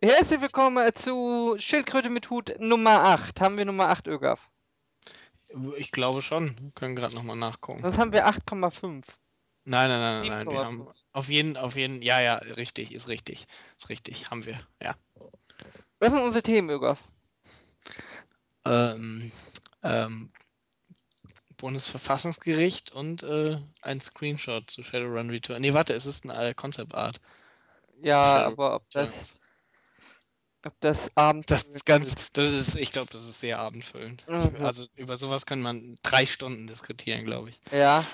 Herzlich willkommen äh, zu Schildkröte mit Hut Nummer 8. Haben wir Nummer 8, Ögaf? Ich glaube schon. Wir können gerade nochmal nachgucken. Sonst haben wir 8,5. Nein, nein, nein, nein, nein. Wir 7,5. haben auf jeden, auf jeden, ja, ja, richtig, ist richtig. Ist richtig, haben wir, ja. Was sind unsere Themen, Ögaf? Ähm, ähm, Bundesverfassungsgericht und äh, ein Screenshot zu Shadowrun Return. Nee, warte, es ist ein äh, Concept Art. Ja, aber ob das, das Abend. Das ist ganz, das ist, ich glaube, das ist sehr abendfüllend. Mhm. Also über sowas kann man drei Stunden diskutieren, glaube ich. Ja,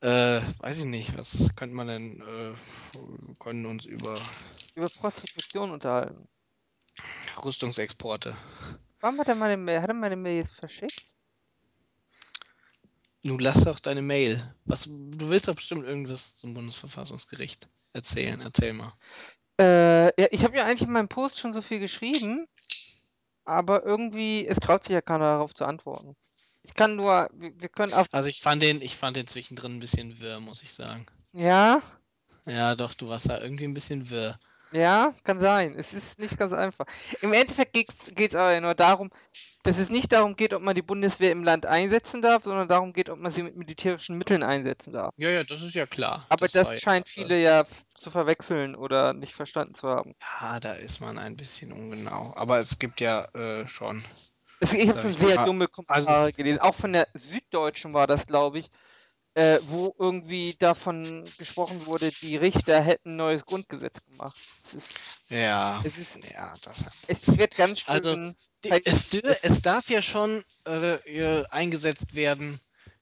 Äh, weiß ich nicht, was könnte man denn, äh, wir können uns über über Prostitution unterhalten. Rüstungsexporte. Wann hat er meine Mail? Hat er meine Mail jetzt verschickt? Nun lass doch deine Mail. Was, du willst doch bestimmt irgendwas zum Bundesverfassungsgericht erzählen. Erzähl mal. Äh, ja, ich habe ja eigentlich in meinem Post schon so viel geschrieben, aber irgendwie, es traut sich ja keiner darauf zu antworten. Ich kann nur, wir, wir können auf. Also ich fand den, ich fand den zwischendrin ein bisschen wirr, muss ich sagen. Ja, Ja, doch, du warst da irgendwie ein bisschen wirr. Ja, kann sein. Es ist nicht ganz einfach. Im Endeffekt geht es aber nur darum, dass es nicht darum geht, ob man die Bundeswehr im Land einsetzen darf, sondern darum geht, ob man sie mit militärischen Mitteln einsetzen darf. Ja, ja, das ist ja klar. Aber das, ja, scheint äh, viele ja zu verwechseln oder nicht verstanden zu haben. Ja, da ist man ein bisschen ungenau. Aber es gibt ja äh, schon. Es, ich habe schon ich sehr mal, dumme also Kommentare es- gelesen. Auch von der Süddeutschen war das, glaube ich, äh, wo irgendwie davon gesprochen wurde, die Richter hätten ein neues Grundgesetz gemacht. Es, ist, Ja, es, ist, ja, das. es wird ganz schön. Also, halt- es, es darf ja schon äh, äh, eingesetzt werden,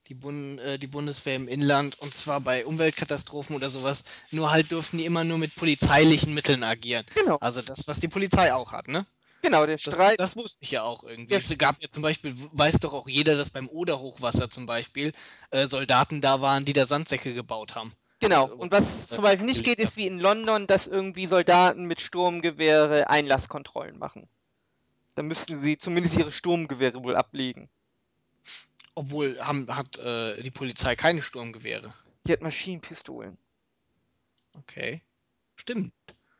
die, Bund, äh, die Bundeswehr im Inland, und zwar bei Umweltkatastrophen oder sowas. Nur halt dürfen die immer nur mit polizeilichen Mitteln agieren. genau, Also das, was die Polizei auch hat, ne? Genau, der Das, Streit. das wusste ich ja auch irgendwie. Es gab ja zum Beispiel, weiß doch auch jeder, dass beim Oder-Hochwasser zum Beispiel äh, Soldaten da waren, die da Sandsäcke gebaut haben. Genau. Äh, Und was zum Beispiel nicht geht, ist wie in London, dass irgendwie Soldaten mit Sturmgewehre Einlasskontrollen machen. Da müssten sie zumindest ihre Sturmgewehre wohl ablegen. Obwohl haben, hat äh, die Polizei keine Sturmgewehre. Die hat Maschinenpistolen. Okay. Stimmt.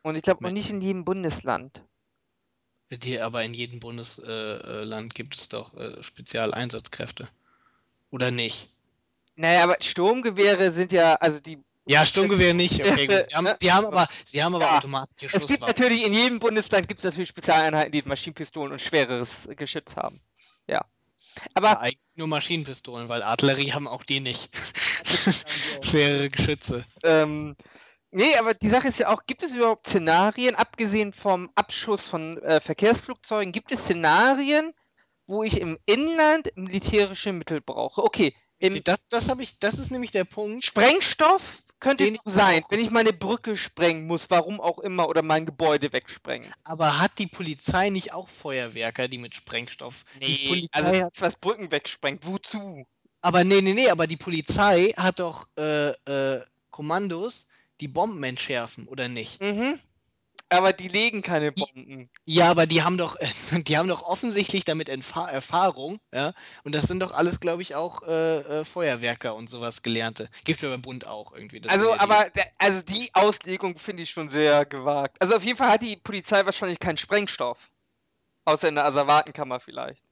Und ich glaube auch nicht in jedem Bundesland. Die, aber in jedem Bundesland Land gibt es doch äh, Spezialeinsatzkräfte. Oder nicht? Naja, aber Sturmgewehre sind ja, also die. Ja, Sturmgewehr nicht. Okay, gut. Sie haben, sie haben aber, sie haben aber Ja. automatische Es gibt Schusswaffen. natürlich, in jedem Bundesland gibt es natürlich Spezialeinheiten, die Maschinenpistolen und schwereres Geschütz haben. Ja. Aber Aber eigentlich nur Maschinenpistolen, weil Artillerie haben auch die nicht. Schwere Geschütze. Ähm, nee, aber die Sache ist ja auch, gibt es überhaupt Szenarien, abgesehen vom Abschuss von äh, Verkehrsflugzeugen, gibt es Szenarien, wo ich im Inland militärische Mittel brauche? Okay, Das, das habe ich, das ist nämlich der Punkt. Sprengstoff könnte es sein, brauche. wenn ich meine Brücke sprengen muss, warum auch immer, oder mein Gebäude wegsprengen. Aber hat die Polizei nicht auch Feuerwerker, die mit Sprengstoff? die Polizei also hat, was Brücken wegsprengt, wozu? aber nee, nee, nee, aber die Polizei hat doch äh, äh, Kommandos, die Bomben entschärfen, oder nicht? Mhm. Aber die legen keine Bomben. Ja, aber die haben doch, die haben doch offensichtlich damit Entfa Erfahrung, ja. Und das sind doch alles, glaube ich, auch äh, äh, Feuerwerker und sowas Gelernte. Gibt ja beim Bund auch irgendwie. Also, ja aber also die Auslegung finde ich schon sehr gewagt. Also auf jeden Fall hat die Polizei wahrscheinlich keinen Sprengstoff. Außer in der Asservatenkammer vielleicht.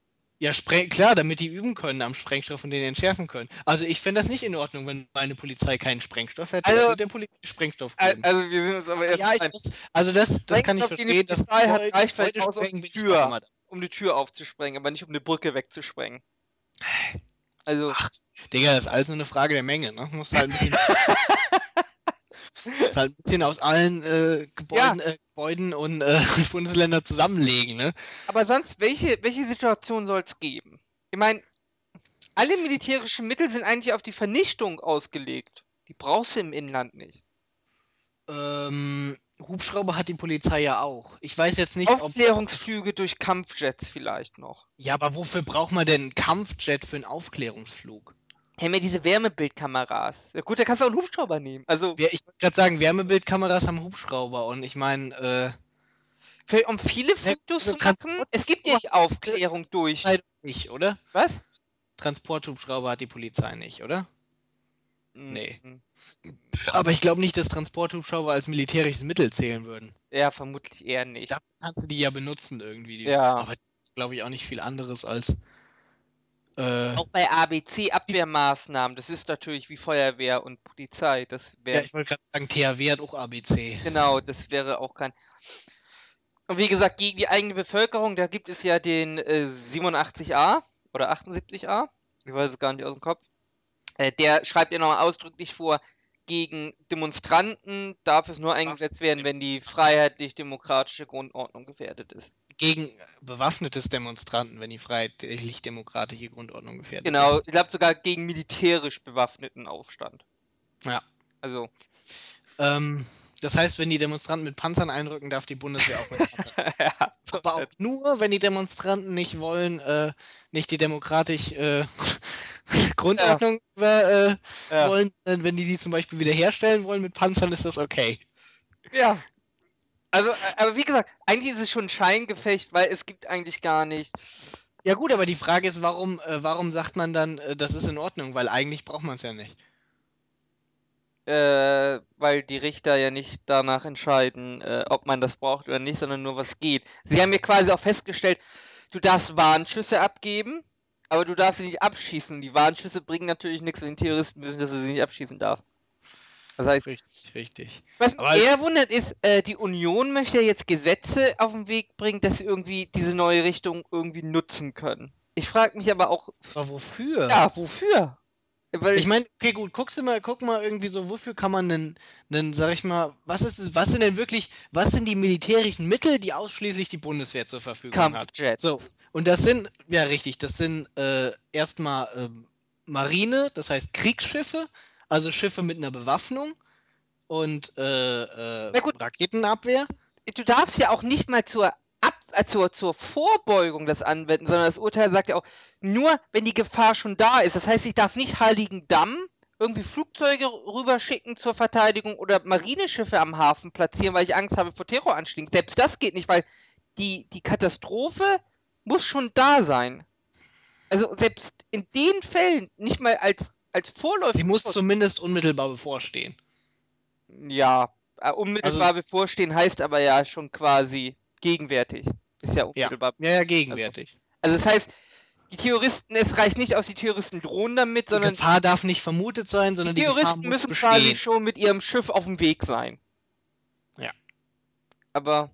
Ja, Spreng klar, damit die üben können am Sprengstoff und den entschärfen können. Also ich fände das nicht in Ordnung, wenn meine Polizei keinen Sprengstoff hätte. Also- ich würde der Polizei Sprengstoff geben. Also wir sind uns aber jetzt ja, ich also das, das kann ich die verstehen. dass Polizei hat, reicht vielleicht aus, um die Tür. um die Tür aufzusprengen, aber nicht um eine Brücke wegzusprengen. Also, Ach, Digga, das ist alles nur eine Frage der Menge, ne? Muss halt ein bisschen, muss halt ein bisschen aus allen äh, Gebäuden, äh, Gebäuden und äh, Bundesländern zusammenlegen, ne? aber sonst, welche, welche Situation soll es geben? Ich meine, alle militärischen Mittel sind eigentlich auf die Vernichtung ausgelegt. Die brauchst du im Inland nicht. Ähm, Hubschrauber hat die Polizei ja auch. Ich weiß jetzt nicht, ob. Aufklärungsflüge durch Kampfjets vielleicht noch. Ja, aber wofür braucht man denn einen Kampfjet für einen Aufklärungsflug? Hey, mir diese Wärmebildkameras. Ja, gut, da kannst du auch einen Hubschrauber nehmen. Also, Wer, ich wollte gerade sagen, Wärmebildkameras haben Hubschrauber und ich meine, äh, für, um viele Ne, Fotos zu also machen, es gibt ja die Aufklärung durch. Nicht, oder? Was? Transporthubschrauber hat die Polizei nicht, oder? Nee. Mhm. Aber ich glaube nicht, dass Transporthubschrauber als militärisches Mittel zählen würden. Ja, vermutlich eher nicht. Da kannst du die ja benutzen irgendwie. Die, Ja. Aber glaube ich auch nicht viel anderes als. Äh, Auch bei ABC-Abwehrmaßnahmen, das ist natürlich wie Feuerwehr und Polizei. Das ja, wäre ich wollte gerade sagen, THW hat auch ABC. genau, das wäre auch kein. Und wie gesagt, gegen die eigene Bevölkerung, da gibt es ja den äh, 87a oder 78a, ich weiß es gar nicht aus dem Kopf. Äh, der schreibt ja nochmal ausdrücklich vor, gegen Demonstranten darf es nur eingesetzt werden, wenn die freiheitlich-demokratische Grundordnung gefährdet ist. Gegen bewaffnetes Demonstranten, wenn die freiheitlich-demokratische Grundordnung gefährdet Genau, ist. ich glaube sogar gegen militärisch bewaffneten Aufstand. Ja. Also, Ähm, das heißt, wenn die Demonstranten mit Panzern einrücken, darf die Bundeswehr auch mit Panzern. ja, so Aber auch nur, wenn die Demonstranten nicht wollen, äh, nicht die demokratisch äh, Grundordnung äh, äh, ja. wollen, sondern wenn die die zum Beispiel wiederherstellen wollen mit Panzern, ist das okay. Ja. Also, äh, aber wie gesagt, eigentlich ist es schon ein Scheingefecht, weil es gibt eigentlich gar nicht. Ja gut, aber die Frage ist, warum, äh, warum sagt man dann, äh, das ist in Ordnung? Weil eigentlich braucht man es ja nicht. Äh, weil die Richter ja nicht danach entscheiden, äh, ob man das braucht oder nicht, sondern nur was geht. Sie haben ja quasi auch festgestellt, du darfst Warnschüsse abgeben, aber du darfst sie nicht abschießen. Die Warnschüsse bringen natürlich nichts, wenn die Terroristen wissen, dass du sie nicht abschießen darfst. Das heißt, Richtig, richtig. was mich eher wundert ist, äh, die Union möchte ja jetzt Gesetze auf den Weg bringen, dass sie irgendwie diese neue Richtung irgendwie nutzen können. Ich frage mich aber auch, Aber wofür? ja, wofür? Weil Ich meine, okay, gut, guckst du mal, guck mal irgendwie so, wofür kann man denn, denn, sag ich mal, was ist was sind denn wirklich, was sind die militärischen Mittel, die ausschließlich die Bundeswehr zur Verfügung hat? Kampfjets. So, und das sind, ja richtig, das sind äh, erstmal ähm, Marine, das heißt Kriegsschiffe, also Schiffe mit einer Bewaffnung und äh, äh. Raketenabwehr. du darfst ja auch nicht mal zur, Ab äh, zur, zur Vorbeugung das anwenden, sondern das Urteil sagt ja auch, nur wenn die Gefahr schon da ist. Das heißt, ich darf nicht Heiligendamm irgendwie Flugzeuge rüberschicken zur Verteidigung oder Marineschiffe am Hafen platzieren, weil ich Angst habe vor Terroranschlägen. Selbst das geht nicht, weil die, die Katastrophe muss schon da sein. Also selbst in den Fällen, nicht mal als, als Vorläufer. Sie muss zumindest unmittelbar bevorstehen. Ja, äh, unmittelbar bevorstehen heißt aber ja schon quasi gegenwärtig. Ist ja unmittelbar. Ja, ja, gegenwärtig. Also das heißt, die Terroristen, es reicht nicht aus, die Terroristen drohen damit, Die sondern Gefahr darf nicht vermutet sein, sondern die die, Gefahr Terroristen muss müssen quasi schon mit ihrem Schiff auf dem Weg sein. Ja. Aber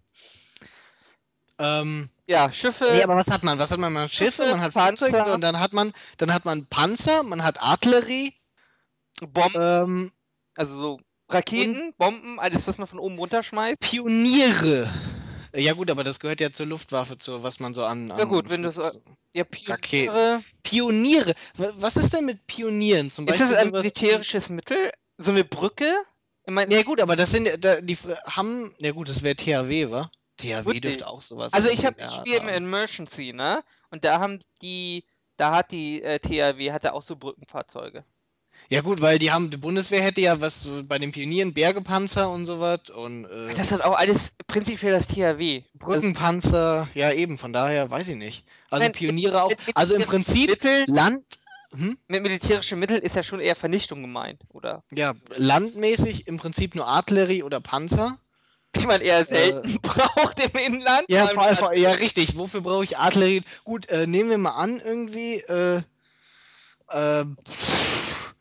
Ähm, ja, Schiffe, nee, aber was hat man? Was hat man? Man hat Schiffe, Schiffe, man hat Panzer. Flugzeuge und dann hat man, dann hat man Panzer, man hat Artillerie, Bomben, ähm, also so Raketen, Bomben, alles, was man von oben runterschmeißt. Pioniere. Ja gut, aber das gehört ja zur Luftwaffe, zu was man so an. an Ja gut, wenn du so- Ja. Pioniere. Pioniere. Wa- Was ist denn mit Pionieren? Zum Ist Beispiel das ein militärisches Mittel? So eine Brücke? Ich meine, Ja gut, aber das sind da, die haben. Ja gut, das wäre THW, wa? THW dürfte auch sowas. Also ich habe im haben. Emergency, ne? Und da haben die, da hat die äh, THW, hatte auch so Brückenfahrzeuge. Ja gut, weil die haben, die Bundeswehr hätte ja was so bei den Pionieren, Bergepanzer und sowas und äh, Das hat auch alles prinzipiell das THW. Brückenpanzer, ja eben, von daher weiß ich nicht. Also Nein, Pioniere auch, mit- mit- also im mit Prinzip Mittel, Land, hm? mit militärischen Mitteln ist ja schon eher Vernichtung gemeint, oder? ja, landmäßig im Prinzip nur Artillerie oder Panzer. Die man eher selten braucht im Inland. Äh. Ja, vor allem, ja richtig, wofür brauche ich Artillerie? Gut, äh, nehmen wir mal an, irgendwie, äh, äh, pff,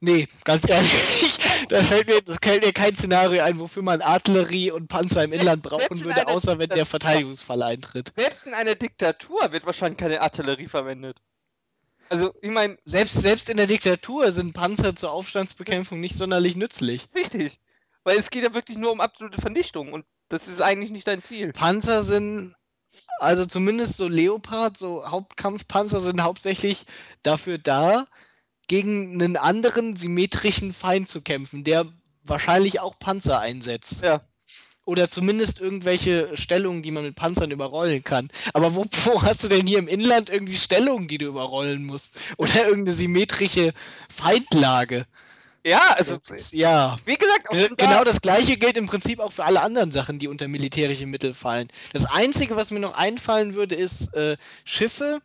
nee, ganz ehrlich, da fällt mir, das fällt mir kein Szenario ein, wofür man Artillerie und Panzer im Inland brauchen würde, außer wenn der. Verteidigungsfall eintritt. Selbst in einer Diktatur wird wahrscheinlich keine Artillerie verwendet. Also, ich meine, Selbst, selbst in der Diktatur sind Panzer zur Aufstandsbekämpfung nicht sonderlich nützlich. richtig. Weil es geht ja wirklich nur um absolute Vernichtung und das ist eigentlich nicht dein Ziel. Panzer sind, also zumindest so Leopard, so Hauptkampfpanzer sind hauptsächlich dafür da, gegen einen anderen symmetrischen Feind zu kämpfen, der wahrscheinlich auch Panzer einsetzt. Ja. Oder zumindest irgendwelche Stellungen, die man mit Panzern überrollen kann. Aber wo, wo hast du denn hier im Inland irgendwie Stellungen, die du überrollen musst? Oder irgendeine symmetrische Feindlage? Ja, also, ja. wie gesagt, auch Ge- schon da- Genau das gleiche gilt im Prinzip auch für alle anderen Sachen, die unter militärische Mittel fallen. Das Einzige, was mir noch einfallen würde, ist, äh, Schiffe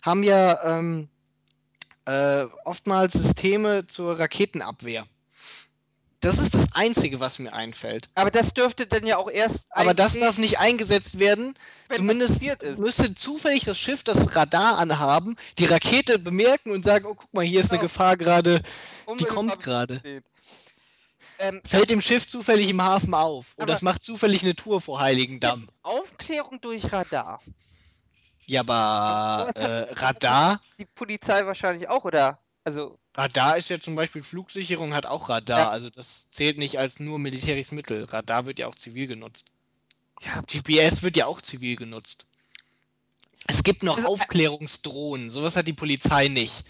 haben ja, ähm, äh, oftmals Systeme zur Raketenabwehr. Das ist das Einzige, was mir einfällt. Aber das dürfte dann ja auch erst Aber das darf nicht eingesetzt werden. Zumindest müsste zufällig das Schiff das Radar anhaben, die Rakete bemerken und sagen, oh guck mal, hier ist eine Genau. Gefahr gerade, die kommt gerade. Ähm, Fällt dem Schiff zufällig im Hafen auf. Oder es macht zufällig eine Tour vor Heiligendamm. Aufklärung durch Radar. Ja, aber äh, Radar, Die Polizei wahrscheinlich auch, oder? Also, Radar ist ja zum Beispiel Flugsicherung hat auch Radar. Ja. Also das zählt nicht als nur militärisches Mittel. Radar wird ja auch zivil genutzt. ja, GPS wird ja auch zivil genutzt. Es gibt noch Also, äh, Aufklärungsdrohnen. Sowas hat die Polizei nicht.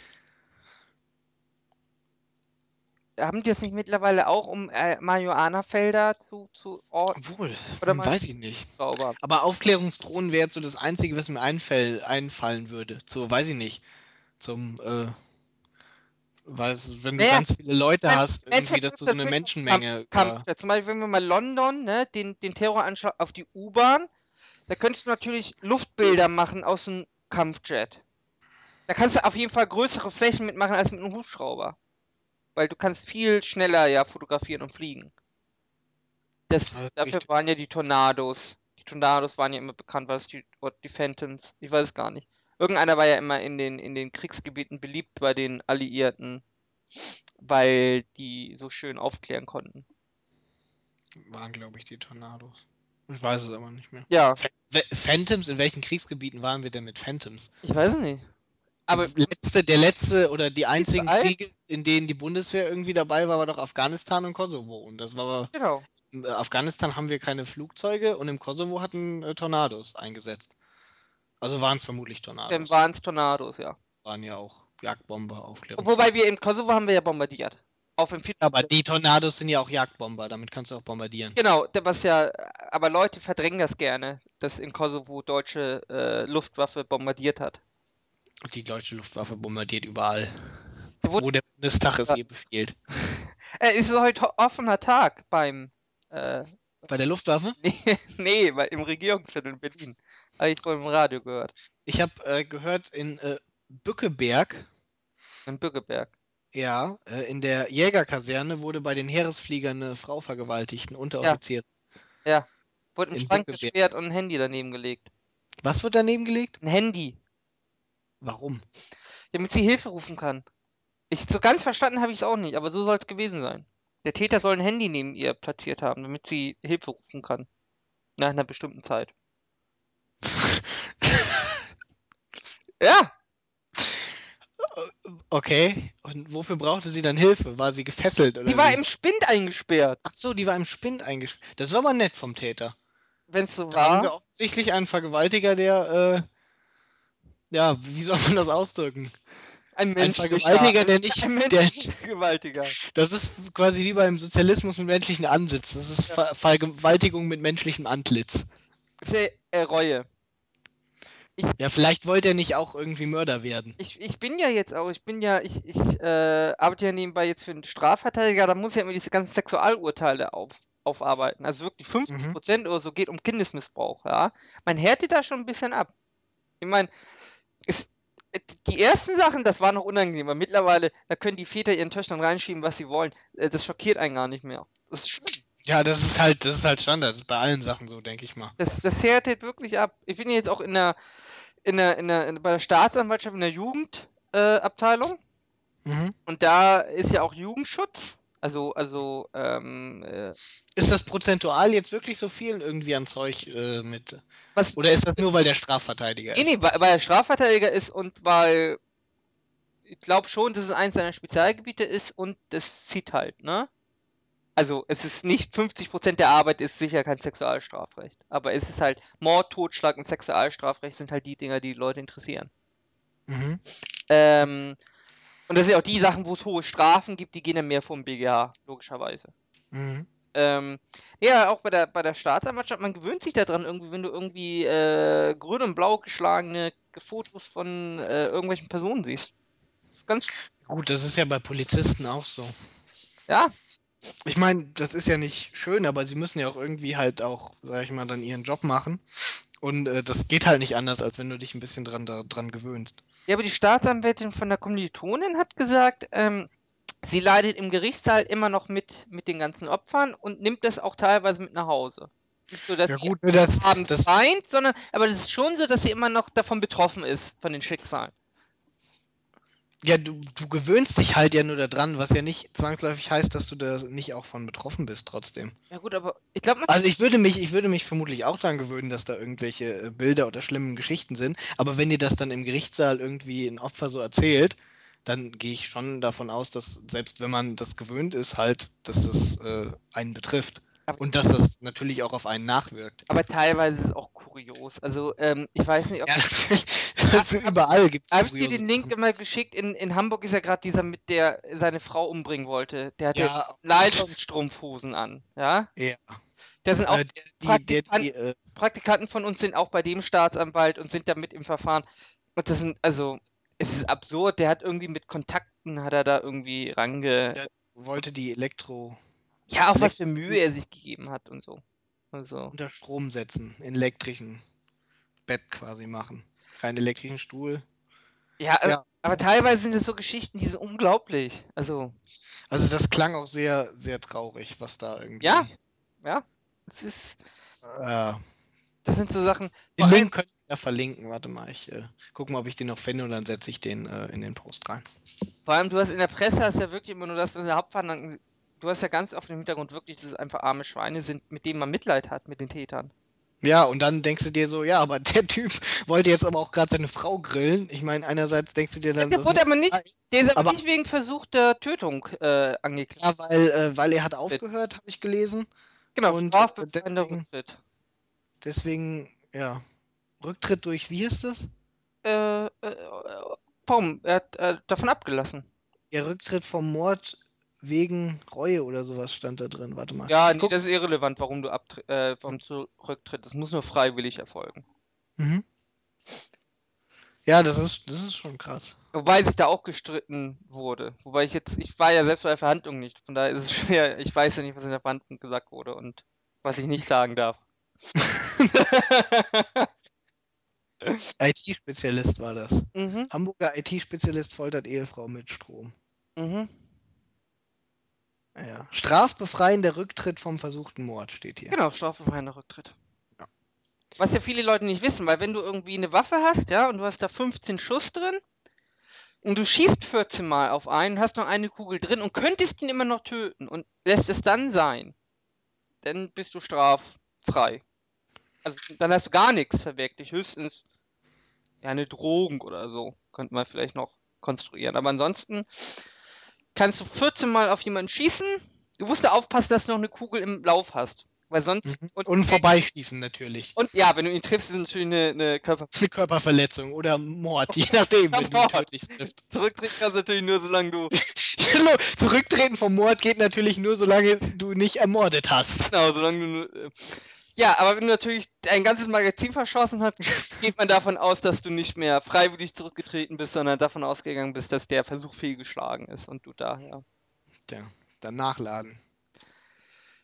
haben die das nicht mittlerweile auch, um äh, Marihuana-Felder zu, zu orten? Obwohl, Oder hm, weiß ich nicht. Sauber. Aber Aufklärungsdrohnen wäre jetzt so das Einzige, was mir einfäll, einfallen würde. So, weiß ich nicht. Zum, äh, weiß, wenn du Naja, ganz viele Leute Nein, hast, irgendwie, dass du so eine Menschenmenge. Kampf, ja, zum Beispiel, wenn wir mal London, ne, den, den Terroranschlag auf die U-Bahn, da könntest du natürlich Luftbilder machen aus einem Kampfjet. Da kannst du auf jeden Fall größere Flächen mitmachen als mit einem Hubschrauber. Weil du kannst viel schneller ja fotografieren und fliegen. Das, Ja, ist dafür richtig. waren ja die Tornados. Die Tornados waren ja immer bekannt, was die, die Phantoms, ich weiß es gar nicht. Irgendeiner war ja immer in den, in den Kriegsgebieten beliebt bei den Alliierten, weil die so schön aufklären konnten. waren, glaube ich, die Tornados. Ich weiß es aber nicht mehr. Ja, Phantoms, in welchen Kriegsgebieten waren wir denn mit Phantoms? ich weiß es nicht. Aber letzte, der letzte oder die einzigen? Kriege, in denen die Bundeswehr irgendwie dabei war, war doch Afghanistan und Kosovo. Und das war genau. in Afghanistan haben wir keine Flugzeuge und im Kosovo hatten äh, Tornados eingesetzt. Also waren es vermutlich Dann Tornados. waren es Tornados, ja. waren ja auch Jagdbomber, Aufklärung. Wobei wir in Kosovo haben wir ja bombardiert. Auf dem aber die Tornados sind ja auch Jagdbomber, damit kannst du auch bombardieren. Genau, was ja, aber Leute verdrängen das gerne, dass in Kosovo deutsche äh, Luftwaffe bombardiert hat. Die deutsche Luftwaffe bombardiert überall. Wurde, Wo der Bundestag es ihr befiehlt. äh, ist heute offener Tag beim, äh, Bei der Luftwaffe? nee, nee, im Regierungsviertel in Berlin. Habe ich vorhin im Radio gehört. Ich habe äh, gehört, in äh, Bückeberg, In Bückeberg. ja, äh, in der Jägerkaserne wurde bei den Heeresfliegern eine Frau vergewaltigt, ein Unteroffizier. Wurde ein In Schrank gesperrt und ein Handy daneben gelegt. Was wird daneben gelegt? Ein Handy, Warum? damit sie Hilfe rufen kann. Ich, so ganz verstanden habe ich es auch nicht, aber so soll es gewesen sein. Der Täter soll ein Handy neben ihr platziert haben, damit sie Hilfe rufen kann. Nach einer bestimmten Zeit. Ja, Okay. Und wofür brauchte sie dann Hilfe? War sie gefesselt oder die war wie? im Spind eingesperrt. Ach so, die war im Spind eingesperrt. Das war aber nett vom Täter. Wenn es so Da haben wir war. offensichtlich einen Vergewaltiger, der, äh, ja, wie soll man das ausdrücken? Ein Ein. Vergewaltiger, der nicht, Ein der, Vergewaltiger. das ist quasi wie beim Sozialismus mit menschlichen Ansitz. Das ist Ver Vergewaltigung mit menschlichem Antlitz. Für äh, Reue. Ja, vielleicht wollte er nicht auch irgendwie Mörder werden. Ich, ich bin ja jetzt auch, ich bin ja, ich, ich äh, arbeite ja nebenbei jetzt für einen Strafverteidiger, da muss ich ja immer diese ganzen Sexualurteile auf, aufarbeiten. Also wirklich 50% oder so geht um Kindesmissbrauch, ja. Man härtet da schon ein bisschen ab. Ich meine, die ersten Sachen, das war noch unangenehm, aber mittlerweile, da können die Väter ihren Töchtern reinschieben, was sie wollen. Äh, Das schockiert einen gar nicht mehr. Das ist schlimm. Ja, das ist halt, das ist halt Standard. Das ist bei allen Sachen so, denke ich mal. Das, das härtet wirklich ab. Ich bin jetzt auch in der, in der, in der, in, bei der Staatsanwaltschaft in der Jugendabteilung. Äh. Mhm. Und da ist ja auch Jugendschutz. Also, also, ähm, äh, Ist das prozentual jetzt wirklich so viel irgendwie an Zeug äh, mit? was. Oder ist das nur, weil der Strafverteidiger Nee, ist? nee, weil, weil er Strafverteidiger ist und weil. Ich glaube schon, dass es eins seiner Spezialgebiete ist und das zieht halt, ne? Also, es ist nicht 50% der Arbeit ist sicher kein Sexualstrafrecht. Aber es ist halt Mord, Totschlag und Sexualstrafrecht sind halt die Dinger, die, die Leute interessieren. Mhm. Ähm, und das sind auch die Sachen, wo es hohe Strafen gibt, die gehen dann mehr vom BGH, logischerweise. Mhm. Ähm, ja, auch bei der, bei der Staatsanwaltschaft, man gewöhnt sich daran, irgendwie, wenn du irgendwie äh, grün und blau geschlagene Fotos von äh, irgendwelchen Personen siehst. Ganz, Gut, das ist ja bei Polizisten auch so. ja, Ich meine, das ist ja nicht schön, aber sie müssen ja auch irgendwie halt auch, sag ich mal, dann ihren Job machen. Und äh, das geht halt nicht anders, als wenn du dich ein bisschen dran, da, dran gewöhnst. Ja, aber die Staatsanwältin von der Kommilitonin hat gesagt, ähm, sie leidet im Gerichtssaal immer noch mit, mit den ganzen Opfern und nimmt das auch teilweise mit nach Hause. Nicht so, dass Ja sie gut, ne, das, abends das, weint, sondern, aber das ist schon so, dass sie immer noch davon betroffen ist, von den Schicksalen. Ja, du, du gewöhnst dich halt ja nur daran, was ja nicht zwangsläufig heißt, dass du da nicht auch von betroffen bist trotzdem. Ja gut, aber ich glaube, Also ich würde mich, ich würde mich vermutlich auch daran gewöhnen, dass da irgendwelche äh, Bilder oder schlimmen Geschichten sind. Aber wenn dir das dann im Gerichtssaal irgendwie ein Opfer so erzählt, dann gehe ich schon davon aus, dass selbst wenn man das gewöhnt ist, halt, dass das äh, einen betrifft. Aber- Und dass das natürlich auch auf einen nachwirkt. aber teilweise ist es auch kurios. Also, ähm, ich weiß nicht, ob Ja. Das ist überall gibt es Habe ich dir den Link immer geschickt? In, in Hamburg ist ja gerade dieser mit der seine Frau umbringen wollte. Der hatte Ja, Nylonstrumpfhosen an, ja? ja. Da sind auch Äh, der, die, der, die, äh, Praktikanten von uns sind auch bei dem Staatsanwalt und sind da mit im Verfahren. Und das sind, also, es ist absurd. Der hat irgendwie mit Kontakten hat er da irgendwie range. Ja. wollte die Elektro Ja, auch was für Mühe er sich gegeben hat und so. Also, unter Strom setzen, in elektrischen Bett quasi machen. Keinen elektrischen Stuhl. ja, äh, Ja. aber teilweise sind es so Geschichten, die sind unglaublich. Also, Also das klang auch sehr, sehr traurig, was da irgendwie. Ja. ja, es ist, Äh, das sind so Sachen. den Link können wir da verlinken. Warte mal, ich äh, gucke mal, ob ich den noch finde und dann setze ich den äh, in den Post rein. Vor allem, du hast in der Presse hast ja wirklich immer nur das, was der Hauptverhandlung. Du hast ja ganz oft im Hintergrund wirklich, dass es einfach arme Schweine sind, mit denen man Mitleid hat, mit den Tätern. Ja, und dann denkst du dir so, ja, aber der Typ wollte jetzt aber auch gerade seine Frau grillen. Ich meine, einerseits denkst du dir dann, der das wurde aber nicht, der ist aber, nicht wegen versuchter Tötung äh, angeklagt. Ja, weil, äh, weil er hat aufgehört, habe ich gelesen. genau, und, deswegen- Rücktritt. Deswegen, ja. Rücktritt durch, wie ist das? Äh, äh, warum? Er hat äh, davon abgelassen. Der Rücktritt vom Mord wegen Reue oder sowas stand da drin. Warte mal. Ja, nee, guck- das ist irrelevant, warum du äh, warum zurücktritt. Das muss nur freiwillig erfolgen. Mhm. Ja, das ist, das ist schon krass. Wobei sich da auch gestritten wurde. Wobei ich jetzt, ich war ja selbst bei der Verhandlung nicht. Von daher ist es schwer. Ich weiß ja nicht, was in der Verhandlung gesagt wurde und was ich nicht sagen darf. IT-Spezialist war das. mhm, Hamburger IT-Spezialist foltert Ehefrau mit Strom. mhm. Ja. Strafbefreiender Rücktritt vom versuchten Mord steht hier. Genau, strafbefreiender Rücktritt. Ja. Was ja viele Leute nicht wissen, weil wenn du irgendwie eine Waffe hast, ja, und du hast da 15 Schuss drin und du schießt 14 Mal auf einen, hast noch eine Kugel drin und könntest ihn immer noch töten und lässt es dann sein, dann bist du straffrei. Also dann hast du gar nichts verwirklicht, höchstens ja eine Drohung oder so, könnte man vielleicht noch konstruieren. Aber ansonsten kannst du 14 Mal auf jemanden schießen. Du musst da aufpassen, dass du noch eine Kugel im Lauf hast. Weil sonst. Mhm. Und vorbeischießen natürlich. Und ja, wenn du ihn triffst, ist natürlich eine, eine Körper. Eine Körperverletzung oder Mord, je nachdem, wenn du ihn tödlich triffst. Zurücktreten kannst du natürlich nur, solange du. Zurücktreten vom Mord geht natürlich nur, solange du nicht ermordet hast. Genau, solange du. nur, äh, Ja, aber wenn du natürlich ein ganzes Magazin verschossen hast, geht man davon aus, dass du nicht mehr freiwillig zurückgetreten bist, sondern davon ausgegangen bist, dass der Versuch fehlgeschlagen ist und du daher. Tja, dann nachladen.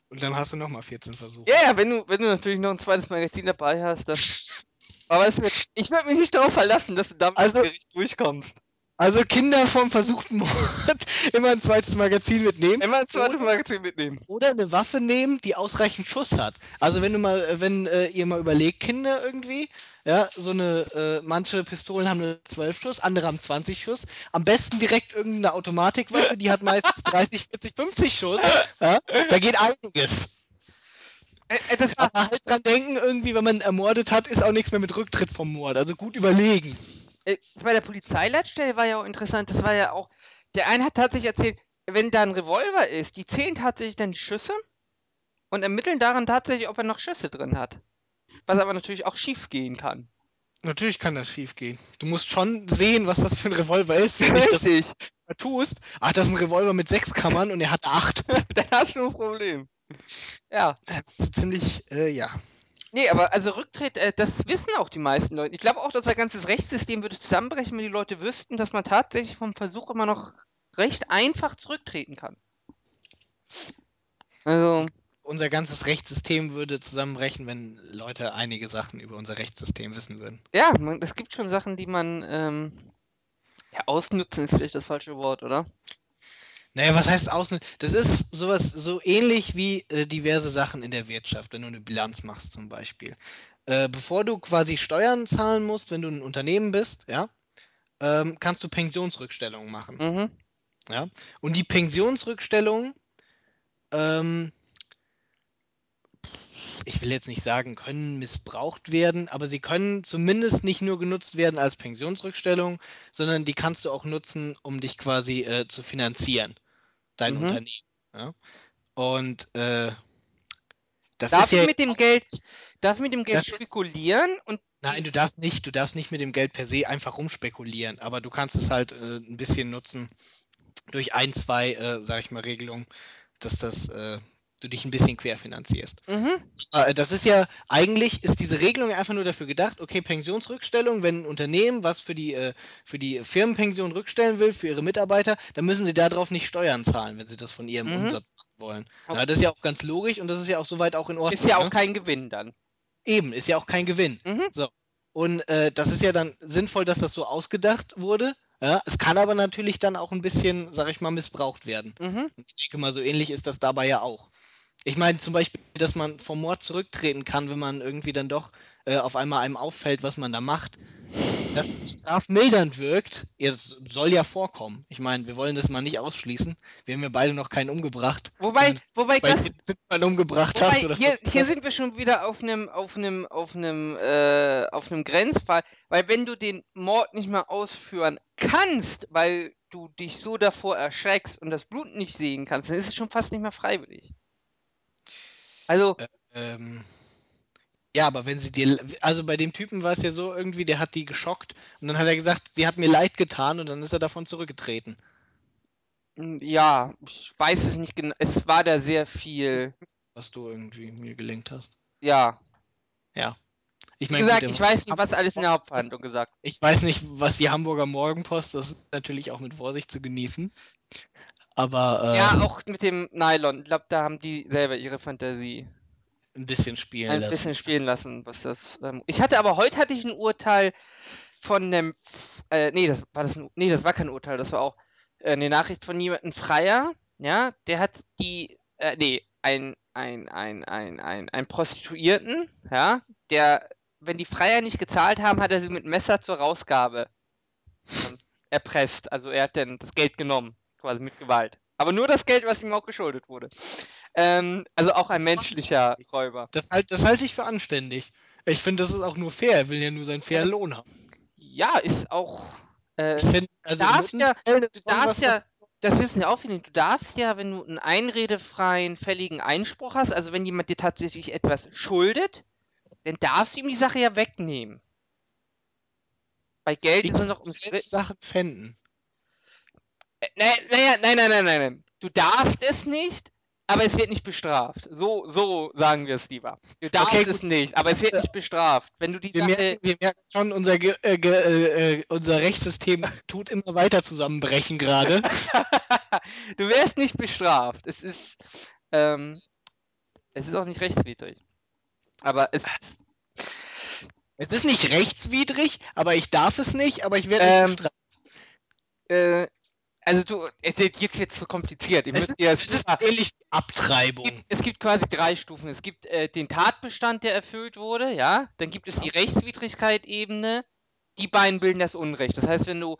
Und dann hast du nochmal 14 Versuche. Ja, ja, wenn du, wenn du natürlich noch ein zweites Magazin dabei hast, dann. Aber es wird, ich würde mich nicht darauf verlassen, dass du damit Also- ins Gericht durchkommst. Also Kinder vom versuchten Mord immer ein zweites Magazin mitnehmen. Immer ein zweites Magazin mitnehmen. Oder eine Waffe nehmen, die ausreichend Schuss hat. Also wenn du mal, äh, wenn äh, ihr mal überlegt, Kinder irgendwie, ja, so eine, äh, manche Pistolen haben nur 12 Schuss, andere haben 20 Schuss. Am besten direkt irgendeine Automatikwaffe, die hat meistens 30, 40, 50 Schuss. Ja, da geht einiges. Äh, Aber halt dran denken, irgendwie, wenn man ermordet hat, ist auch nichts mehr mit Rücktritt vom Mord. Also gut überlegen. Äh, bei der Polizeileitstelle war ja auch interessant, das war ja auch. Der eine hat tatsächlich erzählt, wenn da ein Revolver ist, die zählen tatsächlich dann die Schüsse und ermitteln daran tatsächlich, ob er noch Schüsse drin hat. Was aber natürlich auch schief gehen kann. Natürlich kann das schief gehen. Du musst schon sehen, was das für ein Revolver ist. Wenn nicht das Richtig. tust, ach, das ist ein Revolver mit sechs Kammern und er hat acht. dann hast du ein Problem. Ja. Das ist ziemlich, äh, ja. Nee, aber also Rücktritt, äh, das wissen auch die meisten Leute. Ich glaube auch, dass das ganze Rechtssystem würde zusammenbrechen, wenn die Leute wüssten, dass man tatsächlich vom Versuch immer noch recht einfach zurücktreten kann. Also, unser ganzes Rechtssystem würde zusammenbrechen, wenn Leute einige Sachen über unser Rechtssystem wissen würden. Ja, man, es gibt schon Sachen, die man ähm, ja, ausnutzen ist vielleicht das falsche Wort, oder? Naja, was heißt außen? Das ist sowas so ähnlich wie äh, diverse Sachen in der Wirtschaft, wenn du eine Bilanz machst zum Beispiel. Äh, bevor du quasi Steuern zahlen musst, wenn du ein Unternehmen bist, ja, ähm, kannst du Pensionsrückstellungen machen. Mhm. Ja? Und die Pensionsrückstellungen, ähm, ich will jetzt nicht sagen, können missbraucht werden, aber sie können zumindest nicht nur genutzt werden als Pensionsrückstellung, sondern die kannst du auch nutzen, um dich quasi äh, zu finanzieren, dein Mhm. Unternehmen. Ja? Und äh, das Darf ist ich ja. mit dem Geld, darf ich mit dem Geld Das ist- spekulieren und Nein, du darfst nicht, du darfst nicht mit dem Geld per se einfach rumspekulieren, aber du kannst es halt äh, ein bisschen nutzen durch ein, zwei, äh, sag ich mal, Regelungen, dass das äh, du dich ein bisschen querfinanzierst. mhm. Äh, Das ist ja, eigentlich ist diese Regelung einfach nur dafür gedacht, okay, Pensionsrückstellung, wenn ein Unternehmen was für die, äh, für die Firmenpension rückstellen will, für ihre Mitarbeiter, dann müssen sie darauf nicht Steuern zahlen, wenn sie das von ihrem Mhm. Umsatz machen wollen. Okay. Ja, das ist ja auch ganz logisch und das ist ja auch soweit auch in Ordnung. ist ja auch ne? kein Gewinn dann. Eben, ist ja auch kein Gewinn. Mhm. Und äh, das ist ja dann sinnvoll, dass das so ausgedacht wurde. Ja, es kann aber natürlich dann auch ein bisschen, sag ich mal, missbraucht werden. Mhm. Ich denke mal, so ähnlich ist das dabei ja auch. Ich meine zum Beispiel, dass man vom Mord zurücktreten kann, wenn man irgendwie dann doch äh, auf einmal einem auffällt, was man da macht. Dass es strafmildernd wirkt, ja, das soll ja vorkommen. Ich meine, wir wollen das mal nicht ausschließen. Wir haben ja beide noch keinen umgebracht. Wobei, Zumindest wobei bei das, einen umgebracht wobei hast oder hier, hier sind wir schon wieder auf einem auf einem auf einem äh, auf einem Grenzfall, weil wenn du den Mord nicht mehr ausführen kannst, weil du dich so davor erschreckst und das Blut nicht sehen kannst, dann ist es schon fast nicht mehr freiwillig. Also, Ähm, ja, aber wenn sie dir, also bei dem Typen war es ja so irgendwie, der hat die geschockt und dann hat er gesagt, sie hat mir leid getan und dann ist er davon zurückgetreten. m, ja, ich weiß es nicht genau. Es war da sehr viel, was du irgendwie mir gelingt hast. ja. Ja. Ich meine, gesagt, gut, ich weiß nicht, was alles in der Hauptverhandlung gesagt ich weiß nicht, was die Hamburger Morgenpost, das ist natürlich auch mit Vorsicht zu genießen. Aber äh, Ja, auch mit dem Nylon. Ich glaube, da haben die selber ihre Fantasie ein bisschen spielen ein lassen. bisschen spielen lassen, was das. Ähm, ich hatte aber heute hatte ich ein Urteil von einem, äh, nee, das war das, ein, nee, das war kein Urteil, das war auch äh, eine Nachricht von jemandem Freier, ja, der hat die, äh, nee, ein, ein, ein, ein, ein, ein Prostituierten, ja, der, wenn die Freier nicht gezahlt haben, hat er sie mit Messer zur Rausgabe ähm, erpresst. Also er hat dann das Geld genommen, quasi mit Gewalt. Aber nur das Geld, was ihm auch geschuldet wurde. Ähm, also auch ein menschlicher Räuber. Das, halt, das halte ich für anständig. Ich finde, das ist auch nur fair. Er will ja nur seinen fairen Lohn haben. Ja, ist auch. Äh, Ich finde, also darfst in ja- du darfst ja, das wissen ja auch viele, du darfst ja, wenn du einen einredefreien, fälligen Einspruch hast, also wenn jemand dir tatsächlich etwas schuldet, dann darfst du ihm die Sache ja wegnehmen. Bei Geld ist nur noch umstritten. Sachen fänden. Äh, Naja, naja, nein, nein, nein, nein, nein. Du darfst es nicht, aber es wird nicht bestraft. So, so sagen wir es lieber. Du darfst Okay, es nicht, aber es wird nicht bestraft. Wenn du die Wir Sache. merken, wir merken schon, unser, äh, Ge äh, äh, unser Rechtssystem tut immer weiter zusammenbrechen gerade. du wirst nicht bestraft. Es ist, ähm, es ist auch nicht rechtswidrig. Aber es ist, Es ist nicht rechtswidrig, aber ich darf es nicht, aber ich werde Ähm, nicht bestraft. äh, also du, es- jetzt wird zu kompliziert. Ich Es ist, es ist ähnlich wie Abtreibung. gibt, es gibt quasi drei Stufen. Es gibt äh, den Tatbestand, der erfüllt wurde, ja. Dann gibt es die Rechtswidrigkeit-Ebene. Die beiden bilden das Unrecht. Das heißt, wenn du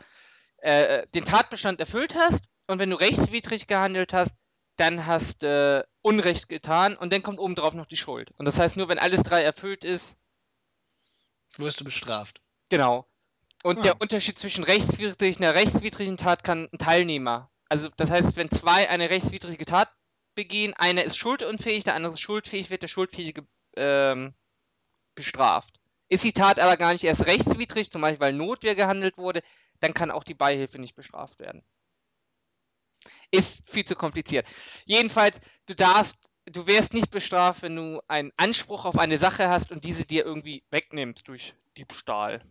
äh, den Tatbestand erfüllt hast und wenn du rechtswidrig gehandelt hast, dann hast äh, Unrecht getan und dann kommt obendrauf noch die Schuld. Und das heißt, nur wenn alles drei erfüllt ist, Wirst du bestraft. genau. Und Ah. der Unterschied zwischen rechtswidrig und einer rechtswidrigen Tat kann ein Teilnehmer. Also das heißt, wenn zwei eine rechtswidrige Tat begehen, einer ist schuldunfähig, der andere ist schuldfähig, wird der Schuldfähige ähm, bestraft. Ist die Tat aber gar nicht erst rechtswidrig, zum Beispiel weil Notwehr gehandelt wurde, dann kann auch die Beihilfe nicht bestraft werden. Ist viel zu kompliziert. Jedenfalls, du darfst, du wirst nicht bestraft, wenn du einen Anspruch auf eine Sache hast und diese dir irgendwie wegnimmt durch Diebstahl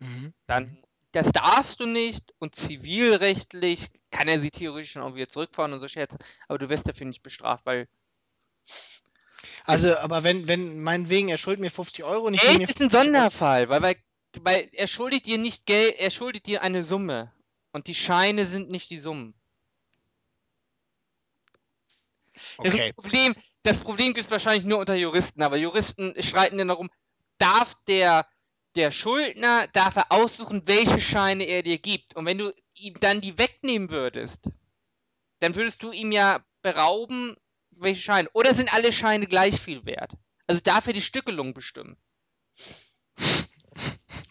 Mhm. dann das darfst du nicht und zivilrechtlich kann er sie theoretisch schon auch wieder zurückfahren und so Scherze, aber du wirst dafür nicht bestraft, weil Also, aber wenn, wenn, meinetwegen, er schuldet mir 50 Euro und ich Geld ist ein 50 Euro. Sonderfall, weil, weil, weil er schuldet dir nicht Geld, er schuldet dir eine Summe. Und die Scheine sind nicht die Summen. Das, Okay. Problem, das Problem gibt es wahrscheinlich nur unter Juristen, aber Juristen streiten dann darum, darf der, der Schuldner, darf er aussuchen, welche Scheine er dir gibt. Und wenn du ihm dann die wegnehmen würdest, dann würdest du ihm ja berauben, welche Scheine. Oder sind alle Scheine gleich viel wert? Also darf er die Stückelung bestimmen.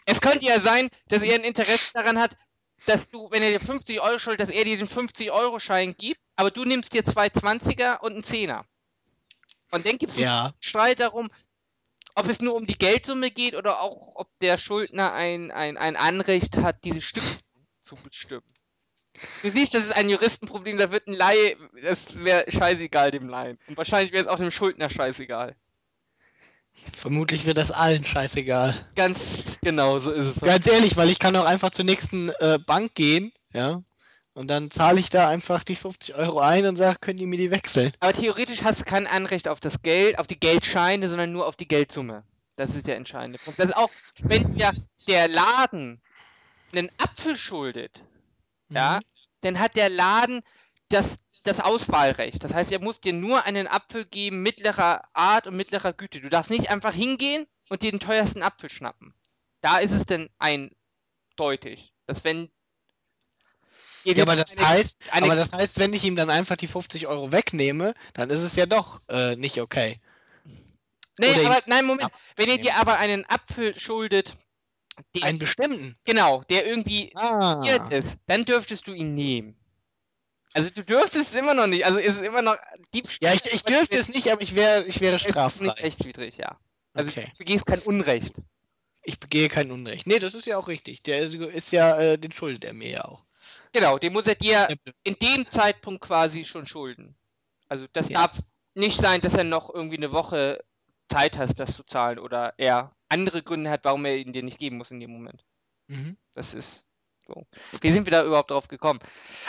Es könnte ja sein, dass er ein Interesse daran hat, dass du, wenn er dir 50 Euro schuldet, dass er dir den 50-Euro-Schein gibt, aber du nimmst dir zwei 20er und einen Zehner. Und dann gibt es Ja. Streit darum, ob es nur um die Geldsumme geht oder auch, ob der Schuldner ein, ein, ein Anrecht hat, diese Stücke zu bestimmen. Du siehst, das ist ein Juristenproblem, da wird ein Laie, das wäre scheißegal dem Laien. Und wahrscheinlich wäre es auch dem Schuldner scheißegal. Vermutlich wird das allen scheißegal. Ganz genau, so ist es. Ganz ehrlich, weil ich kann auch einfach zur nächsten äh, Bank gehen, ja, und dann zahle ich da einfach die 50 Euro ein und sage, können die mir die wechseln? Aber theoretisch hast du kein Anrecht auf das Geld, auf die Geldscheine, sondern nur auf die Geldsumme. Das ist der entscheidende Punkt. Das ist auch, wenn ja der Laden einen Apfel schuldet, ja, Mhm. dann hat der Laden das, das Auswahlrecht. Das heißt, er muss dir nur einen Apfel geben, mittlerer Art und mittlerer Güte. Du darfst nicht einfach hingehen und dir den teuersten Apfel schnappen. Da ist es dann eindeutig, dass wenn Ja, aber eine- das heißt, eine- aber das heißt, wenn ich ihm dann einfach die 50 Euro wegnehme, dann ist es ja doch äh, nicht okay. nee, aber nein, Moment. Wenn ihr dir aber einen Apfel schuldet, der Einen bestimmten. genau, der irgendwie Ah. ist, dann dürftest du ihn nehmen. Also du dürftest es immer noch nicht. Also ist es immer noch Diebstahl. Ja, ich, ich dürfte es nicht, aber ich wäre ich wäre ist nicht straffrei. rechtswidrig, ja. Also Okay. du begehst kein Unrecht. Ich begehe kein Unrecht. Nee, das ist ja auch richtig. Der ist, ist ja, äh, den schuldet er mir ja auch. Genau, den muss er dir in dem Zeitpunkt quasi schon schulden. Also das Ja. darf nicht sein, dass er noch irgendwie eine Woche Zeit hast, das zu zahlen oder er andere Gründe hat, warum er ihn dir nicht geben muss in dem Moment. Mhm. Das ist so. Wie sind wir da überhaupt drauf gekommen?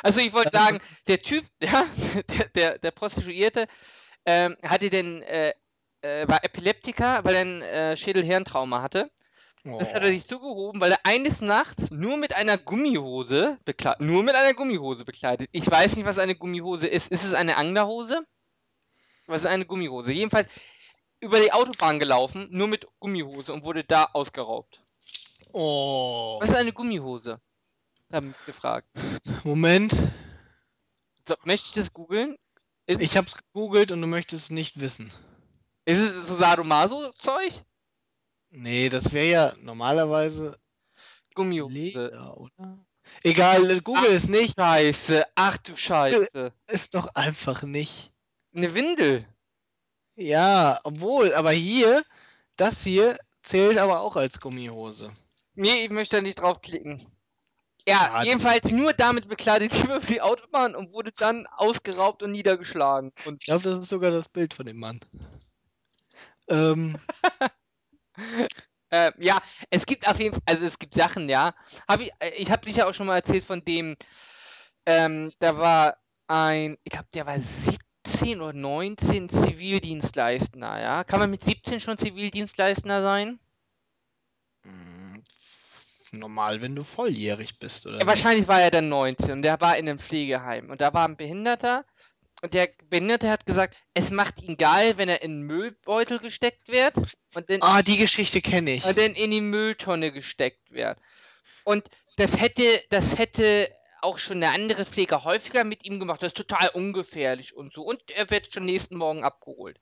Also ich wollte sagen, der Typ, ja, der, der, der Prostituierte, ähm, hatte den, äh, äh, war Epileptiker, weil er ein äh, Schädelhirntrauma hatte. Oh. Das hat er sich zugehoben, weil er eines Nachts nur mit einer Gummihose bekleidet, nur mit einer Gummihose bekleidet. Ich weiß nicht, was eine Gummihose ist. Ist es eine Anglerhose? Was ist eine Gummihose? Jedenfalls über die Autobahn gelaufen, nur mit Gummihose und wurde da ausgeraubt. oh. Was ist eine Gummihose? Haben mich gefragt. Moment. So, möchte ich das googeln? Ist, Ich hab's gegoogelt und du möchtest es nicht wissen. ist es so Sadomaso-Zeug? Nee, das wäre ja normalerweise Gummihose. Leder, oder? Egal, Google es nicht. Scheiße, ach du Scheiße. Ist doch einfach nicht. Eine Windel. Ja, obwohl, aber hier, das hier zählt aber auch als Gummihose. Nee, ich möchte da nicht draufklicken. Ja, Ja, jedenfalls nur damit bekleidet über die Autobahn und wurde dann ausgeraubt und niedergeschlagen. Und Ich glaube, das ist sogar das Bild von dem Mann. Ähm, äh, ja, es gibt auf jeden Fall, also es gibt Sachen, ja. Hab ich äh, ich habe sicher auch schon mal erzählt von dem, ähm, da war ein, ich glaube, der war 17 oder 19 Zivildienstleister, ja. Kann man mit 17 schon Zivildienstleister sein? Normal, wenn du volljährig bist, oder? Ja, wahrscheinlich war er dann 19 und der war in einem Pflegeheim und da war ein Behinderter und der Behinderte hat gesagt, es macht ihn geil, wenn er in einen Müllbeutel gesteckt wird und dann, Ah, die Geschichte kenne ich. und dann in die Mülltonne gesteckt wird. Und das hätte, das hätte auch schon der andere Pfleger häufiger mit ihm gemacht. Das ist total ungefährlich und so. Und er wird schon nächsten Morgen abgeholt.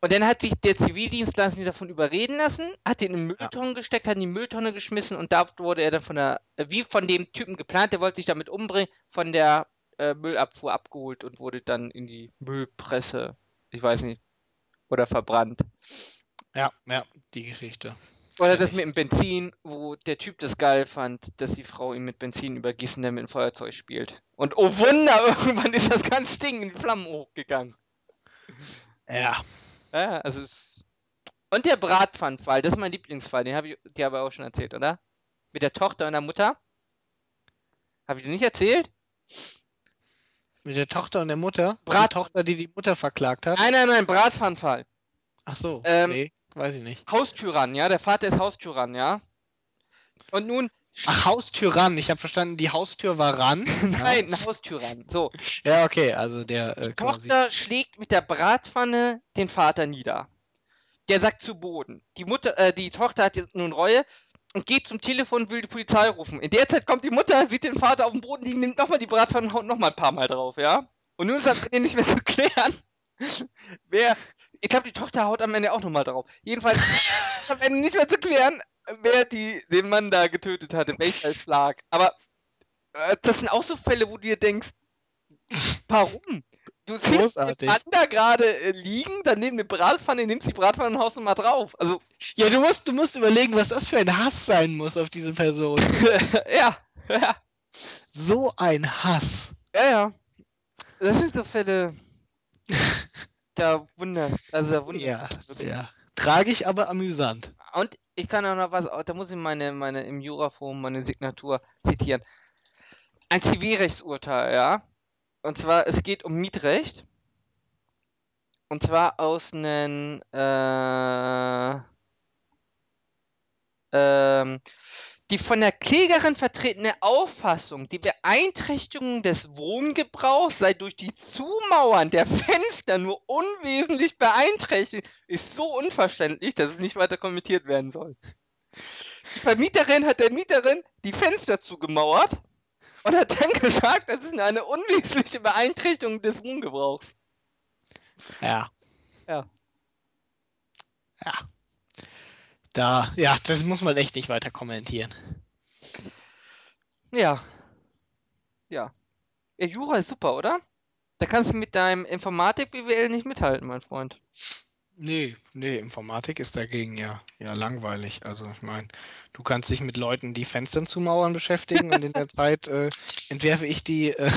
Und dann hat sich der Zivildienstleister davon überreden lassen, hat ihn in den Mülltonnen gesteckt, hat ihn in die Mülltonne geschmissen und da wurde er dann von der, äh, wie von dem Typen geplant, der wollte sich damit umbringen, von der äh, Müllabfuhr abgeholt und wurde dann in die Müllpresse, ich weiß nicht, oder verbrannt. Ja, ja, die Geschichte. Oder das mit dem Benzin, wo der Typ das geil fand, dass die Frau ihn mit Benzin übergießen, der mit dem Feuerzeug spielt. Und oh Wunder, irgendwann ist das ganze Ding in die Flammen hochgegangen. Ja. Ja, also es. Und der Bratpfannenfall, das ist mein Lieblingsfall, den habe ich dir aber auch schon erzählt, oder? Mit der Tochter und der Mutter. Habe ich dir nicht erzählt? Mit der Tochter und der Mutter? Brat- Die Tochter, die die Mutter verklagt hat? Nein, nein, nein, Bratpfannenfall. Ach so, Ähm, nee, weiß ich nicht. Haustyrann, ja, der Vater ist Haustyrann, ja. Und nun, Ach, Haustür ran. Ich habe verstanden, die Haustür war ran. nein, ein Haustyrann. So, Ja, okay, also der äh, quasi. Tochter schlägt mit der Bratpfanne den Vater nieder. Der sackt zu Boden. Die Mutter, äh, die Tochter hat jetzt nun Reue und geht zum Telefon und will die Polizei rufen. In der Zeit kommt die Mutter, sieht den Vater auf dem Boden liegen, nimmt nochmal die Bratpfanne und haut nochmal ein paar Mal drauf, ja? Und nun ist am Ende nicht mehr zu klären, wer. Ich glaube, die Tochter haut am Ende auch nochmal drauf. Jedenfalls ist am Ende nicht mehr zu klären, wer die, den Mann da getötet hatte, welcher Schlag. Aber äh, das sind auch so Fälle, wo du dir denkst, warum? Du siehst den Großartig. Mann da gerade äh, liegen, dann neben eine Bratpfanne, nimmst die Bratpfanne und haust mal drauf. Also, Ja, du musst, du musst überlegen, was das für ein Hass sein muss auf diese Person. ja, ja, So ein Hass. ja, ja. Das sind so Fälle, da wunder, also wunder. Ja, ja. Tragisch, aber amüsant. Und ich kann auch noch was, da muss ich meine, meine im Juraforum meine Signatur zitieren. Ein Zivilrechtsurteil, ja. Und zwar, es geht um Mietrecht. Und zwar aus einem äh, ähm, die von der Klägerin vertretene Auffassung, die Beeinträchtigung des Wohngebrauchs sei durch die Zumauern der Fenster nur unwesentlich beeinträchtigt, ist so unverständlich, dass es nicht weiter kommentiert werden soll. Die Vermieterin hat der Mieterin die Fenster zugemauert und hat dann gesagt, das ist nur eine unwesentliche Beeinträchtigung des Wohngebrauchs. Ja. Ja. Ja. Da, ja, das muss man echt nicht weiter kommentieren. Ja. Ja. Ja, Jura ist super, oder? Da kannst du mit deinem Informatik-BWL nicht mithalten, mein Freund. Nee, nee, Informatik ist dagegen ja, ja langweilig. Also ich meine, du kannst dich mit Leuten, die Fenstern zumauern, beschäftigen und in der Zeit äh, entwerfe ich die, äh,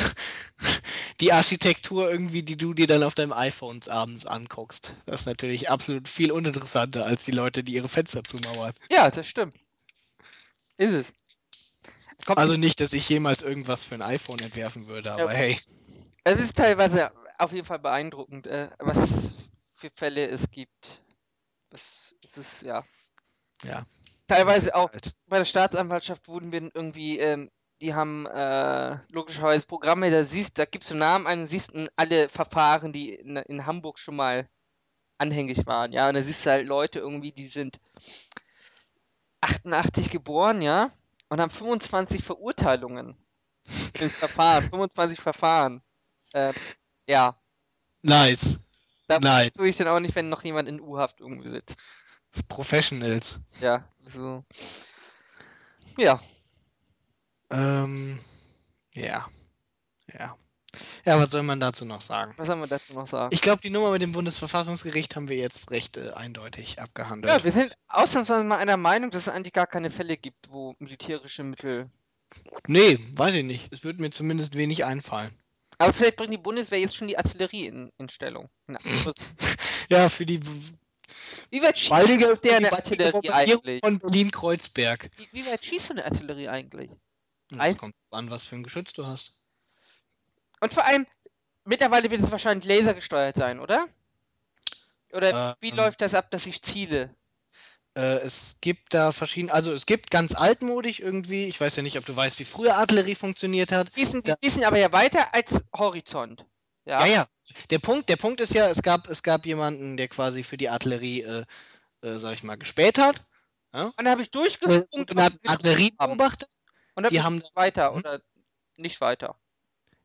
die Architektur irgendwie, die du dir dann auf deinem iPhone abends anguckst. Das ist natürlich absolut viel uninteressanter als die Leute, die ihre Fenster zumauern. Ja, das stimmt. Ist es. Kommt Also nicht, dass ich jemals irgendwas für ein iPhone entwerfen würde, aber hey. Es ist teilweise auf jeden Fall beeindruckend, äh, was für Fälle es gibt. Das, das ja. Ja. Teilweise auch halt- bei der Staatsanwaltschaft wurden wir irgendwie, ähm, die haben äh, logischerweise Programme, da siehst, da gibst du Namen ein und siehst alle Verfahren, die in, in Hamburg schon mal anhängig waren, ja. Und da siehst du halt Leute irgendwie, die sind 88 geboren, ja, und haben 25 Verurteilungen im Verfahren, 25 Verfahren. Ähm, ja, Nice. Da Nein. tue ich dann auch nicht, wenn noch jemand in U-Haft irgendwie sitzt. Das Professionals. Ja, so. Ja, Ähm, ja. Ja. Ja, was soll man dazu noch sagen? was soll man dazu noch sagen? Ich glaube, die Nummer mit dem Bundesverfassungsgericht haben wir jetzt recht äh, eindeutig Ja, abgehandelt. wir sind ausnahmsweise mal einer Meinung, dass es eigentlich gar keine Fälle gibt, wo militärische Mittel. nee, weiß ich nicht. Es würde mir zumindest wenig einfallen. Aber vielleicht bringt die Bundeswehr jetzt schon die Artillerie in, in Stellung. In anderes- Ja, für die wie weit schießt baldige, für die eine Artillerie eigentlich? von Berlin-Kreuzberg. Wie, wie weit schießt so eine Artillerie eigentlich? Das Ein- kommt an, was für ein Geschütz du hast. Und vor allem, mittlerweile wird es wahrscheinlich lasergesteuert sein, oder? Oder wie Ähm. läuft das ab, dass ich ziele? Äh, es gibt da verschiedene, also es gibt ganz altmodig irgendwie, ich weiß ja nicht, ob du weißt, wie früher Artillerie funktioniert hat. Die sind, die Da- wissen aber ja weiter als Horizont. Ja. Ja, ja. Der Punkt, der Punkt ist ja, es gab, es gab jemanden, der quasi für die Artillerie, äh, äh, sag ich mal, gespäht hat. Und dann habe ich durchgefunkt sogenannten Artilleriebeobachter. und dann die haben weiter Mhm. oder nicht weiter.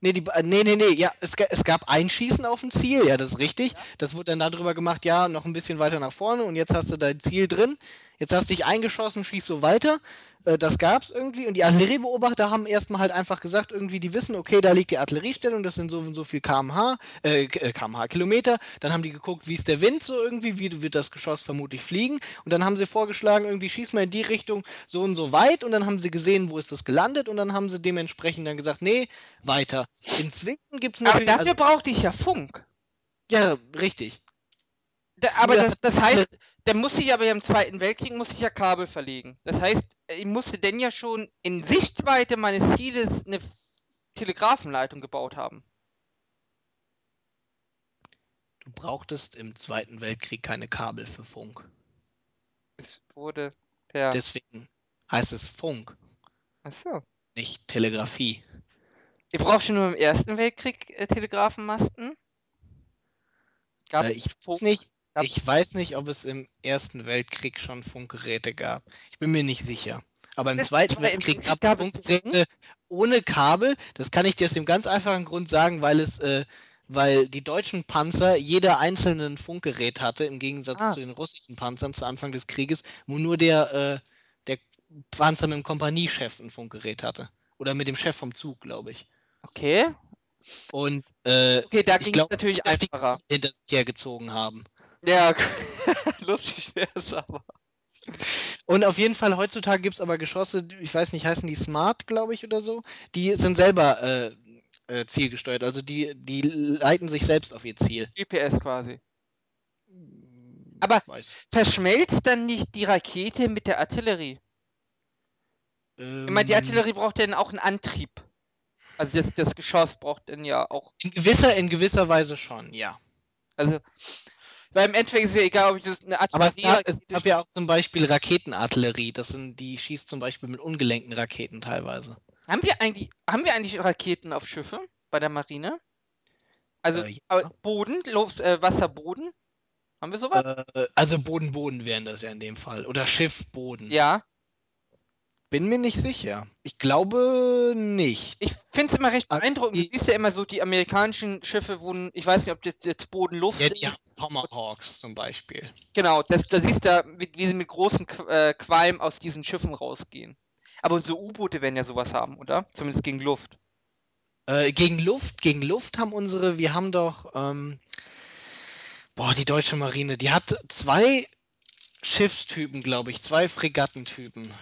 Nee, die, äh, nee, nee, nee, ja, es, es gab ein Schießen auf dem Ziel, ja, das ist richtig. Das wurde dann darüber gemacht, ja, noch ein bisschen weiter nach vorne und jetzt hast du dein Ziel drin. Jetzt hast du dich eingeschossen, schießt so weiter. Äh, das gab's irgendwie und die Artilleriebeobachter haben erstmal halt einfach gesagt, irgendwie, die wissen, okay, da liegt die Artilleriestellung, das sind so und so viel kmh, äh, K- äh, kmh, Kilometer. Dann haben die geguckt, wie ist der Wind so irgendwie, wie wird das Geschoss vermutlich fliegen. Und dann haben sie vorgeschlagen, irgendwie schieß mal in die Richtung so und so weit und dann haben sie gesehen, wo ist das gelandet und dann haben sie dementsprechend dann gesagt, nee, weiter. Inzwischen gibt es Aber natürlich. dafür brauchte ich ja Funk. also, ja, richtig. Da, aber das, das heißt, dann musste ich aber ja im Zweiten Weltkrieg musste ich ja Kabel verlegen. Das heißt, ich musste denn ja schon in Sichtweite meines Zieles eine Telegrafenleitung gebaut haben. Du brauchtest im Zweiten Weltkrieg keine Kabel für Funk. Es wurde per. Deswegen heißt es Funk, Achso. nicht Telegrafie. Ihr braucht schon nur im Ersten Weltkrieg äh, Telegrafenmasten? Gab Äh, ich, Funk? weiß nicht, Ich weiß nicht, ob es im Ersten Weltkrieg schon Funkgeräte gab. Ich bin mir nicht sicher. Aber im Das Zweiten im Weltkrieg gab gab es es Funkgeräte ohne Kabel. Das kann ich dir aus dem ganz einfachen Grund sagen, weil es, äh, weil die deutschen Panzer jeder einzelnen Funkgerät hatte, im Gegensatz Ah. zu den russischen Panzern zu Anfang des Krieges, wo nur der, äh, der Panzer mit dem Kompaniechef ein Funkgerät hatte. Oder mit dem Chef vom Zug, glaube ich. Okay. Und äh, Okay, da ich ging es glaube natürlich nicht, dass die einfacher. Hinter sich hergezogen haben. Ja, lustig wäre es aber. Und auf jeden Fall, heutzutage gibt es aber Geschosse, ich weiß nicht, heißen die Smart, glaube ich, oder so. Die sind selber äh, äh, zielgesteuert. Also die, die leiten sich selbst auf ihr Ziel. GPS quasi. Aber- Ich weiß. Verschmelzt dann nicht die Rakete mit der Artillerie? Ich meine, die Ähm, Artillerie braucht dann auch einen Antrieb. Also das, das Geschoss braucht dann ja auch. in, gewisser, in gewisser Weise schon, ja. Also, weil im Endeffekt ist ja egal, ob ich das eine Aber es Artillerie. gab, es gab ja auch zum Beispiel Raketenartillerie. Das sind, die schießt zum Beispiel mit ungelenkten Raketen teilweise. haben wir eigentlich, haben wir eigentlich Raketen auf Schiffe bei der Marine? Also Äh, ja. Boden, Luft, äh, Wasser, Boden? Haben wir sowas? Äh, also Boden-Boden wären das ja in dem Fall. Oder Schiff-Boden. ja. Bin mir nicht sicher. Ich glaube nicht. Ich finde es immer recht Aber beeindruckend. Du siehst ja immer so die amerikanischen Schiffe, wo, ich weiß nicht, ob das jetzt Boden, Luft Ja, ist. die haben Tomahawks zum Beispiel. Genau, das, da siehst du, wie, wie sie mit großen Qu- äh, Qualm aus diesen Schiffen rausgehen. Aber unsere U-Boote werden ja sowas haben, oder? Zumindest gegen Luft. Äh, gegen Luft, gegen Luft haben unsere, wir haben doch, ähm, boah, die deutsche Marine, die hat zwei Schiffstypen, glaube ich, zwei Fregattentypen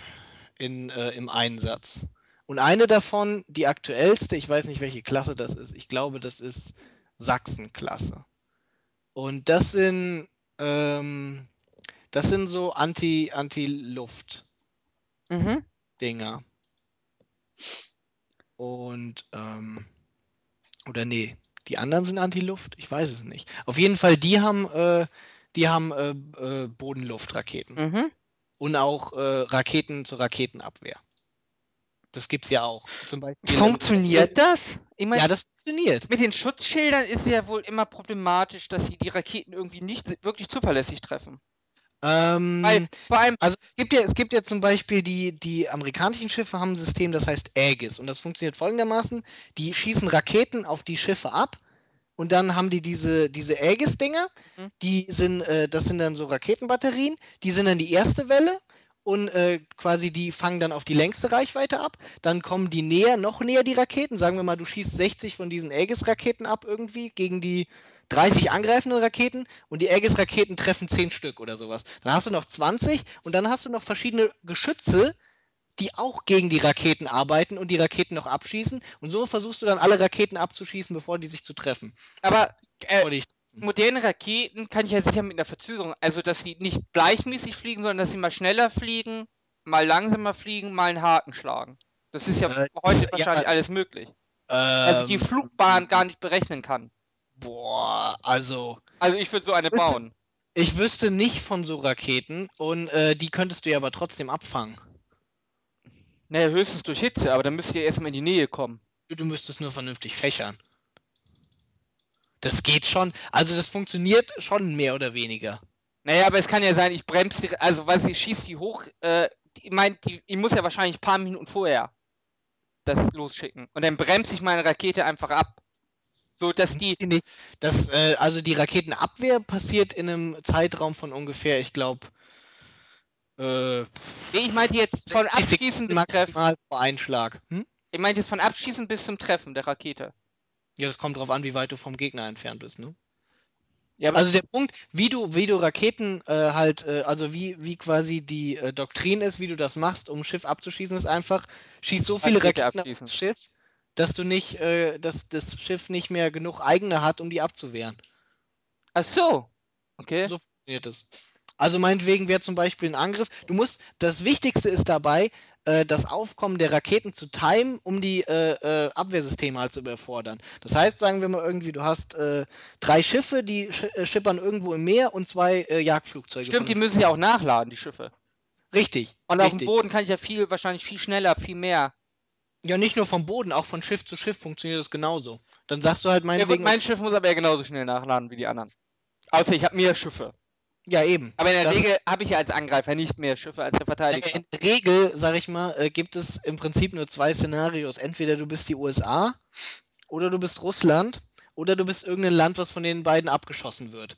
in, äh, im Einsatz. Und eine davon, die aktuellste, ich weiß nicht, welche Klasse das ist, ich glaube, das ist Sachsen-Klasse. Und das sind, ähm, das sind so Anti- Anti-Luft-Dinger. Mhm. Und, ähm, oder nee, die anderen sind Anti-Luft? Ich weiß es nicht. Auf jeden Fall, die haben, äh, die haben äh, äh, Bodenluftraketen. Mhm. Und auch äh, Raketen zur Raketenabwehr. Das gibt's ja auch. Zum Beispiel. Funktioniert das? Ich meine, Ja, das funktioniert. mit den Schutzschildern ist ja wohl immer problematisch, dass sie die Raketen irgendwie nicht wirklich zuverlässig treffen. Ähm, Weil vor allem, Also es gibt ja, es gibt ja zum Beispiel die, die amerikanischen Schiffe haben ein System, das heißt Aegis. Und das funktioniert folgendermaßen: Die schießen Raketen auf die Schiffe ab und dann haben die diese, diese Aegis-Dinger, Mhm. die sind, äh, das sind dann so Raketenbatterien, die sind dann die erste Welle und äh, quasi die fangen dann auf die längste Reichweite ab. Dann kommen die näher, noch näher die Raketen. Sagen wir mal, du schießt 60 von diesen Aegis-Raketen ab irgendwie gegen die 30 angreifenden Raketen und die Aegis-Raketen treffen 10 Stück oder sowas. Dann hast du noch 20 und dann hast du noch verschiedene Geschütze, die auch gegen die Raketen arbeiten und die Raketen noch abschießen. Und so versuchst du dann alle Raketen abzuschießen, bevor die sich zu treffen. aber äh, moderne Raketen kann ich ja sicher mit einer Verzögerung, also dass die nicht gleichmäßig fliegen, sondern dass sie mal schneller fliegen, mal langsamer fliegen, mal einen Haken schlagen. Das ist ja Äh, heute ja, wahrscheinlich alles möglich. Also die ähm, Flugbahn gar nicht berechnen kann. Boah, also Also ich würde so eine bauen. ich wüsste nicht von so Raketen und äh, die könntest du ja aber trotzdem abfangen. Naja, höchstens durch Hitze, aber dann müsst ihr erstmal in die Nähe kommen. Du müsstest nur vernünftig fächern. Das geht schon. Also das funktioniert schon mehr oder weniger. Naja, aber es kann ja sein, ich bremse die, also weiß ich, schieß die hoch, äh, die, ich mein, die, ich muss ja wahrscheinlich ein paar Minuten vorher das losschicken. Und dann bremse ich meine Rakete einfach ab. So, dass die. Das, äh, also die Raketenabwehr passiert in einem Zeitraum von ungefähr, ich glaube, äh, ich meinte jetzt von 60 Abschießen bis Treffen. vor Einschlag. Hm? Ich meinte jetzt von Abschießen bis zum Treffen der Rakete. Ja, das kommt drauf an, wie weit du vom Gegner entfernt bist, ne? Ja, Also der Punkt, wie du, wie du Raketen äh, halt, äh, also wie, wie quasi die äh, Doktrin ist, wie du das machst, um ein Schiff abzuschießen, ist einfach, schieß so viele Rakete Raketen abschießen. aufs Schiff, dass du nicht, äh, dass das Schiff nicht mehr genug eigene hat, um die abzuwehren. ach so. Okay. So funktioniert es. Also meinetwegen wäre zum Beispiel ein Angriff. Du musst, das Wichtigste ist dabei, äh, das Aufkommen der Raketen zu timen, um die äh, äh, Abwehrsysteme halt zu überfordern. Das heißt, sagen wir mal irgendwie, du hast äh, drei Schiffe, die sch äh, schippern irgendwo im Meer und zwei äh, Jagdflugzeuge. Stimmt, die müssen ja auch nachladen, die Schiffe. Richtig. Und auf dem richtig. Boden kann ich ja viel, wahrscheinlich viel schneller, viel mehr. Ja, nicht nur vom Boden, auch von Schiff zu Schiff funktioniert das genauso. Dann sagst du halt Ja, gut, meinetwegen, mein Schiff muss aber ja genauso schnell nachladen wie die anderen. Außer ich habe mehr Schiffe. Ja eben. Aber in der Das- Regel habe ich ja als Angreifer nicht mehr Schiffe als der Verteidiger. In der Regel, sag ich mal, äh, gibt es im Prinzip nur zwei Szenarios. Entweder du bist die USA oder du bist Russland oder du bist irgendein Land, was von den beiden abgeschossen wird.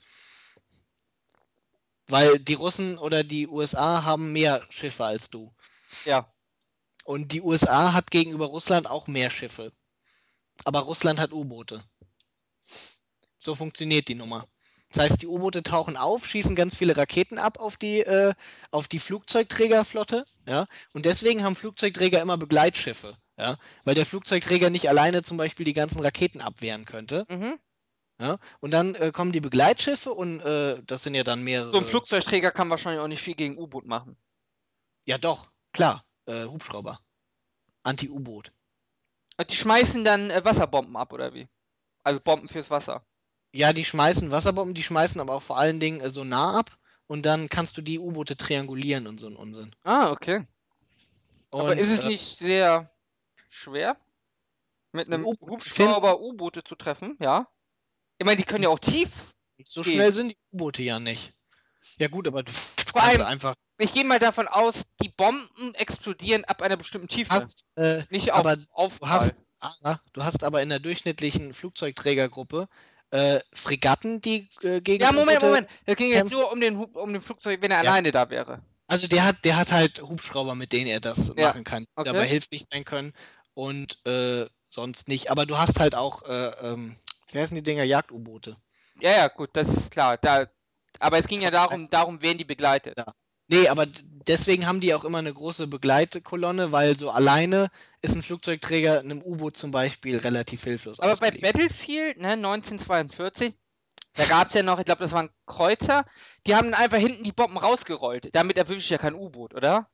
Weil die Russen oder die USA haben mehr Schiffe als du. Ja. Und die USA hat gegenüber Russland auch mehr Schiffe. Aber Russland hat U-Boote. So funktioniert die Nummer. Das heißt, die U-Boote tauchen auf, schießen ganz viele Raketen ab auf die, äh, auf die Flugzeugträgerflotte, ja. Und deswegen haben Flugzeugträger immer Begleitschiffe, ja. Weil der Flugzeugträger nicht alleine zum Beispiel die ganzen Raketen abwehren könnte. Mhm. Ja? Und dann äh, kommen die Begleitschiffe und äh, das sind ja dann mehrere. So ein Flugzeugträger kann wahrscheinlich auch nicht viel gegen U-Boot machen. Ja, doch, klar. Äh, Hubschrauber. Anti-U-Boot. Und die schmeißen dann äh, Wasserbomben ab, oder wie? Also Bomben fürs Wasser. Ja, die schmeißen Wasserbomben, die schmeißen aber auch vor allen Dingen äh, Sonar ab und dann kannst du die U-Boote triangulieren und so ein Unsinn. Ah, okay. Und, Aber ist es äh, nicht sehr schwer, mit einem finden? Hubschrauber U-Boote zu treffen? Ja. Ich meine, die können ja auch tief. so gehen. schnell sind die U-Boote ja nicht. Ja gut, aber du, du Vor kannst allem- einfach. Ich gehe mal davon aus, die Bomben explodieren ab einer bestimmten Tiefe. Hast, äh, nicht auf aber du Aufprall. hast, ah, du hast aber in der durchschnittlichen Flugzeugträgergruppe äh, Fregatten, die äh, gegen Ja, Moment, U-Boote- Moment. Es ging jetzt nur um den, Hub- um den Flugzeug, wenn er Ja. alleine da wäre. Also der hat, der hat halt Hubschrauber, mit denen er das Ja, machen kann, okay. dabei hilflich sein können und äh, sonst nicht. Aber du hast halt auch, äh, ähm, wie heißen die Dinger, Jagd-U-Boote. Ja, ja, gut, das ist klar. Da, aber es ging ja darum, darum werden die begleitet. Ja. Nee, aber deswegen haben die auch immer eine große Begleitkolonne, weil so alleine ist ein Flugzeugträger einem U-Boot zum Beispiel relativ hilflos Aber bei. Battlefield, ne, 1942, da gab es ja noch, ich glaube, das waren Kreuzer, die haben dann einfach hinten die Bomben rausgerollt. Damit erwische ich ja kein U-Boot, oder?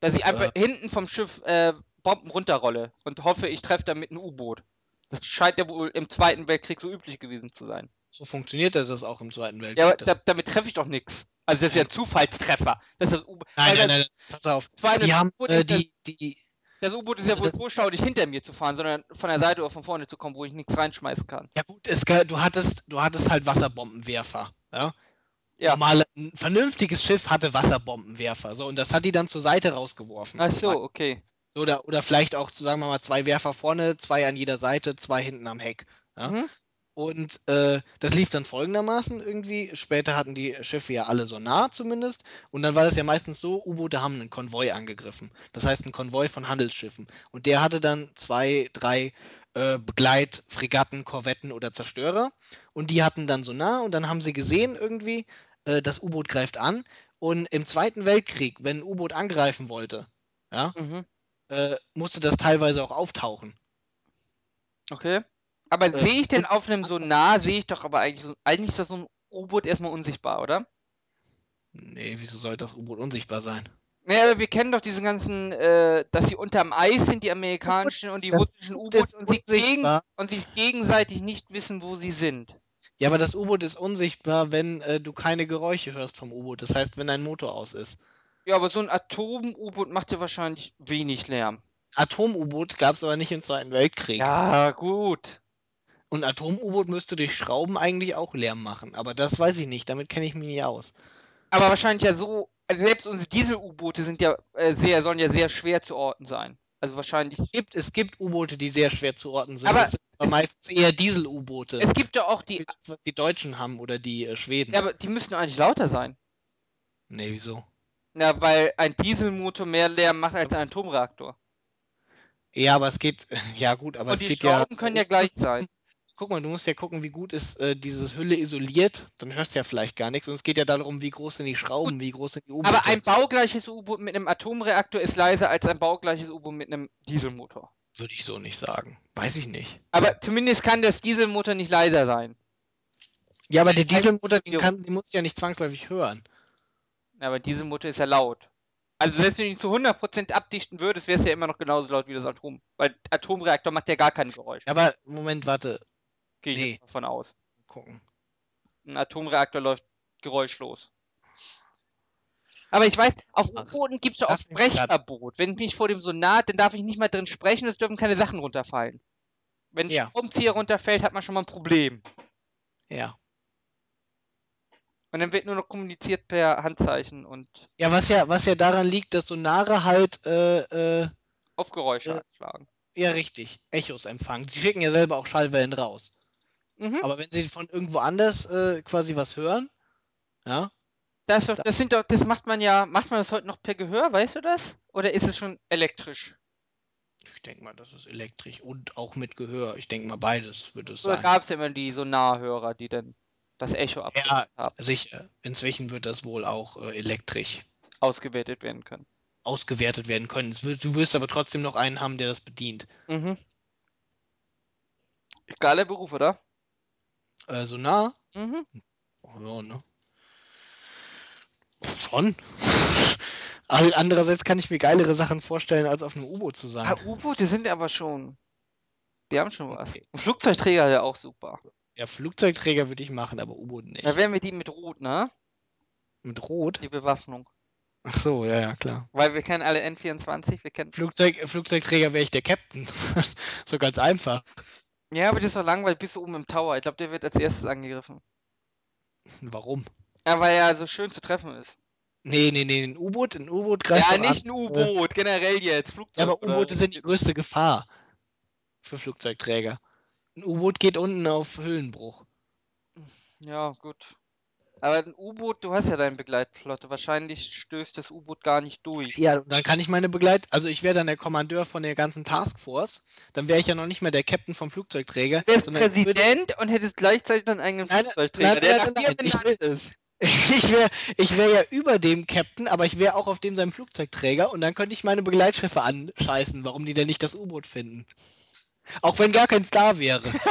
Dass ich einfach hinten vom Schiff äh, Bomben runterrolle und hoffe, ich treffe damit ein U-Boot. Das scheint ja wohl im Zweiten Weltkrieg so üblich gewesen zu sein. So funktioniert das auch im Zweiten Weltkrieg. Ja, aber da, damit treffe ich doch nichts. Also das ist ja ein Zufallstreffer. Das ist das U-Boot. nein, weil nein, nein, pass auf. das, Die das haben U-Boot äh, ist das- die, die, Das U-Boot ist ja Also wohl das- so schau, nicht hinter mir zu fahren, sondern von der Seite oder von vorne zu kommen, wo ich nichts reinschmeißen kann. ja gut, es, du hattest, du hattest halt Wasserbombenwerfer, ja. Ja. Normale, ein vernünftiges Schiff hatte Wasserbombenwerfer, so und das hat die dann zur Seite rausgeworfen. Ach so, okay. Oder, oder vielleicht auch, sagen wir mal, zwei Werfer vorne, zwei an jeder Seite, zwei hinten am Heck. Ja? Mhm. Und äh, das lief dann folgendermaßen irgendwie. Später hatten die Schiffe ja alle Sonar zumindest. Und dann war das ja meistens so, U-Boote haben einen Konvoi angegriffen. Das heißt, ein Konvoi von Handelsschiffen. Und der hatte dann zwei, drei äh, Begleitfregatten, Korvetten oder Zerstörer. Und die hatten dann Sonar und dann haben sie gesehen irgendwie, äh, das U-Boot greift an. Und im Zweiten Weltkrieg, wenn ein U-Boot angreifen wollte, ja, Mhm. äh, musste das teilweise auch auftauchen. Okay. Aber Äh, sehe ich denn auf einem Sonar, sehe ich doch aber eigentlich, so, eigentlich ist das so ein U-Boot erstmal unsichtbar, oder? Nee, wieso soll das U-Boot unsichtbar sein? Naja, aber wir kennen doch diese ganzen, äh, dass sie unterm Eis sind, die amerikanischen und die Das russischen U-Boot ist und, sich gegen, unsichtbar. und sich gegenseitig nicht wissen, wo sie sind. Ja, aber das U-Boot ist unsichtbar, wenn äh, du keine Geräusche hörst vom U-Boot. Das heißt, wenn dein Motor aus ist. Ja, aber so ein Atom-U-Boot macht ja wahrscheinlich wenig Lärm. Atom-U-Boot gab es aber nicht im Zweiten Weltkrieg. Ja, gut. Und Atom-U-Boot müsste durch Schrauben eigentlich auch Lärm machen. Aber das weiß ich nicht. Damit kenne ich mich nicht aus. Aber wahrscheinlich ja so, also selbst unsere Diesel-U-Boote sind ja äh, sehr, sollen ja sehr schwer zu orten sein. Also wahrscheinlich. Es gibt, es gibt U-Boote, die sehr schwer zu orten sind. Aber das sind aber meistens eher Diesel-U-Boote. Es gibt ja auch die, Wie das, was die Deutschen haben oder die äh, Schweden. ja, aber die müssen eigentlich lauter sein. Nee, wieso? Ja, weil ein Dieselmotor mehr Lärm macht als ein Atomreaktor. Ja, aber es geht, ja gut, aber Und es die geht ja. Schrauben können ja gleich sein. Guck mal, du musst ja gucken, wie gut ist äh, diese Hülle isoliert. Dann hörst du ja vielleicht gar nichts. Und es geht ja darum, wie groß sind die Schrauben, wie groß sind die U-Boote. Aber ein baugleiches U-Boot mit einem Atomreaktor ist leiser als ein baugleiches U-Boot mit einem Dieselmotor. Würde ich so nicht sagen. Weiß ich nicht. Aber zumindest kann das Dieselmotor nicht leiser sein. Ja, aber der Dieselmotor, den, kann, den musst du ja nicht zwangsläufig hören. Ja, aber diese Mutter ist ja laut. Also selbst wenn du ihn zu 100% abdichten würdest, wäre es ja immer noch genauso laut wie das Atom. Weil Atomreaktor macht ja gar kein Geräusch. Aber Moment, warte. Gehe ich nee. davon aus. Gucken. Ein Atomreaktor läuft geräuschlos. Aber ich weiß, auf U-Booten gibt es ja auch Sprechverbot. Wenn mich vor dem Sonat, dann darf ich nicht mal drin sprechen, es dürfen keine Sachen runterfallen. Wenn Ja. ein Stromzieher runterfällt, hat man schon mal ein Problem. Ja. Und dann wird nur noch kommuniziert per Handzeichen und Ja, was ja, was ja daran liegt, dass Sonare halt, äh, äh, auf Geräusche Äh. anschlagen. ja richtig, Echos empfangen. Sie schicken ja selber auch Schallwellen raus. Mhm. Aber wenn sie von irgendwo anders äh, quasi was hören, ja, Das, das sind doch, das macht man ja, macht man das heute noch per Gehör, weißt du das? Oder ist es schon elektrisch? ich denke mal, das ist elektrisch und auch mit Gehör. Ich denke mal, beides wird es Oder sein. gab es ja immer die Sonarhörer, die dann das Echo Ja, abgeschaltet haben, sicher. Inzwischen wird das wohl auch äh, elektrisch ausgewertet werden können. ausgewertet werden können. Wird, du wirst aber trotzdem noch einen haben, der das bedient. Mhm. Geiler Beruf, oder? Äh, Sonar? Mhm. Ja, ne? Schon. Andererseits kann ich mir geilere Sachen vorstellen, als auf einem U-Boot zu sein. Ah, U-Boote sind aber schon. Die haben schon was. Okay. Flugzeugträger ja auch super. Ja, Flugzeugträger würde ich machen, aber U-Boot nicht. Da wären wir die mit Rot, ne? Mit Rot? Die Bewaffnung. Ach so, ja, ja, klar. Weil wir kennen alle N24, wir kennen. Flugzeug, Flugzeugträger wäre ich der Captain. so ganz einfach. Ja, aber das ist doch langweilig, bist du oben im Tower. Ich glaube, der wird als erstes angegriffen. Warum? Ja, weil er so schön zu treffen ist. Nee, nee, nee, ein U-Boot, ein U-Boot greift Ja, nicht an. ein U-Boot, generell jetzt. Flugzeug. Ja, aber U-Boote sind die größte Gefahr für Flugzeugträger. Ein U-Boot geht unten auf Höhlenbruch. Ja, gut. Aber ein U-Boot, du hast ja deine Begleitflotte. Wahrscheinlich stößt das U-Boot gar nicht durch. Ja, dann kann ich meine Begleit... Also ich wäre dann der Kommandeur von der ganzen Taskforce. Dann wäre ich ja noch nicht mehr der Captain vom Flugzeugträger. Du wärst sondern ich würde- Präsident und hättest gleichzeitig einen eigenen Nein, Flugzeugträger, nein, der nein, nach nein, nein, ist. Ich wäre ich wär ja über dem Captain, aber ich wäre auch auf dem seinem Flugzeugträger und dann könnte ich meine Begleitschiffe anscheißen, warum die denn nicht das U-Boot finden. Auch wenn gar keins da wäre.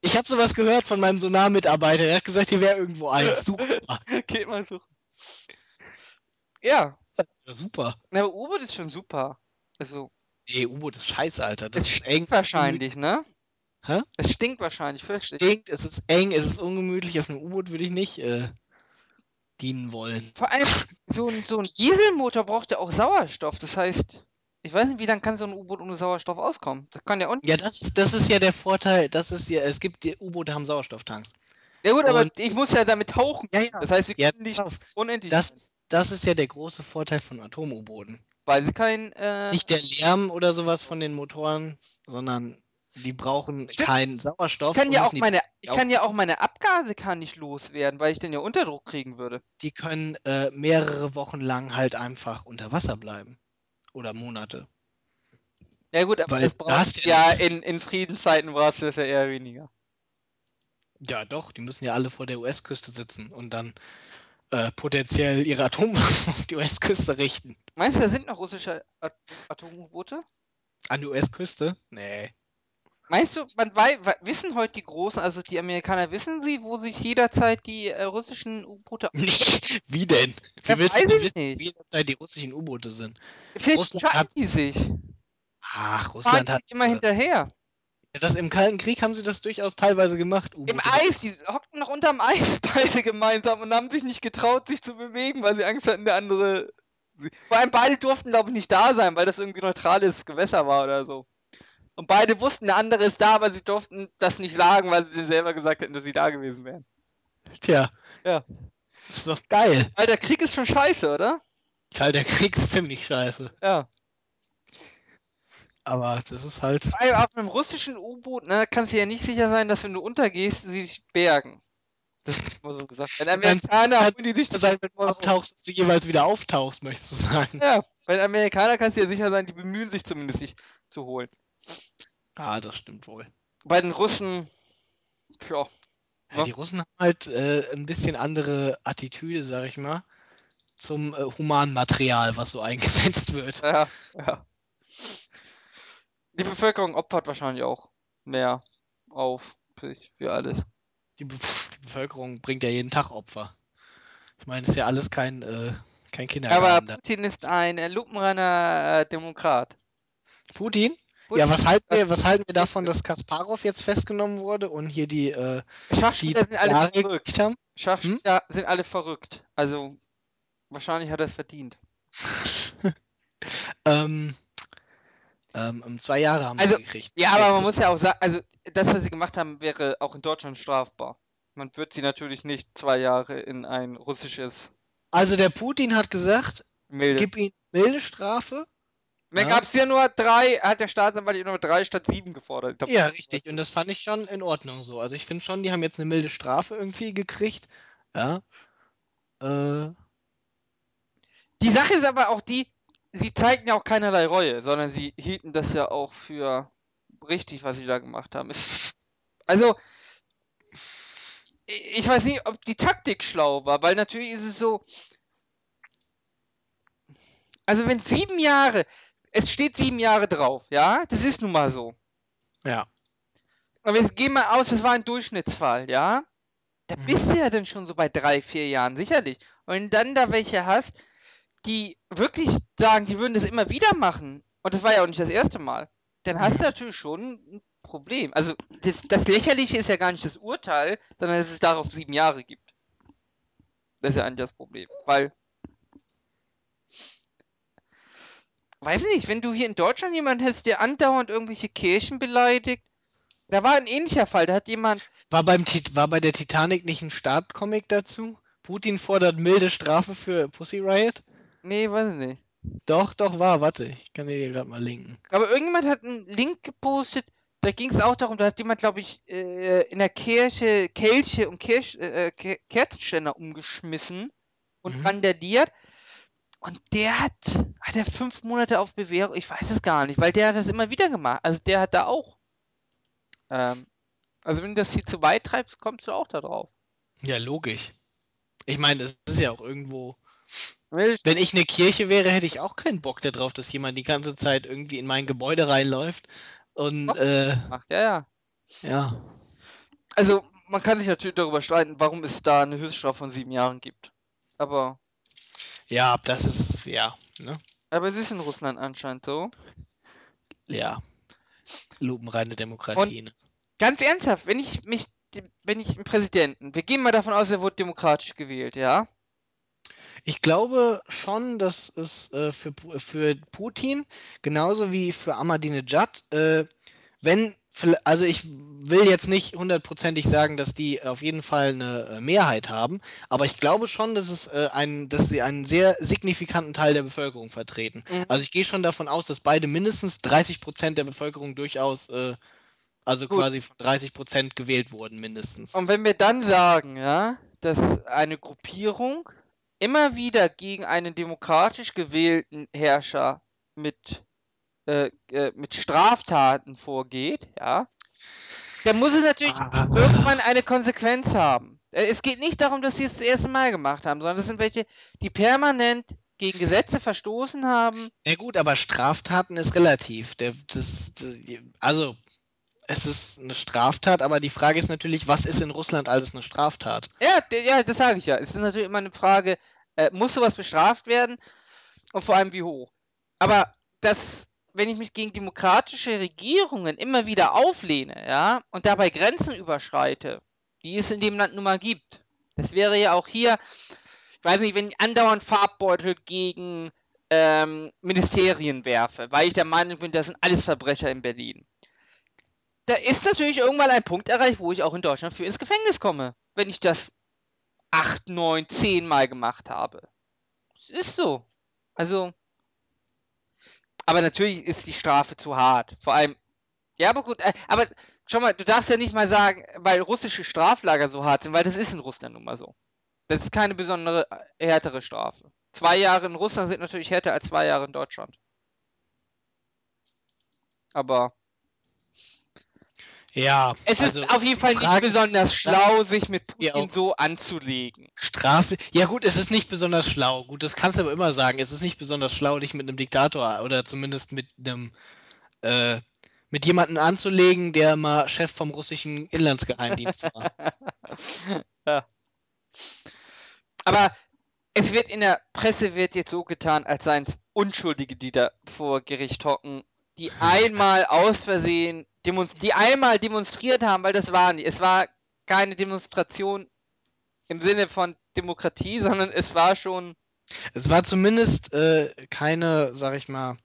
Ich habe sowas gehört von meinem Sonar-Mitarbeiter. Er hat gesagt, hier wäre irgendwo eins. Super. Geht mal suchen. Ja, Ja, super. na, aber U-Boot ist schon super. Also, Nee, U-Boot ist scheiße, Alter. Das ist eng. stinkt wahrscheinlich, ne? Hä? Es stinkt wahrscheinlich, Es stinkt, es ist eng, es ist ungemütlich. Auf einem U-Boot würde ich nicht äh, dienen wollen. Vor allem, so ein, so ein Dieselmotor braucht ja auch Sauerstoff. Das heißt, ich weiß nicht, wie lange kann so ein U-Boot ohne Sauerstoff auskommen? Das kann ja auch nicht. Ja, das, das ist ja der Vorteil. Das ist ja, es gibt die U-Boote haben Sauerstofftanks. Ja gut, aber Und- ich muss ja damit tauchen. Ja, ja. Das heißt, wir können nicht auf. unendlich, Das, das ist ja der große Vorteil von Atom-U-Booten. weil sie kein, äh, Nicht der Lärm oder sowas von den Motoren, sondern die brauchen Stimmt. keinen Sauerstoff. ich kann ja auch meine, ich kann ja auch meine Abgase kann nicht loswerden, weil ich dann ja Unterdruck kriegen würde. die können äh, mehrere Wochen lang halt einfach unter Wasser bleiben. Oder Monate. Ja gut, aber Weil das da brauchst ja ja in, in Friedenszeiten brauchst du das ja eher weniger. Ja, doch, die müssen ja alle vor der US-Küste sitzen und dann äh, potenziell ihre Atomwaffen auf die US-Küste richten. Meinst du, da sind noch russische At Atom-U-Boote? An die US-Küste? Nee. Meinst du, man wei wei- wissen heute die Großen, also die Amerikaner, wissen sie, wo sich jederzeit die äh, russischen U-Boote wie denn? Wie willst du wissen, nicht. wie jederzeit die russischen U-Boote sind? Vielleicht Russland hat- die sich. Ach, Russland hat. immer äh, hinterher. Das im Kalten Krieg haben sie das durchaus teilweise gemacht. Im. Eis, die hockten noch unterm Eis beide gemeinsam und haben sich nicht getraut, sich zu bewegen, weil sie Angst hatten, der andere. Vor allem beide durften, glaube ich, nicht da sein, weil das irgendwie neutrales Gewässer war oder so. Und beide wussten, der andere ist da, aber sie durften das nicht sagen, weil sie selber gesagt hätten, dass sie da gewesen wären. Tja. Ja. Das ist doch geil. Alter, Krieg ist schon scheiße, oder? Teil der Krieg ist ziemlich scheiße. Ja. Aber das ist halt. Allem auf einem russischen U-Boot, ne, kannst du ja nicht sicher sein, dass wenn du untergehst, sie dich bergen. Das ist immer so gesagt. Wenn Amerikaner kannst holen die dich heißt, wenn du abtauchst, dass du jeweils wieder auftauchst, möchtest du sagen. Ja, bei den Amerikanern kannst du ja sicher sein, die bemühen sich zumindest, dich zu holen. Ah, das stimmt wohl. Bei den Russen, ja, Ja, die Russen haben halt äh, ein bisschen andere Attitüde, sag ich mal, zum äh, Humanmaterial, was so eingesetzt wird. ja, ja. Die Bevölkerung opfert wahrscheinlich auch mehr auf sich für alles. Die, Be die Bevölkerung bringt ja jeden Tag Opfer. Ich meine, ist ja alles kein, äh, kein Aber Kindergarten da. Putin ist ein äh, lupenreiner äh, Demokrat. Putin? Ja, was halten wir, was halten wir davon, dass Kasparov jetzt festgenommen wurde und hier die, äh, die Schachspieler sind alle Jahre verrückt. haben? Schachspieler sind alle verrückt. Also wahrscheinlich hat er es verdient. Ähm, ähm, um zwei Jahre haben Also, die gekriegt. Ja, aber man muss ja auch sagen, also das, was sie gemacht haben, wäre auch in Deutschland strafbar. Man wird sie natürlich nicht zwei Jahre in ein russisches Also der Putin hat gesagt, Milde. gib ihm milde Strafe. Da ja. gab es ja nur drei, hat der Staatsanwalt nur drei statt sieben gefordert. Glaub, Ja, richtig. Und das fand ich schon in Ordnung so. Also ich finde schon, die haben jetzt eine milde Strafe irgendwie gekriegt. Ja. Äh, Die Sache ist aber auch die, sie zeigten ja auch keinerlei Reue, sondern sie hielten das ja auch für richtig, was sie da gemacht haben. Also, ich weiß nicht, ob die Taktik schlau war, weil natürlich ist es so, also wenn sieben Jahre, es steht sieben Jahre drauf, ja, das ist nun mal so. ja. Aber jetzt gehen wir aus, das war ein Durchschnittsfall, ja? Da Mhm. bist du ja dann schon so bei drei, vier Jahren, sicherlich. Und wenn du dann da welche hast, die wirklich sagen, die würden das immer wieder machen, und das war ja auch nicht das erste Mal, dann hast Mhm. du natürlich schon ein Problem. Also das, das Lächerliche ist ja gar nicht das Urteil, sondern dass es darauf sieben Jahre gibt. Das ist ja eigentlich das Problem. Weil, weiß nicht, wenn du hier in Deutschland jemanden hast, der andauernd irgendwelche Kirchen beleidigt, da war ein ähnlicher Fall, da hat jemand, War, beim Tit war bei der Titanic nicht ein Startcomic dazu? Putin fordert milde Strafe für Pussy Riot? nee, weiß ich nicht. Doch, doch, war. Warte, ich kann dir gerade mal linken. Aber irgendjemand hat einen Link gepostet, da ging es auch darum, da hat jemand, glaube ich, äh, in der Kirche Kelche und Kirch, äh, Ke- Kerzenständer umgeschmissen und Mhm. randaliert. Und der hat, hat er fünf Monate auf Bewährung, ich weiß es gar nicht, weil der hat das immer wieder gemacht. Also der hat da auch. Ähm, also wenn du das hier zu weit treibst, kommst du auch da drauf. Ja, logisch. Ich meine, das ist ja auch irgendwo. Wenn ich eine Kirche wäre, hätte ich auch keinen Bock darauf, dass jemand die ganze Zeit irgendwie in mein Gebäude reinläuft. Und Doch. äh, Macht, ja, ja. ja. Also man kann sich natürlich darüber streiten, warum es da eine Höchststrafe von sieben Jahren gibt. Aber, Ja, das ist, ja, ne? aber es ist in Russland anscheinend so. Ja. Lupenreine Demokratie. ne? Ganz ernsthaft, wenn ich mich, wenn ich einen Präsidenten, wir gehen mal davon aus, er wurde demokratisch gewählt, ja? Ich glaube schon, dass es äh, für, für Putin genauso wie für Ahmadinejad, äh, wenn, also ich will jetzt nicht hundertprozentig sagen, dass die auf jeden Fall eine äh, Mehrheit haben, aber ich glaube schon, dass es äh, ein, dass sie einen sehr signifikanten Teil der Bevölkerung vertreten. Mhm. Also ich gehe schon davon aus, dass beide mindestens 30 Prozent der Bevölkerung durchaus, äh, also Gut. quasi von 30 Prozent gewählt wurden mindestens. Und wenn wir dann sagen, ja, dass eine Gruppierung immer wieder gegen einen demokratisch gewählten Herrscher mit, äh, äh, mit Straftaten vorgeht, ja, dann muss es natürlich Ah. irgendwann eine Konsequenz haben. Äh, Es geht nicht darum, dass sie es das erste Mal gemacht haben, sondern es sind welche, die permanent gegen Gesetze verstoßen haben. Ja gut, aber Straftaten ist relativ. Der, das, also, es ist eine Straftat, aber die Frage ist natürlich, was ist in Russland alles eine Straftat? Ja, ja, das sage ich ja. Es ist natürlich immer eine Frage, äh, muss sowas bestraft werden und vor allem wie hoch. Aber das, wenn ich mich gegen demokratische Regierungen immer wieder auflehne, ja, und dabei Grenzen überschreite, die es in dem Land nun mal gibt, das wäre ja auch hier, ich weiß nicht, wenn ich andauernd Farbbeutel gegen ähm, Ministerien werfe, weil ich der Meinung bin, das sind alles Verbrecher in Berlin. Da ist natürlich irgendwann ein Punkt erreicht, wo ich auch in Deutschland für ins Gefängnis komme, wenn ich das acht, neun, zehn Mal gemacht habe. Es ist so. Also. Aber natürlich ist die Strafe zu hart. Vor allem. Ja, aber gut. Äh, aber schau mal, du darfst ja nicht mal sagen, weil russische Straflager so hart sind, weil das ist in Russland nun mal so. Das ist keine besondere äh, härtere Strafe. Zwei Jahre in Russland sind natürlich härter als zwei Jahre in Deutschland. Aber Ja, es also ist auf jeden Fall Frage- nicht besonders schlau, sich mit Ja, Putin auch. so anzulegen. Strafe. Ja gut, es ist nicht besonders schlau. Gut, das kannst du aber immer sagen. Es ist nicht besonders schlau, dich mit einem Diktator oder zumindest mit einem äh, mit jemandem anzulegen, der mal Chef vom russischen Inlandsgeheimdienst war. ja. Aber es wird in der Presse wird jetzt so getan, als seien es Unschuldige, die da vor Gericht hocken, die einmal aus Versehen, die einmal demonstriert haben, weil das war nicht. Es war keine Demonstration im Sinne von Demokratie, sondern es war schon. Es war zumindest äh, keine, sag ich mal.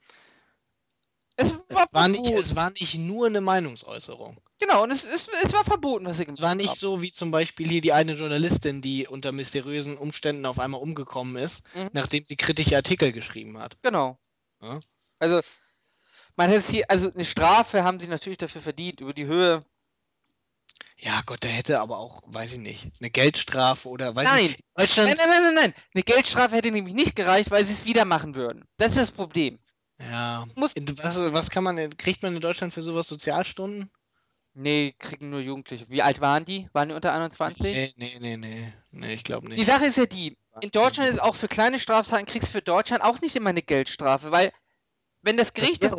Es war, es war, nicht, es war nicht nur eine Meinungsäußerung. Genau, und es, es, es war verboten, was sie gemacht haben. Es war nicht haben. so wie zum Beispiel hier die eine Journalistin, die unter mysteriösen Umständen auf einmal umgekommen ist, mhm. nachdem sie kritische Artikel geschrieben hat. Genau. Ja? Also, man hätte hier, also eine Strafe haben sie natürlich dafür verdient, über die Höhe. Ja, Gott, der hätte aber auch, weiß ich nicht, eine Geldstrafe oder weiß nein. ich nicht. Deutschland... Nein, nein, nein, nein, nein. Eine Geldstrafe hätte nämlich nicht gereicht, weil sie es wieder machen würden. Das ist das Problem. Ja. Muss... Was, was kann man, kriegt man in Deutschland für sowas Sozialstunden? Nee, kriegen nur Jugendliche. Wie alt waren die? Waren die unter 21? Nee, nee, nee, nee. Nee, ich glaube nicht. Die Sache ist ja die, in Deutschland ist auch für kleine Straftaten kriegst du für Deutschland auch nicht immer eine Geldstrafe, weil wenn das Gericht das,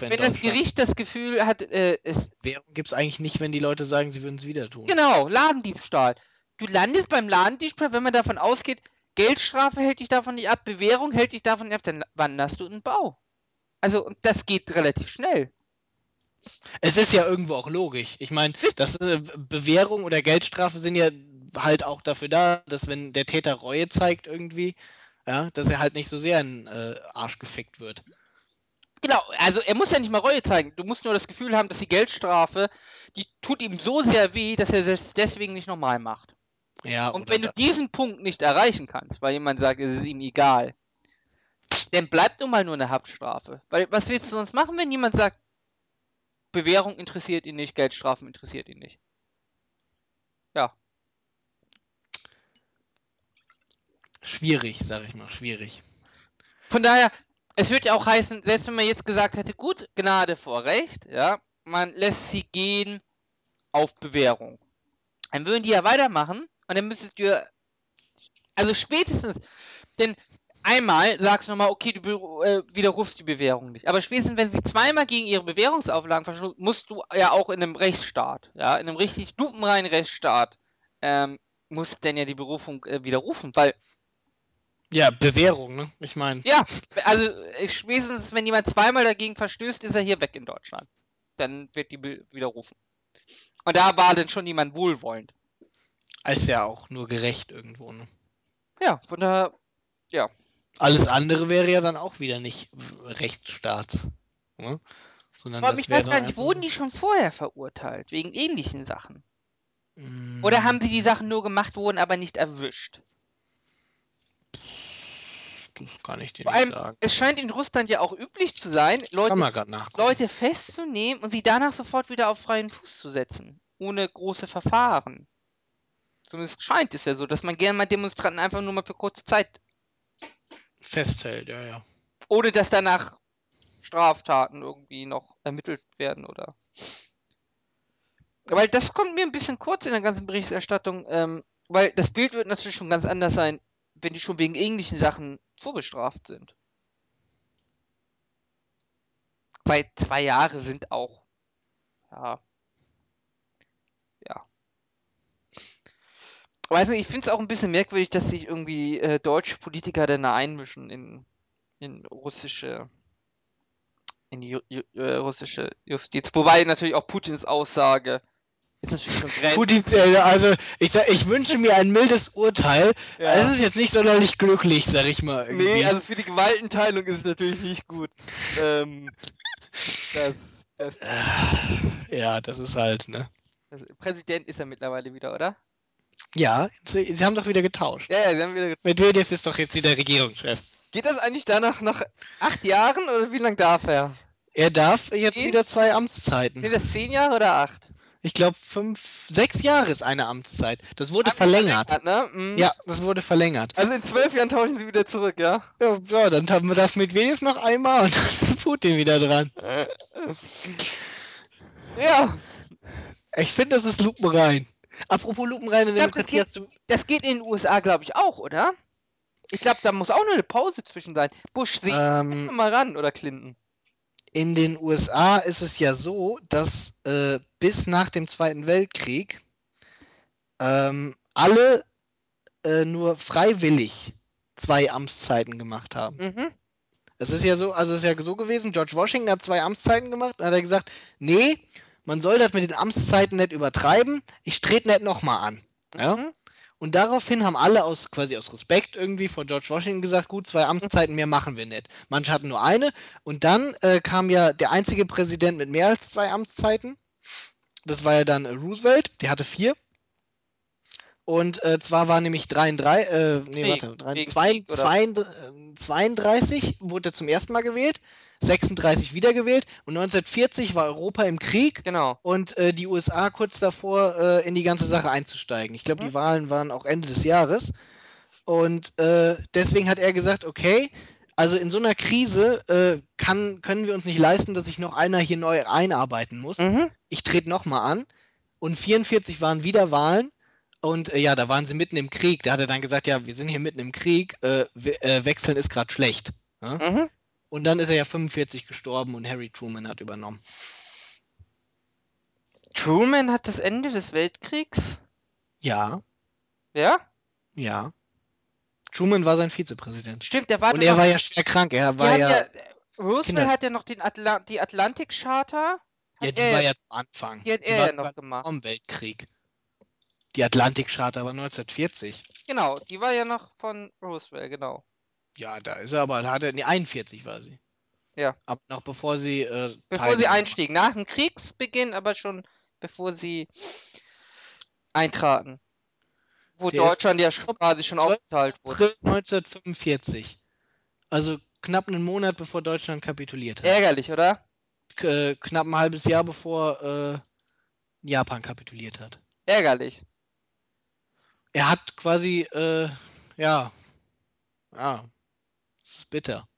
wenn das Gericht das Gefühl hat, äh, es Währung gibt es eigentlich nicht, wenn die Leute sagen, sie würden es wieder tun. Genau, Ladendiebstahl. Du landest beim Ladendiebstahl, wenn man davon ausgeht, Geldstrafe hält dich davon nicht ab, Bewährung hält dich davon nicht ab, dann wanderst du in den Bau. Also, das geht relativ schnell. Es ist ja irgendwo auch logisch. Ich meine, das äh, Bewährung oder Geldstrafe sind ja halt auch dafür da, dass wenn der Täter Reue zeigt irgendwie, ja, dass er halt nicht so sehr in äh, Arsch gefickt wird. Genau, also er muss ja nicht mal Reue zeigen. Du musst nur das Gefühl haben, dass die Geldstrafe, die tut ihm so sehr weh, dass er es deswegen nicht normal macht. Ja, und wenn du diesen Punkt nicht erreichen kannst, weil jemand sagt, es ist ihm egal, dann bleibt nun mal nur eine Haftstrafe. Weil was willst du sonst machen, wenn jemand sagt, Bewährung interessiert ihn nicht, Geldstrafen interessiert ihn nicht. Ja. Schwierig, sag ich mal, schwierig. Von daher, es würde ja auch heißen, selbst wenn man jetzt gesagt hätte, gut, Gnade vor Recht, ja, man lässt sie gehen auf Bewährung. Dann würden die ja weitermachen und dann müsstest du, also spätestens, denn einmal sagst du nochmal, okay, du äh, widerrufst die Bewährung nicht. Aber spätestens, wenn sie zweimal gegen ihre Bewährungsauflagen verstoßen, musst du ja auch in einem Rechtsstaat, ja, in einem richtig lupenreinen Rechtsstaat, ähm, musst denn ja die Berufung äh, widerrufen, weil. Ja, Bewährung, ne? Ich meine. Ja, also spätestens, wenn jemand zweimal dagegen verstößt, ist er hier weg in Deutschland. Dann wird die widerrufen. Und da war dann schon jemand wohlwollend. Ist ja auch nur gerecht irgendwo, ne? Ja, von daher, ja. Alles andere wäre ja dann auch wieder nicht Rechtsstaat. Ne? Sondern Aber das wäre dann nicht, wurden die schon vorher verurteilt, wegen ähnlichen Sachen? Mm. Oder haben sie die Sachen nur gemacht, wurden aber nicht erwischt? Das kann ich dir Vor nicht allem, sagen. Es scheint in Russland ja auch üblich zu sein, Leute, Leute festzunehmen und sie danach sofort wieder auf freien Fuß zu setzen. Ohne große Verfahren. Zumindest scheint es ja so, dass man gerne mal Demonstranten einfach nur mal für kurze Zeit festhält, ja, ja. Ohne dass danach Straftaten irgendwie noch ermittelt werden oder. Weil das kommt mir ein bisschen kurz in der ganzen Berichterstattung, ähm, weil das Bild wird natürlich schon ganz anders sein, wenn die schon wegen ähnlichen Sachen vorbestraft sind. Weil zwei Jahre sind auch. Ja. Ja. Weiß nicht, ich finde es auch ein bisschen merkwürdig, dass sich irgendwie äh, deutsche Politiker dann einmischen in, in russische in die Ju äh, russische Justiz. Wobei natürlich auch Putins Aussage ist natürlich schon. Putins, äh, also ich sag, ich wünsche mir ein mildes Urteil. Ja. Es ist jetzt nicht sonderlich glücklich, sag ich mal. Irgendwie. Nee, also für die Gewaltenteilung ist es natürlich nicht gut. ähm, das, das, ja, das ist halt, ne? Präsident ist er mittlerweile wieder, oder? Ja, sie haben doch wieder getauscht. Ja, ja, sie haben wieder getauscht. Medvedev ist doch jetzt wieder Regierungschef. Geht das eigentlich danach nach acht Jahren oder wie lange darf er? Er darf jetzt zehn? wieder zwei Amtszeiten. Sind das zehn Jahre oder acht? Ich glaube, fünf, sechs Jahre ist eine Amtszeit. Das wurde verlängert. verlängert ne? mhm. Ja, das wurde verlängert. Also in zwölf Jahren tauschen sie wieder zurück, ja? Ja, ja dann haben wir das Medvedev noch einmal und dann ist Putin wieder dran. ja. Ich finde, das ist lupenrein. Apropos lupenreine Demokratie, glaub, das geht, hast du. Das geht in den USA, glaube ich, auch, oder? Ich glaube, da muss auch nur eine Pause zwischen sein. Bush, sieh ähm, mal ran, oder Clinton. In den USA ist es ja so, dass äh, bis nach dem Zweiten Weltkrieg ähm, alle äh, nur freiwillig zwei Amtszeiten gemacht haben. Mhm. Es ist ja so, also es ist ja so gewesen, George Washington hat zwei Amtszeiten gemacht, dann hat er gesagt, nee, man soll das mit den Amtszeiten nicht übertreiben, ich trete nicht nochmal an. Ja? Und daraufhin haben alle aus quasi aus Respekt irgendwie vor George Washington gesagt, gut, zwei Amtszeiten mehr machen wir nicht. Manche hatten nur eine. Und dann äh, kam ja der einzige Präsident mit mehr als zwei Amtszeiten. Das war ja dann äh, Roosevelt, der hatte vier. Und äh, zwar war nämlich 33, äh, nee, Krieg, warte, drei- wegen zwei- Krieg, oder? zwei- äh, 32 wurde er zum ersten Mal gewählt, 36 wiedergewählt und 1940 war Europa im Krieg Genau. und äh, die USA kurz davor, äh, in die ganze Sache einzusteigen. Ich glaube, Mhm. die Wahlen waren auch Ende des Jahres. Und äh, deswegen hat er gesagt, okay, also in so einer Krise äh, kann, können wir uns nicht leisten, dass sich noch einer hier neu einarbeiten muss. Mhm. Ich trete nochmal an. Und 44 waren wieder Wahlen. Und äh, ja, da waren sie mitten im Krieg. Da hat er dann gesagt, ja, wir sind hier mitten im Krieg, äh, we wechseln ist gerade schlecht. Ja? Mhm. Und dann ist er ja 45 gestorben und Harry Truman hat übernommen. Truman hat das Ende des Weltkriegs? Ja, Ja? ja. Truman war sein Vizepräsident. Stimmt, der war Und er war ja schwer krank. Er war ja, ja, Roosevelt Kinder- hat ja noch den Atla die Atlantic Charta. ja, die war ja- zum Anfang. die hat er war ja noch gemacht. Vom Weltkrieg. Die Atlantik-Charta war 1940. Genau, die war ja noch von Roosevelt, genau. Ja, da ist er aber, da hat er, nee, 41 war sie. Ja. Aber noch bevor sie, äh, Bevor sie einstiegen. Nach dem Kriegsbeginn, aber schon bevor sie eintraten. Wo Der Deutschland ja schon quasi schon 12. aufgeteilt wurde. April 1945. Also knapp einen Monat bevor Deutschland kapituliert hat. Ärgerlich, oder? K äh, knapp ein halbes Jahr bevor äh, Japan kapituliert hat. Ärgerlich. Er hat quasi, äh, ja, ja, ist bitter.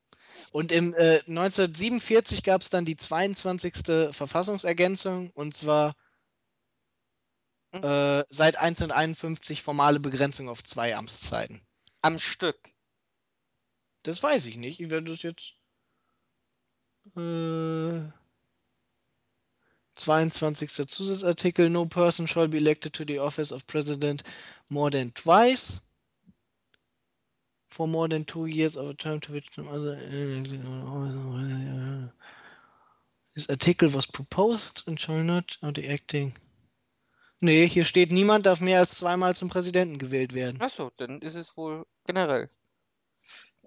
Und im äh, 1947 gab es dann die 22. Verfassungsergänzung und zwar Mhm. äh, seit 1951 formale Begrenzung auf zwei Amtszeiten. Am Stück. Das weiß ich nicht. Ich werde das jetzt. Äh, 22. Zusatzartikel. No person shall be elected to the office of president more than twice. For more than two years of a term to which some other. This article was proposed and shall not or the acting. Nee, hier steht, niemand darf mehr als zweimal zum Präsidenten gewählt werden. Achso, dann ist es wohl generell.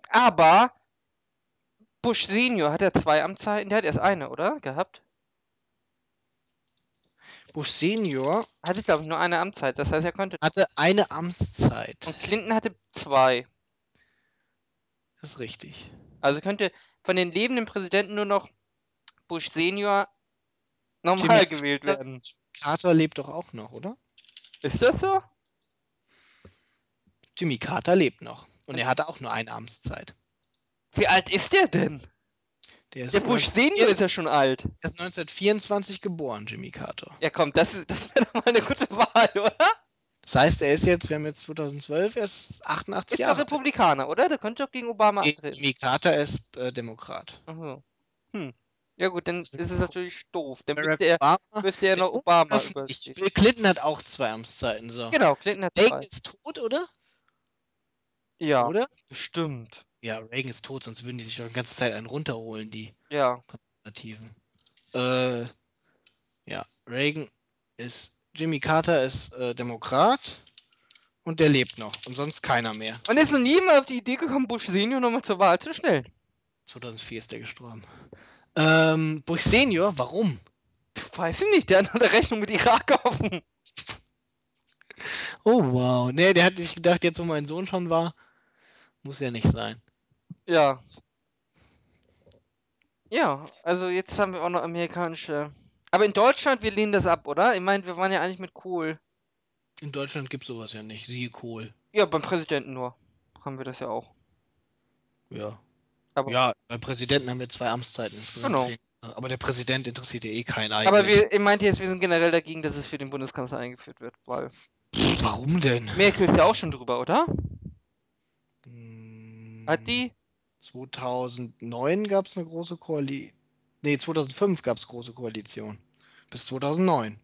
Aber Bush Senior hat er zwei Amtszeiten, der hat erst eine, oder? Gehabt? Bush Senior Hatte, glaube ich, nur eine Amtszeit. Das heißt, er konnte. hatte eine Amtszeit. Und Clinton hatte zwei. Das ist richtig. Also könnte von den lebenden Präsidenten nur noch Bush Senior normal Jimmy gewählt werden. Carter lebt doch auch noch, oder? Ist das so? Jimmy Carter lebt noch. Und er hatte auch nur eine Amtszeit. Wie alt ist der denn? Der ist, Der Bush 19- Senior ist ja schon alt. der ist 1924 geboren, Jimmy Carter. Ja, komm, das, ist- das wäre doch mal eine gute Wahl, oder? Das heißt, er ist jetzt, wir haben jetzt 2012, er ist 88 Ist doch Jahre alt. Republikaner, oder? Der könnte doch gegen Obama antreten. Jimmy Carter ist äh, Demokrat. Ach so. Hm. Ja gut, dann ist es natürlich doof. Dann müsste er, Obama. müsste er noch Obama überstehen. Bill Clinton hat auch zwei Amtszeiten. So. Genau, Clinton hat Reagan zwei. ist tot, oder? Ja, Oder? bestimmt. Ja, Reagan ist tot, sonst würden die sich doch die ganze Zeit einen runterholen, die Ja. Konservativen. Äh, ja, Reagan ist, Jimmy Carter ist äh, Demokrat und der lebt noch und sonst keiner mehr. Und ist noch niemand auf die Idee gekommen, Bush Senior nochmal zur Wahl zu stellen. 2004 ist der gestorben. Ähm, Bush Senior, warum? Weiß ich nicht, der hat noch eine Rechnung mit Irak offen. Oh wow, nee, der hat sich gedacht, jetzt wo mein Sohn schon war, muss ja nicht sein. Ja. Ja, also jetzt haben wir auch noch amerikanische. Aber in Deutschland, wir lehnen das ab, oder? Ich meine, wir waren ja eigentlich mit Kohl. In Deutschland gibt sowas ja nicht. Siehe Kohl. Ja, beim Präsidenten nur. Haben wir das ja auch. Ja. Aber, Ja, bei Präsidenten haben wir zwei Amtszeiten insgesamt. Genau. Aber der Präsident interessiert ja eh keinen eigentlich. aber wir, ich meinte jetzt, wir sind generell dagegen, dass es für den Bundeskanzler eingeführt wird, weil Pff, Warum denn? Merkel ist ja auch schon drüber, oder? Hm, Hat die? 2009 gab es eine große Koalition. Nee, 2005 gab es große Koalition. Bis 2009.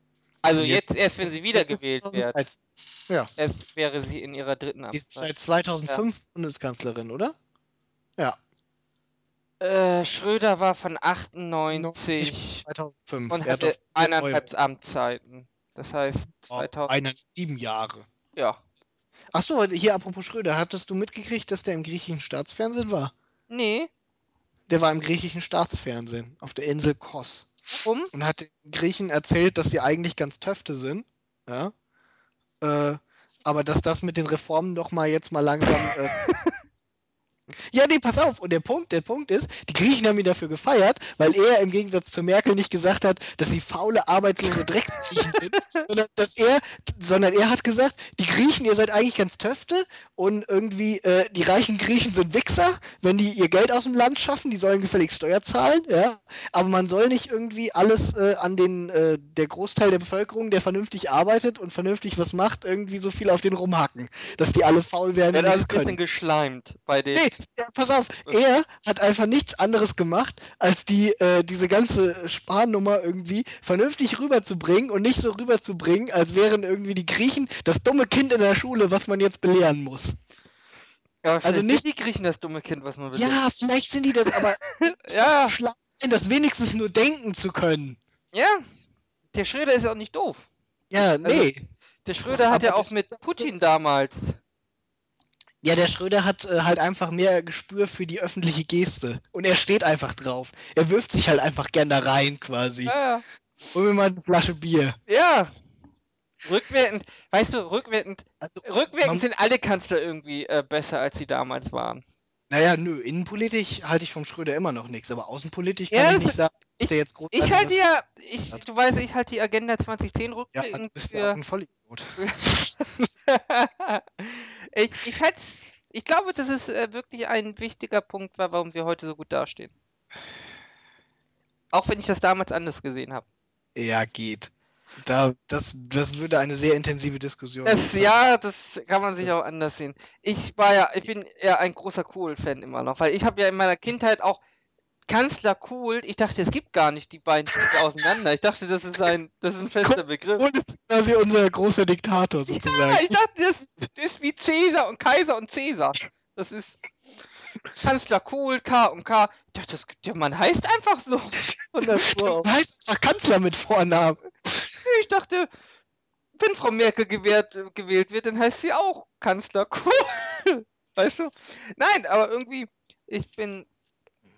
Also jetzt- jetzt erst, wenn sie wiedergewählt wird. 2013. Ja, Erst wäre sie in ihrer dritten sie ist Amtszeit. seit 2005 Bundeskanzlerin, oder? Ja, Äh, Schröder war von 90 98 2005. und Er hat hatte eineinhalb Amtszeiten. Das heißt, Oh, 2000. eine, sieben Jahre. Ja. Achso, hier apropos Schröder, hattest du mitgekriegt, dass der im griechischen Staatsfernsehen war? Nee. Der war im griechischen Staatsfernsehen auf der Insel Kos Warum? und hat den Griechen erzählt, dass sie eigentlich ganz Töfte sind. Ja. Äh, aber dass das mit den Reformen doch mal jetzt mal langsam. Äh... ja, nee, pass auf. Und der Punkt, der Punkt ist, die Griechen haben ihn dafür gefeiert, weil er im Gegensatz zu Merkel nicht gesagt hat, dass sie faule, arbeitslose Drecksgriechen sind, sondern dass er, sondern er hat gesagt, die Griechen, ihr seid eigentlich ganz Töfte und irgendwie äh, die reichen Griechen sind Wichser, wenn die ihr Geld aus dem Land schaffen, die sollen gefälligst Steuer zahlen, ja. Aber man soll nicht irgendwie alles äh, an den, äh, der Großteil der Bevölkerung, der vernünftig arbeitet und vernünftig was macht, irgendwie so viel auf den rumhacken, dass die alle faul werden hat also nichts ein bisschen geschleimt bei den. Nee, ja, pass auf, er hat einfach nichts anderes gemacht, als die, äh, diese ganze Sparnummer irgendwie vernünftig rüberzubringen und nicht so rüberzubringen, als wären irgendwie die Griechen das dumme Kind in der Schule, was man jetzt belehren muss. Aber also also nicht- die Griechen das dumme Kind, was man will. Ja, vielleicht sind die das, aber Ja. schlau das wenigstens nur denken zu können. Ja. Der Schröder ist ja auch nicht doof. Ja, nee. Der Schröder hat ja auch mit Putin damals. Ja, der Schröder hat äh, halt einfach mehr Gespür für die öffentliche Geste. Und er steht einfach drauf. Er wirft sich halt einfach gern da rein, quasi. Ja. Hol mir mal eine Flasche Bier. Ja. Rückwirkend, weißt du, rückwirkend, Also, rückwirkend sind alle Kanzler irgendwie äh, besser, als sie damals waren. naja, nö, innenpolitisch halte ich vom Schröder immer noch nichts, aber außenpolitisch Ja, kann ich das- nicht sagen, dass der jetzt großartig Ich halte ja, ich, du weißt, ich halte die Agenda 2010 Ja, rückwirkend du bist ja auch ein Vollidiot. ich ich, halt's- ich glaube, dass es äh, wirklich ein wichtiger Punkt war, warum wir heute so gut dastehen. Auch wenn ich das damals anders gesehen habe. Ja, geht. Da, das, das würde eine sehr intensive Diskussion. Das, ja, das kann man sich Das- auch anders sehen. Ich war ja, ich bin eher ein großer Kohl-Fan immer noch, weil ich habe ja in meiner Kindheit auch Kanzler Kohl, ich dachte, es gibt gar nicht die beiden auseinander. Ich dachte, das ist ein, das ist ein fester Begriff. Und ist quasi unser großer Diktator Ja, sozusagen. ich dachte, das, ist wie Cäsar und Kaiser und Cäsar. Das ist Kanzler Kohl, K und K. Ich dachte, das, der Mann heißt einfach so. Von der. Das heißt zwar Kanzler mit Vornamen. Ich dachte, wenn Frau Merkel gewählt, gewählt wird, dann heißt sie auch Kanzler Kohl. Weißt du? Nein, aber irgendwie, ich bin.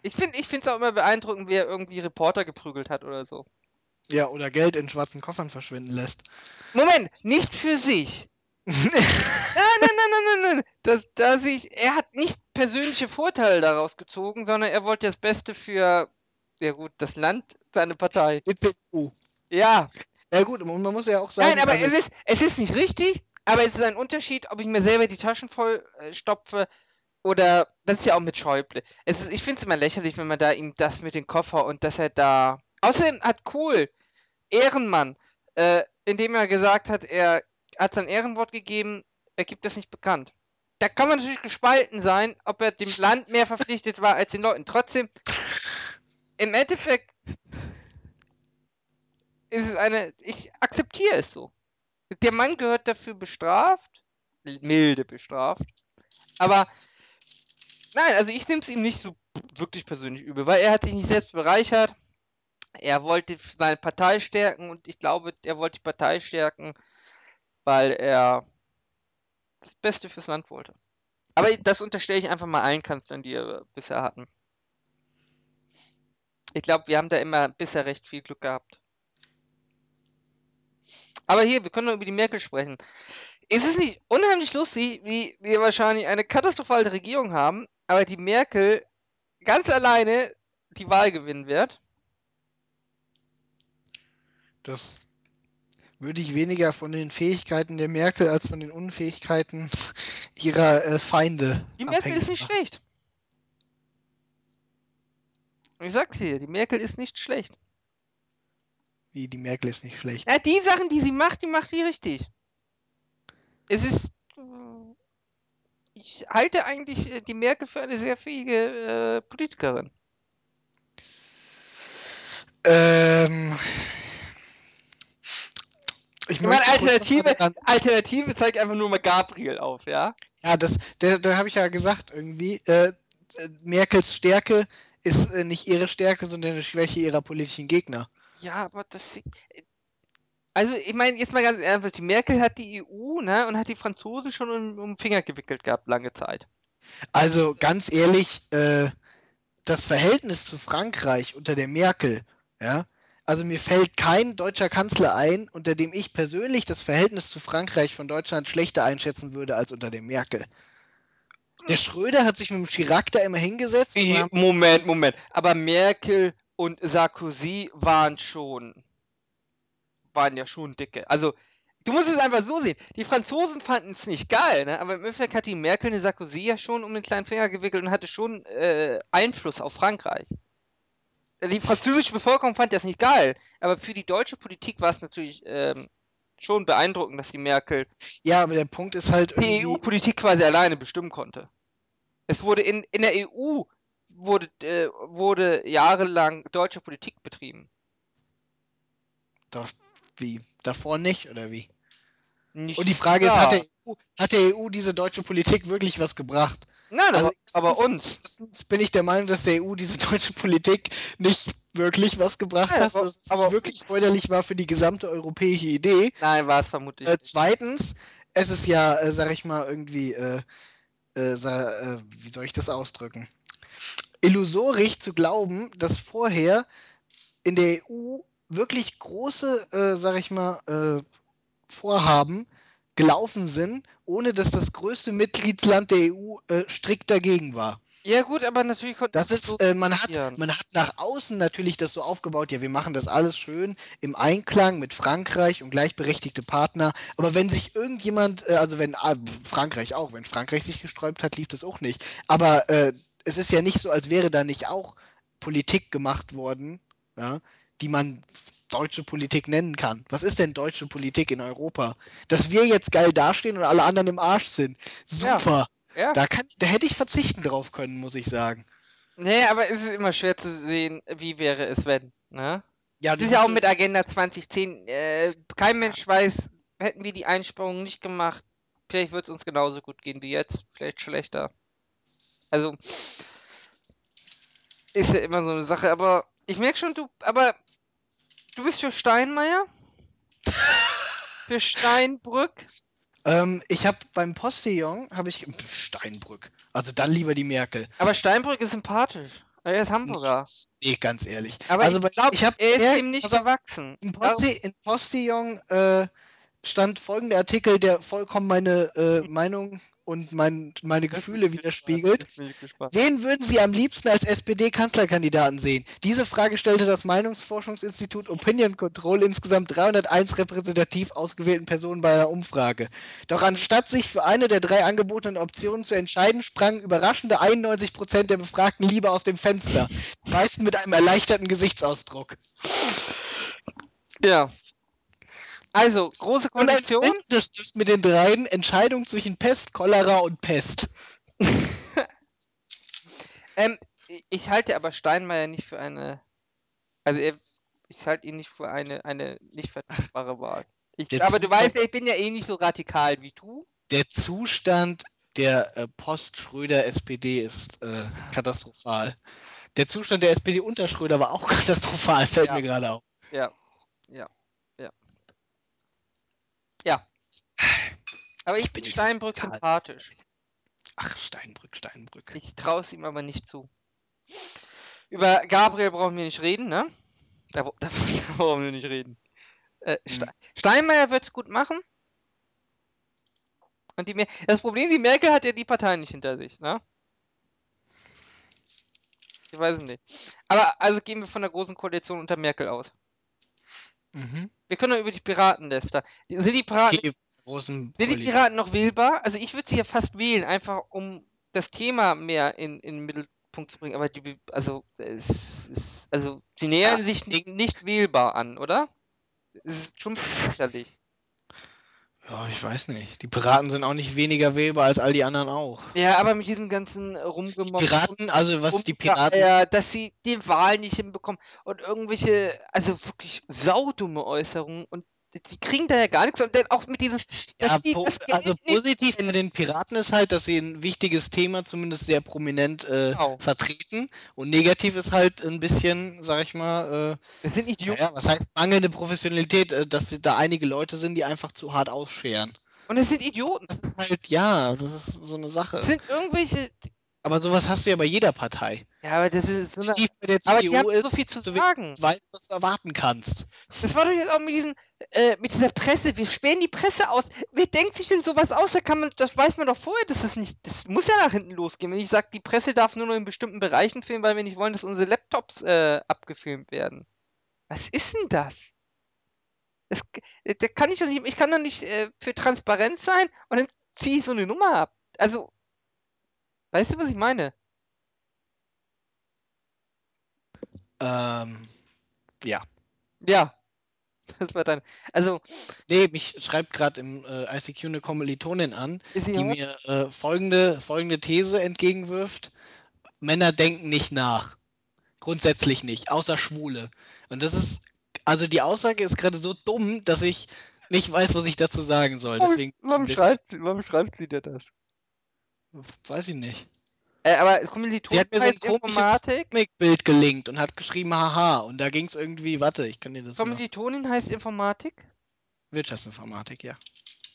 Ich finde ich es auch immer beeindruckend, wer irgendwie Reporter geprügelt hat oder so. Ja, oder Geld in schwarzen Koffern verschwinden lässt. Moment, nicht für sich. Nein, nein, nein, nein, nein, nein. Das, da sehe ich, er hat nicht persönliche Vorteile daraus gezogen, sondern er wollte das Beste für, ja gut, das Land, seine Partei. Die CDU. Ja, Ja gut, und man muss ja auch sagen, nein, aber also, es, ist, es ist nicht richtig, aber es ist ein Unterschied, ob ich mir selber die Taschen voll äh, stopfe oder, das ist ja auch mit Schäuble. Es ist, ich finde es immer lächerlich, wenn man da ihm das mit dem Koffer und dass er da. Außerdem hat Kohl, Ehrenmann, äh, indem er gesagt hat, er hat sein Ehrenwort gegeben, er gibt das nicht bekannt. Da kann man natürlich gespalten sein, ob er dem Land mehr verpflichtet war als den Leuten. Trotzdem, im Endeffekt ist es eine, ich akzeptiere es so. Der Mann gehört dafür bestraft, milde bestraft, aber nein, also ich nehme es ihm nicht so wirklich persönlich übel, weil er hat sich nicht selbst bereichert, er wollte seine Partei stärken und ich glaube, er wollte die Partei stärken, weil er das Beste fürs Land wollte. Aber das unterstelle ich einfach mal allen Kanzlern, die wir bisher hatten. Ich glaube, wir haben da immer bisher recht viel Glück gehabt. Aber hier, wir können noch über die Merkel sprechen. Ist es nicht unheimlich lustig, wie wir wahrscheinlich eine katastrophale Regierung haben, aber die Merkel ganz alleine die Wahl gewinnen wird? das würde ich weniger von den Fähigkeiten der Merkel als von den Unfähigkeiten ihrer äh, Feinde Die Merkel ist nicht machen. schlecht. Ich sag's hier, die Merkel ist nicht schlecht. Wie, die Merkel ist nicht schlecht. Ja, die Sachen, die sie macht, die macht die richtig. Es ist. äh, Ich halte eigentlich äh, die Merkel für eine sehr fähige äh, Politikerin. Ähm, Ich meine, Alternative, Alternative zeigt einfach nur mal Gabriel auf, ja? Ja, das, da, da habe ich ja gesagt irgendwie, äh, äh, Merkels Stärke ist äh, nicht ihre Stärke, sondern eine Schwäche ihrer politischen Gegner. Ja, aber das. Also, ich meine, jetzt mal ganz ehrlich, die Merkel hat die EU, ne, und hat die Franzosen schon um, um den Finger gewickelt gehabt, lange Zeit. Also ganz ehrlich, äh, das Verhältnis zu Frankreich unter der Merkel, ja, also mir fällt kein deutscher Kanzler ein, unter dem ich persönlich das Verhältnis zu Frankreich von Deutschland schlechter einschätzen würde als unter der Merkel. Der Schröder hat sich mit dem Chirac da immer hingesetzt Moment, Moment. Aber Merkel und Sarkozy waren schon. Waren ja schon dicke. Also, du musst es einfach so sehen. Die Franzosen fanden es nicht geil, ne? aber im Endeffekt hat die Merkel den Sarkozy ja schon um den kleinen Finger gewickelt und hatte schon äh, Einfluss auf Frankreich. Die französische Bevölkerung fand das nicht geil, aber für die deutsche Politik war es natürlich ähm, schon beeindruckend, dass die Merkel ja, aber der Punkt ist halt die EU-Politik quasi alleine bestimmen konnte. Es wurde in, in der EU wurde, äh, wurde jahrelang deutsche Politik betrieben. doch, wie, davor nicht, oder wie? Nicht Und die Frage ist, klar. hat der, EU, hat der EU diese deutsche Politik wirklich was gebracht? Nein, Also aber, uns. Erstens bin ich der Meinung, dass der EU diese deutsche Politik nicht wirklich was gebracht Ja, hat, was aber- wirklich förderlich war für die gesamte europäische Idee. Nein, war es vermutlich. Äh, zweitens, es ist ja, äh, sag ich mal, irgendwie, äh, äh, äh, wie soll ich das ausdrücken? Illusorisch zu glauben, dass vorher in der EU wirklich große, äh, sag ich mal, äh, Vorhaben gelaufen sind, ohne dass das größte Mitgliedsland der EU äh, strikt dagegen war. Ja gut, aber natürlich konnte Das so ist, äh, man hat, man hat nach außen natürlich das so aufgebaut, ja, wir machen das alles schön im Einklang mit Frankreich und gleichberechtigte Partner. Aber wenn sich irgendjemand, äh, also wenn ah, Frankreich auch, wenn Frankreich sich gesträubt hat, lief das auch nicht. Aber äh, es ist ja nicht so, als wäre da nicht auch Politik gemacht worden, ja, die man deutsche Politik nennen kann. Was ist denn deutsche Politik in Europa? Dass wir jetzt geil dastehen und alle anderen im Arsch sind. Ja. Super. Ja. Da, kann, da hätte ich verzichten drauf können, muss ich sagen. Nee, aber es ist immer schwer zu sehen, wie wäre es, wenn. Ne? Ja, Das ist ja auch mit Agenda 2010. Äh, kein Mensch weiß, hätten wir die Einsparungen nicht gemacht, vielleicht wird es uns genauso gut gehen wie jetzt, vielleicht schlechter. Also ist ja immer so eine Sache, aber ich merke schon, du, aber du bist für Steinmeier? für Steinbrück? Ähm, ich habe beim Postillon, habe ich, Pf, Steinbrück, also dann lieber die Merkel. Aber Steinbrück ist sympathisch. Er ist Hamburger. Nee, ganz ehrlich. Aber also ich glaube, ich hab er ist dem nicht gewachsen. In, Posti in Postillon äh, stand folgender Artikel, der vollkommen meine äh, Meinung und mein, meine Gefühle widerspiegelt. Wen würden Sie am liebsten als SPD-Kanzlerkandidaten sehen? Diese Frage stellte das Meinungsforschungsinstitut Opinion Control insgesamt 301 repräsentativ ausgewählten Personen bei einer Umfrage. Doch anstatt sich für eine der drei angebotenen Optionen zu entscheiden, sprangen überraschende 91% der Befragten lieber aus dem Fenster. Die meisten mit einem erleichterten Gesichtsausdruck. Ja. Also, große Und Koalition. Unterschrift mit den dreien Entscheidung zwischen Pest, Cholera und Pest. Ähm, ich halte aber Steinmeier nicht für eine. Also, ich halte ihn nicht für eine, eine nicht vertretbare Wahl. Ich, aber du weißt ja, ich bin ja eh nicht so radikal wie du. Der Zustand der äh, Post-Schröder-SPD ist äh, katastrophal. Der Zustand der SPD unter Schröder war auch katastrophal, fällt Ja. mir gerade auf. Ja, ja. Ja. Aber ich, Ich bin so Steinbrück radikal. sympathisch. Ach, Steinbrück, Steinbrück. Ich traue es ihm aber nicht zu. Über Gabriel brauchen wir nicht reden, ne? Da, da, da brauchen wir nicht reden. Äh, Ste Hm. Steinmeier wird es gut machen. Und die Mer das Problem, die Merkel hat ja die Partei nicht hinter sich, ne? Ich weiß es nicht. Aber also gehen wir von der großen Koalition unter Merkel aus. Mhm. Wir können doch über die Piraten lästern. Sind die Piraten Okay, Sind die. Piraten noch wählbar? Also ich würde sie ja fast wählen, einfach um das Thema mehr in, in den Mittelpunkt zu bringen. Aber die, also, es ist, also sie nähern Ja, sich nicht, nicht wählbar an, oder? Es ist schon lächerlich. Ja, ich weiß nicht. Die Piraten sind auch nicht weniger wählbar als all die anderen auch. Ja, aber mit diesem ganzen Rumgemobbt Piraten, also was die Piraten. Ja, dass sie die Wahl nicht hinbekommen und irgendwelche, also wirklich saudumme Äußerungen und die kriegen da ja gar nichts und dann auch mit diesem. Ja, po das also positiv bei den Piraten ist halt, dass sie ein wichtiges Thema zumindest sehr prominent äh, Genau. vertreten. Und negativ ist halt ein bisschen, sag ich mal, äh, Das sind Idioten. naja, was heißt mangelnde Professionalität, äh, dass da einige Leute sind, die einfach zu hart ausscheren. Und das sind Idioten. Das ist halt, ja, das ist so eine Das Sache. sind irgendwelche. Aber sowas hast du ja bei jeder Partei. Ja, aber das ist so eine. Tief bei der Aber die CDU haben ist, so viel zu du sagen. weißt, was du erwarten kannst. Das war doch jetzt auch mit diesen, äh, mit dieser Presse. Wir sperren die Presse aus. Wer denkt sich denn sowas aus? Da kann man, das weiß man doch vorher, dass das nicht, das muss ja nach hinten losgehen. Wenn ich sage, die Presse darf nur noch in bestimmten Bereichen filmen, weil wir nicht wollen, dass unsere Laptops äh, abgefilmt werden. Was ist denn das? Das, äh, da kann ich doch nicht, ich kann doch nicht äh, für Transparenz sein und dann ziehe ich so eine Nummer ab. Also, weißt du, was ich meine? Ähm, ja. Ja. Das war dann. Also, Nee, mich schreibt gerade im äh, ICQ eine Kommilitonin an, die hot? mir äh, folgende, folgende These entgegenwirft. Männer denken nicht nach. Grundsätzlich nicht, außer Schwule. Und das ist, also die Aussage ist gerade so dumm, dass ich nicht weiß, was ich dazu sagen soll. Deswegen warum, schreibt sie, warum schreibt sie dir das? weiß ich nicht. Äh, aber Sie Kommilitonen hat mir so ein heißt komisches Informatik. Comic-Bild gelinkt und hat geschrieben, haha. Und da ging es irgendwie, warte, ich kann dir das mal. Kommilitonin heißt Informatik. Wirtschaftsinformatik, ja.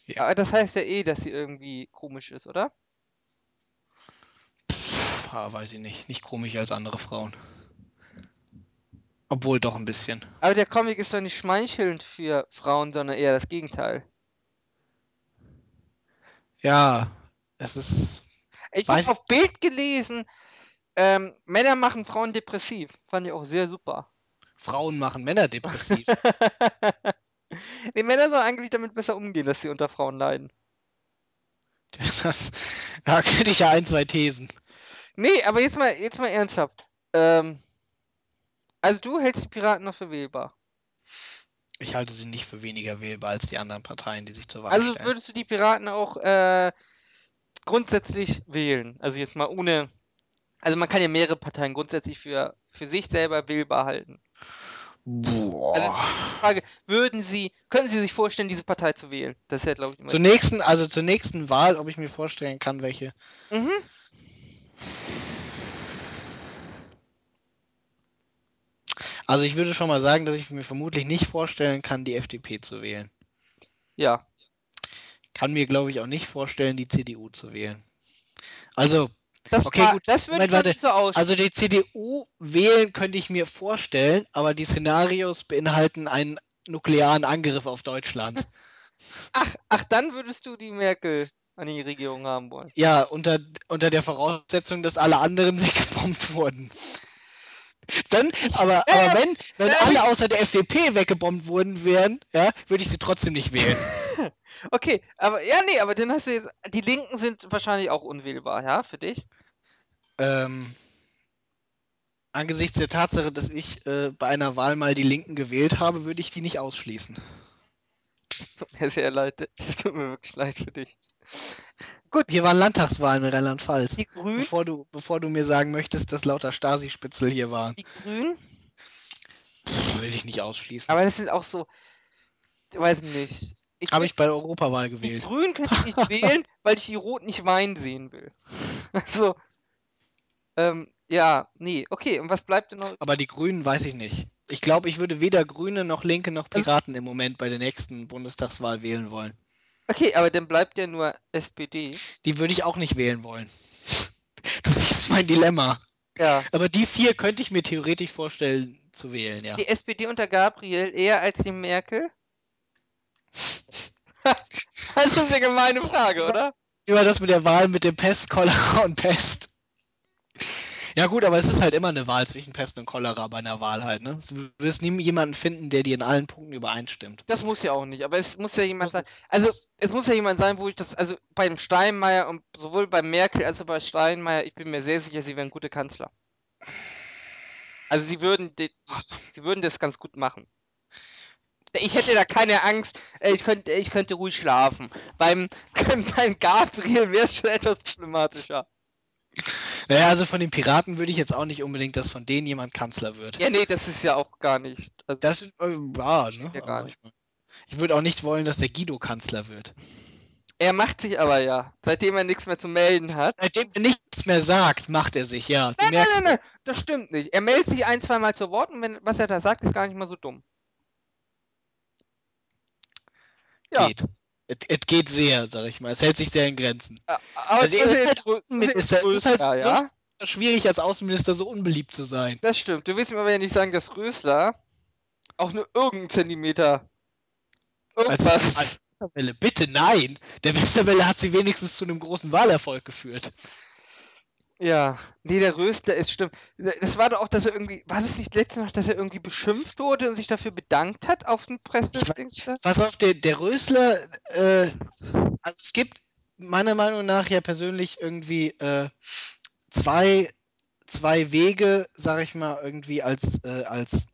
Ja. Aber das heißt ja eh, dass sie irgendwie komisch ist, oder? Pff, ah, weiß ich nicht. Nicht komisch als andere Frauen. Obwohl doch ein bisschen. Aber der Comic ist doch nicht schmeichelnd für Frauen, sondern eher das Gegenteil. Ja, es ist. Ich habe auf Bild gelesen, ähm, Männer machen Frauen depressiv. Fand ich auch sehr super. Frauen machen Männer depressiv. Die Männer sollen eigentlich damit besser umgehen, dass sie unter Frauen leiden. das, da könnte ich ja ein, zwei Thesen. Nee, aber jetzt mal, jetzt mal ernsthaft. Ähm, also du hältst die Piraten noch für wählbar. Ich halte sie nicht für weniger wählbar als die anderen Parteien, die sich zur Wahl Also stellen. würdest du die Piraten auch äh, grundsätzlich wählen? Also jetzt mal ohne. Also man kann ja mehrere Parteien grundsätzlich für, für sich selber wählbar halten. Boah. Also die Frage, würden Sie, können Sie sich vorstellen, diese Partei zu wählen? Das ist ja, glaube ich, immer. zur nächsten, also zur nächsten Wahl, ob ich mir vorstellen kann, welche. Mhm. Also ich würde schon mal sagen, dass ich mir vermutlich nicht vorstellen kann, die FDP zu wählen. Ja. Kann mir, glaube ich, auch nicht vorstellen, die CDU zu wählen. Also, Das, Okay, war, gut. das würde Moment, so aus. also die CDU wählen könnte ich mir vorstellen, aber die Szenarios beinhalten einen nuklearen Angriff auf Deutschland. ach, ach, dann würdest du die Merkel an die Regierung haben wollen. Ja, unter, unter der Voraussetzung, dass alle anderen weggebombt wurden. Dann, aber, aber wenn, wenn alle außer der FDP weggebombt worden wären, ja, würde ich sie trotzdem nicht wählen. Okay, aber ja, nee, aber dann hast du jetzt. Die Linken sind wahrscheinlich auch unwählbar, ja, für dich? Ähm, angesichts der Tatsache, dass ich äh, bei einer Wahl mal die Linken gewählt habe, würde ich die nicht ausschließen. Tut mir sehr leid. Es tut mir wirklich leid für dich. Hier waren Landtagswahlen in Rheinland-Pfalz. Die Grünen, Bevor du, bevor du mir sagen möchtest, dass lauter Stasi-Spitzel hier waren, die Grünen, will ich nicht ausschließen. aber das sind auch so. Ich weiß nicht. Ich Habe ich bei der Europawahl Die gewählt. Grünen könnte ich nicht wählen, weil ich die Roten nicht weinen sehen will. Also, ähm, ja, nee, okay, und was bleibt denn noch? Aber die Grünen weiß ich nicht. Ich glaube, ich würde weder Grüne noch Linke noch Piraten im Moment bei der nächsten Bundestagswahl wählen wollen. Okay, aber dann bleibt ja nur SPD. Die würde ich auch nicht wählen wollen. Das ist mein Dilemma. Ja. Aber die vier könnte ich mir theoretisch vorstellen zu wählen, ja. Die SPD unter Gabriel eher als die Merkel? das ist eine gemeine Frage, oder? Immer das mit der Wahl mit dem Pest, Cholera und Pest. Ja gut, aber es ist halt immer eine Wahl zwischen Pest und Cholera bei einer Wahl halt, ne? Du wirst nie jemanden finden, der dir in allen Punkten übereinstimmt. Das muss ja auch nicht, aber es muss ja jemand Muss- sein. Also, es muss ja jemand sein, wo ich das, also bei dem Steinmeier und sowohl bei Merkel als auch bei Steinmeier, ich bin mir sehr sicher, sie wären gute Kanzler. Also sie würden, de- sie würden das ganz gut machen. Ich hätte da keine Angst, äh, ich könnte, ich könnte ruhig schlafen. Beim, beim Gabriel wäre es schon etwas problematischer. Naja, also von den Piraten würde ich jetzt auch nicht unbedingt, dass von denen jemand Kanzler wird. Ja, nee, das ist ja auch gar nicht. Also, Das ist, äh, ja, ne? Ja, gar nicht. ich, Ich würde auch nicht wollen, dass der Guido Kanzler wird. Er macht sich aber ja, seitdem er nichts mehr zu melden hat. Seitdem er nichts mehr sagt, macht er sich, ja. Du Nein, nein, nein, nein, das stimmt nicht. Er meldet sich ein, zwei Mal zu Wort und wenn, was er da sagt, ist gar nicht mal so dumm. Ja. geht. Es, geht sehr, sag ich mal. Es hält sich sehr in Grenzen. Aber Also er ist halt Außenminister. Es ist halt so ja? schwierig, als Außenminister so unbeliebt zu sein. Das stimmt. Du willst mir aber ja nicht sagen, dass Rösler auch nur irgendeinen Zentimeter Als, irgendwas. als Westerwelle. Bitte nein! Der Westerwelle hat sie wenigstens zu einem großen Wahlerfolg geführt. Ja, nee, der Rösler ist stimmt. Das war doch auch, dass er irgendwie, war das nicht letzte Nacht, dass er irgendwie beschimpft wurde und sich dafür bedankt hat auf dem da? Pass auf, der, der Rösler, äh, also es gibt meiner Meinung nach ja persönlich irgendwie äh, zwei, zwei Wege, sag ich mal, irgendwie als, äh, als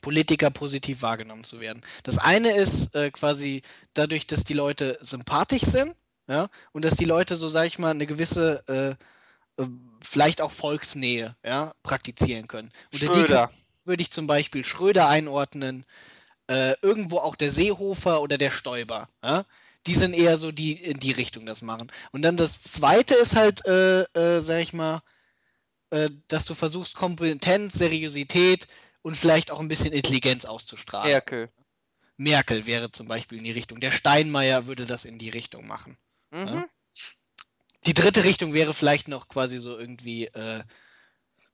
Politiker positiv wahrgenommen zu werden. Das eine ist äh, quasi dadurch, dass die Leute sympathisch sind, ja, und dass die Leute so, sag ich mal, eine gewisse, äh, vielleicht auch Volksnähe, ja, praktizieren können. Unter die Schröder. würde ich zum Beispiel Schröder einordnen, äh, irgendwo auch der Seehofer oder der Stoiber. Ja? Die sind eher so, die in die Richtung das machen. Und dann das zweite ist halt, äh, äh, sag ich mal, äh, dass du versuchst, Kompetenz, Seriosität und vielleicht auch ein bisschen Intelligenz auszustrahlen. Merkel. Merkel wäre zum Beispiel in die Richtung. Der Steinmeier würde das in die Richtung machen. Mhm. Die dritte Richtung wäre vielleicht noch quasi so irgendwie äh,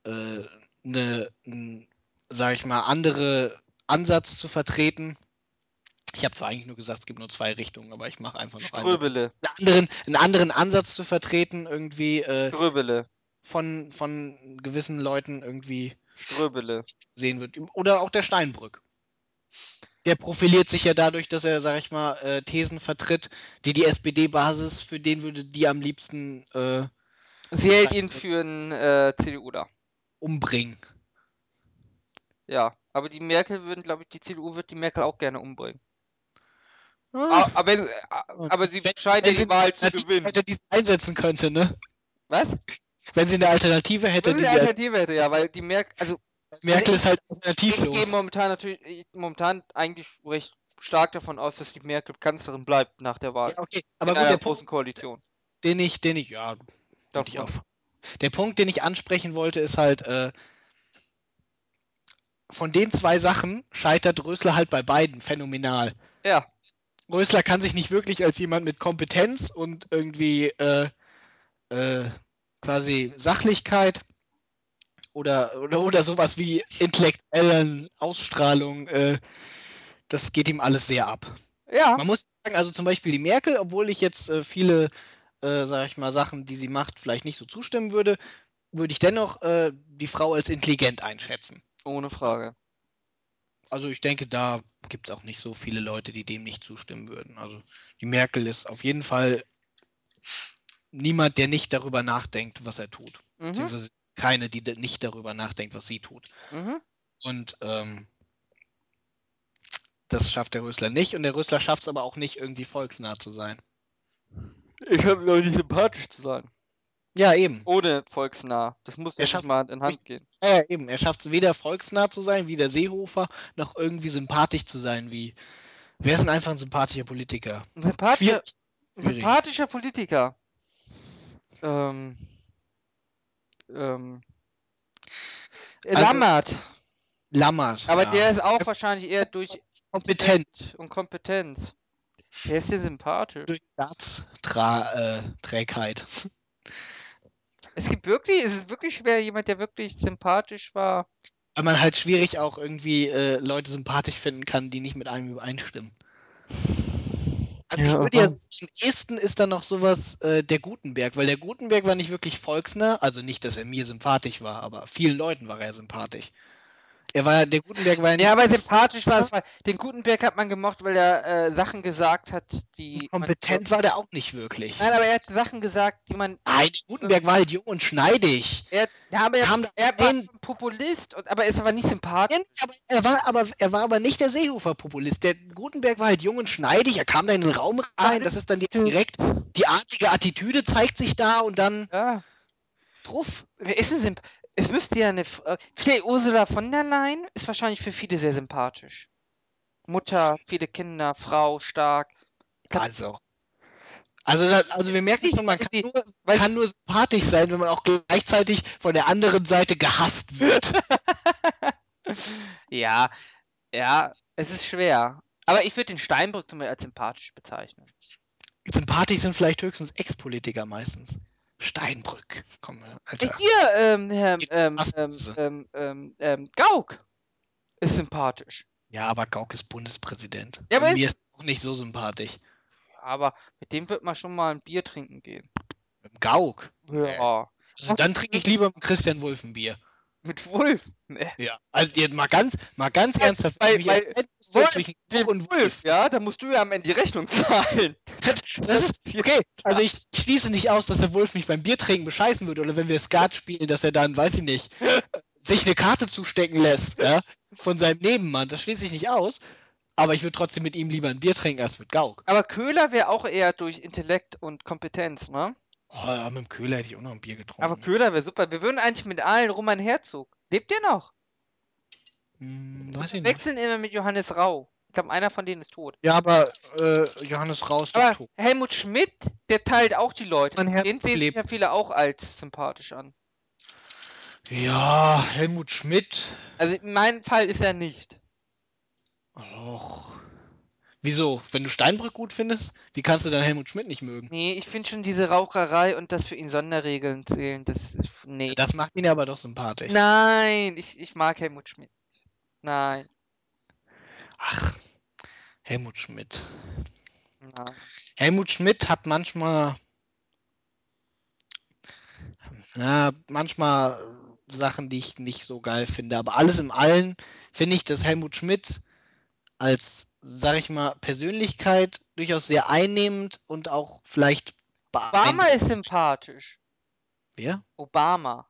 äh, eine, n, sag ich mal, andere Ansatz zu vertreten. Ich habe zwar eigentlich nur gesagt, es gibt nur zwei Richtungen, aber ich mache einfach noch einen, einen, anderen, einen anderen Ansatz zu vertreten, irgendwie äh, Gröbele. von, von gewissen Leuten irgendwie Ströbele. sehen wird. Oder auch der Steinbrück. Der profiliert sich ja dadurch, dass er, sag ich mal, äh, Thesen vertritt, die die SPD-Basis, für den würde die am liebsten äh, Sie hält ihn für einen äh, CDU da. umbringen. Ja. Aber die Merkel würden, glaube ich, die CDU wird die Merkel auch gerne umbringen. A- Aber, a- aber sie wenn- scheint ja wenn sie die Wahl zu eine Alternative gewinnen. hätte, die einsetzen könnte, ne? Was? Wenn sie eine Alternative hätte, Wenn sie eine Alternative hätte, ja, weil die Merkel, also Merkel ist halt ich gehe alternativlos. momentan natürlich, ich- momentan eigentlich recht stark davon aus, dass die Merkel Kanzlerin bleibt nach der Wahl. Ja, okay. Aber in gut, der großen Punkt, Koalition. den ich, den ich, ja, würde ich auch. Der Punkt, den ich ansprechen wollte, ist halt, äh, von den zwei Sachen scheitert Rösler halt bei beiden phänomenal. Ja, Rösler kann sich nicht wirklich als jemand mit Kompetenz und irgendwie äh, äh, quasi Sachlichkeit oder, oder, oder sowas wie intellektuellen Ausstrahlung, äh, das geht ihm alles sehr ab. ja. Man muss sagen, also zum Beispiel die Merkel, obwohl ich jetzt äh, viele, äh, sag ich mal, Sachen, die sie macht, vielleicht nicht so zustimmen würde, würde ich dennoch äh, die Frau als intelligent einschätzen. Ohne Frage. Also ich denke, da gibt es auch nicht so viele Leute, die dem nicht zustimmen würden. Also die Merkel ist auf jeden Fall niemand, der nicht darüber nachdenkt, was er tut. Mhm. Beziehungsweise keine, die nicht darüber nachdenkt, was sie tut. Mhm. Und ähm, das schafft der Rösler nicht. Und der Rösler schafft es aber auch nicht, irgendwie volksnah zu sein. Ich habe noch nicht sympathisch zu sein. Ja, eben. Ohne volksnah. Das muss Er ja schafft schon mal in Hand gehen. Ja, eben. Er schafft es weder volksnah zu sein, wie der Seehofer, noch irgendwie sympathisch zu sein, wie. Wer ist denn einfach ein sympathischer Politiker? Ein Schwierig. sympathischer Politiker. Ähm. Ähm. Also, Lammert. Lammert. Aber ja. der ist auch wahrscheinlich eher durch kompetent. Intellekt und Kompetenz. Der ist ja sympathisch. Durch Staatsträgheit. Es gibt wirklich, es ist wirklich schwer, jemand, der wirklich sympathisch war. Weil man halt schwierig auch irgendwie äh, Leute sympathisch finden kann, die nicht mit einem übereinstimmen. Also ich Ja, würde ja am ehesten ist da noch sowas äh, der Gutenberg, weil der Gutenberg war nicht wirklich volksnah, also nicht, dass er mir sympathisch war, aber vielen Leuten war er sympathisch. Er war, der Gutenberg war ja nicht Ja, aber sympathisch war es, den Gutenberg hat man gemocht, weil er äh, Sachen gesagt hat, die. man- kompetent, war der auch nicht wirklich. Nein, aber er hat Sachen gesagt, die man. Nein, Gutenberg war halt jung und schneidig. Er, ja, aber er, Kam er war rein- Populist, und, aber er ist aber nicht sympathisch. Aber er war aber, er war aber nicht der Seehofer-Populist. Der Gutenberg war halt jung und schneidig, er kam da in den Raum rein, das ist dann direkt, die artige Attitüde zeigt sich da und dann Ja. drauf. Wer ist denn symp Es müsste ja eine. Äh, Vielleicht Ursula von der Leyen ist wahrscheinlich für viele sehr sympathisch. Mutter, viele Kinder, Frau, stark. Glaub, Also. Also, also wir merken schon, man kann nur, kann nur sympathisch sein, wenn man auch gleichzeitig von der anderen Seite gehasst wird. ja, ja, es ist schwer. Aber ich würde den Steinbrück zum Beispiel als sympathisch bezeichnen. sympathisch sind vielleicht höchstens Ex-Politiker meistens. Steinbrück. Komm, Alter. Hier, ähm, ähm, ähm, ähm, ähm, ähm, Gauck ist sympathisch. Ja, aber Gauck ist Bundespräsident. Ja, aber mir ist auch nicht so sympathisch. Aber mit dem wird man schon mal ein Bier trinken gehen. Mit dem Gauck. Ja. Also dann trinke ich lieber mit Christian Wulff ein Bier. Mit Wolf. Nee. Ja. Also jetzt mal ganz, mal ganz ernsthaft, bei- bei Wolf, zwischen Gauck und Wolf, ja, da musst du ja am Ende die Rechnung zahlen. Das ist, okay, also ich schließe nicht aus, dass der Wolf mich beim Biertrinken bescheißen würde oder wenn wir Skat spielen, dass er dann, weiß ich nicht, sich eine Karte zustecken lässt, ja, von seinem Nebenmann. Das schließe ich nicht aus. Aber ich würde trotzdem mit ihm lieber ein Bier trinken als mit Gauck. Aber Köhler wäre auch eher durch Intellekt und Kompetenz, ne? Oh, ja, mit dem Köhler hätte ich auch noch ein Bier getrunken. Aber Köhler wäre super. Wir würden eigentlich mit allen Roman Herzog. Lebt der noch? Hm, weiß ich nicht. Wechseln immer mit Johannes Rau. Ich glaube, einer von denen ist tot. Ja, aber äh, Johannes Raus doch Aber tot. Helmut Schmidt, der teilt auch die Leute. Mein Herz Den sehen sich lebt. ja viele auch als sympathisch an. Ja, Helmut Schmidt. Also in meinem Fall ist er nicht. Och. Wieso? Wenn du Steinbrück gut findest, wie kannst du dann Helmut Schmidt nicht mögen? Nee, ich finde schon diese Raucherei und das für ihn Sonderregeln zählen, das ist. Nee. Das macht ihn aber doch sympathisch. Nein, ich, ich mag Helmut Schmidt. Nein. Ach, Helmut Schmidt. nein. Helmut Schmidt hat manchmal. Na, manchmal Sachen, die ich nicht so geil finde. Aber alles im Allen finde ich, dass Helmut Schmidt als, sag ich mal, Persönlichkeit durchaus sehr einnehmend und auch vielleicht Obama ist sympathisch. Wer? Obama.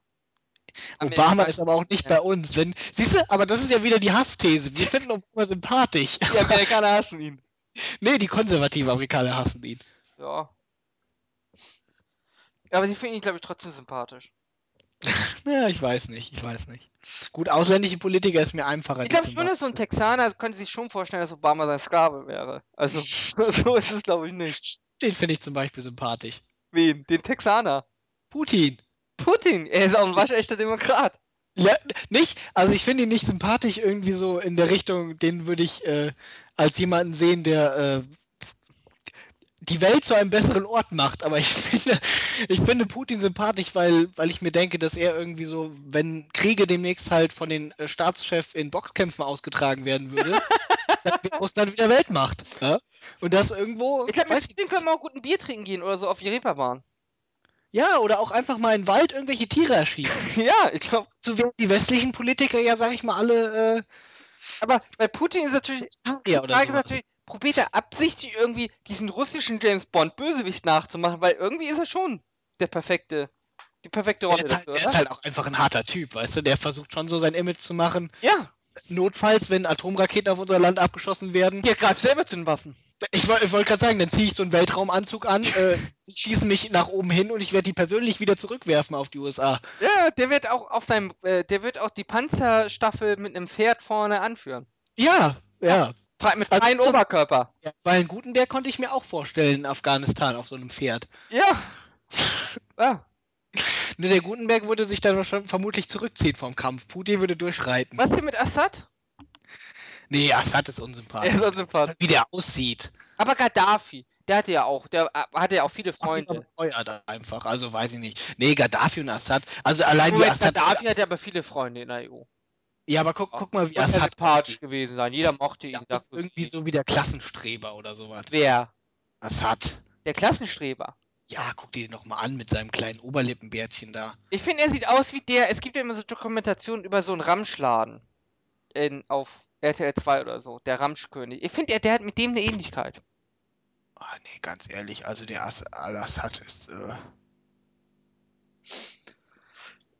Obama ist aber auch nicht bei uns. Wenn, siehst du, aber das ist ja wieder die Hassthese. Wir finden Obama sympathisch. Die Amerikaner hassen ihn. nee, die konservativen Amerikaner hassen ihn. Ja. Aber sie finden ihn, glaube ich, trotzdem sympathisch. Ja, ich weiß nicht, ich weiß nicht. Gut, ausländische Politiker ist mir einfacher. Ich glaube zum schon, dass so ein Texaner könnte sich schon vorstellen, dass Obama sein Sklave wäre. Also, so ist es, glaube ich, nicht. Den finde ich zum Beispiel sympathisch. Wen? Den Texaner. Putin. Putin. Er ist auch ein waschechter Demokrat. Ja, nicht, also ich finde ihn nicht sympathisch irgendwie so in der Richtung, den würde ich äh, als jemanden sehen, der äh, die Welt zu einem besseren Ort macht. Aber ich finde, ich finde Putin sympathisch, weil, weil ich mir denke, dass er irgendwie so, wenn Kriege demnächst halt von den äh, Staatschefs in Boxkämpfen ausgetragen werden würde, dann wäre Russland wieder Weltmacht. Ja? Und das irgendwo, Ich weiß mit Putin können wir auch gut ein Bier trinken gehen oder so auf die Reeperbahn. Ja, oder auch einfach mal in den Wald irgendwelche Tiere erschießen. Ja, ich glaube. So werden die westlichen Politiker ja, sag ich mal, alle Aber bei Putin ist natürlich. äh, ja, oder Frage natürlich, probiert er absichtlich irgendwie diesen russischen James Bond Bösewicht nachzumachen, weil irgendwie ist er schon der perfekte. Die perfekte Er Rolle ist, halt, dafür, er ist halt auch einfach ein harter Typ, weißt du? Der versucht schon so sein Image zu machen. Ja, Notfalls, wenn Atomraketen auf unser Land abgeschossen werden. der greift selber zu den Waffen. Ich, woll- ich wollte gerade sagen, dann ziehe ich so einen Weltraumanzug an, äh, schießen mich nach oben hin und ich werde die persönlich wieder zurückwerfen auf die USA. Ja, der wird auch auf seinem, äh, der wird auch die Panzerstaffel mit einem Pferd vorne anführen. Ja, ja. Mit Also freiem Oberkörper. ja. Weil einen Gutenberg konnte ich mir auch vorstellen in Afghanistan auf so einem Pferd. Ja. ja. Nur der Gutenberg würde sich dann vermutlich zurückziehen vom Kampf. Putin würde durchreiten. Was denn mit Assad? Nee, Assad ist unsympathisch. Er ist unsympathisch. Wie der aussieht. Aber Gaddafi, der hatte ja auch, der äh, hatte ja auch viele Freunde. Freunde. einfach, also weiß ich nicht. Nee, Gaddafi und Assad. Also allein Moment, Assad. Gaddafi hat ja aber viele Freunde in der EU. Ja, aber guck, guck mal, wie Assad. sympathisch gewesen sein. Jeder Ist- mochte ihn. Ja, sagt ist irgendwie so wie der Klassenstreber oder sowas. Wer? Assad. Der Klassenstreber. Ja, guck dir den doch mal an mit seinem kleinen Oberlippenbärtchen da. Ich finde, er sieht aus wie der. Es gibt ja immer so Dokumentationen über so einen Ramschladen. In, auf RTL 2 oder so. Der Ramschkönig. Ich finde, der, der hat mit dem eine Ähnlichkeit. Ah, nee, ganz ehrlich, also der Ass Al-Assad ist. Äh,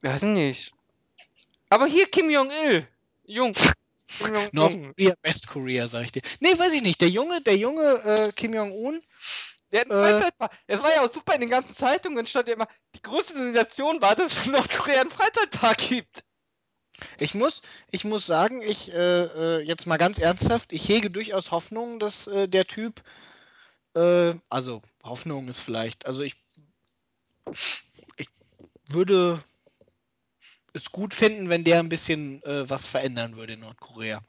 Weiß nicht. Aber hier Kim Jong-il. Jung. Kim. Nordkorea, Westkorea, sag ich dir. Nee, weiß ich nicht. Der Junge, der Junge äh, Kim Jong-un, Der hat Äh. einen Freizeitpark. Das war ja auch super in den ganzen Zeitungen. stand ja immer, die größte Sensation war, dass es in Nordkorea einen Freizeitpark gibt. Ich muss, ich muss sagen, ich äh, äh, jetzt mal ganz ernsthaft, ich hege durchaus Hoffnung, dass äh, der Typ, äh, also Hoffnung ist vielleicht, also ich, ich würde es gut finden, wenn der ein bisschen äh, was verändern würde in Nordkorea.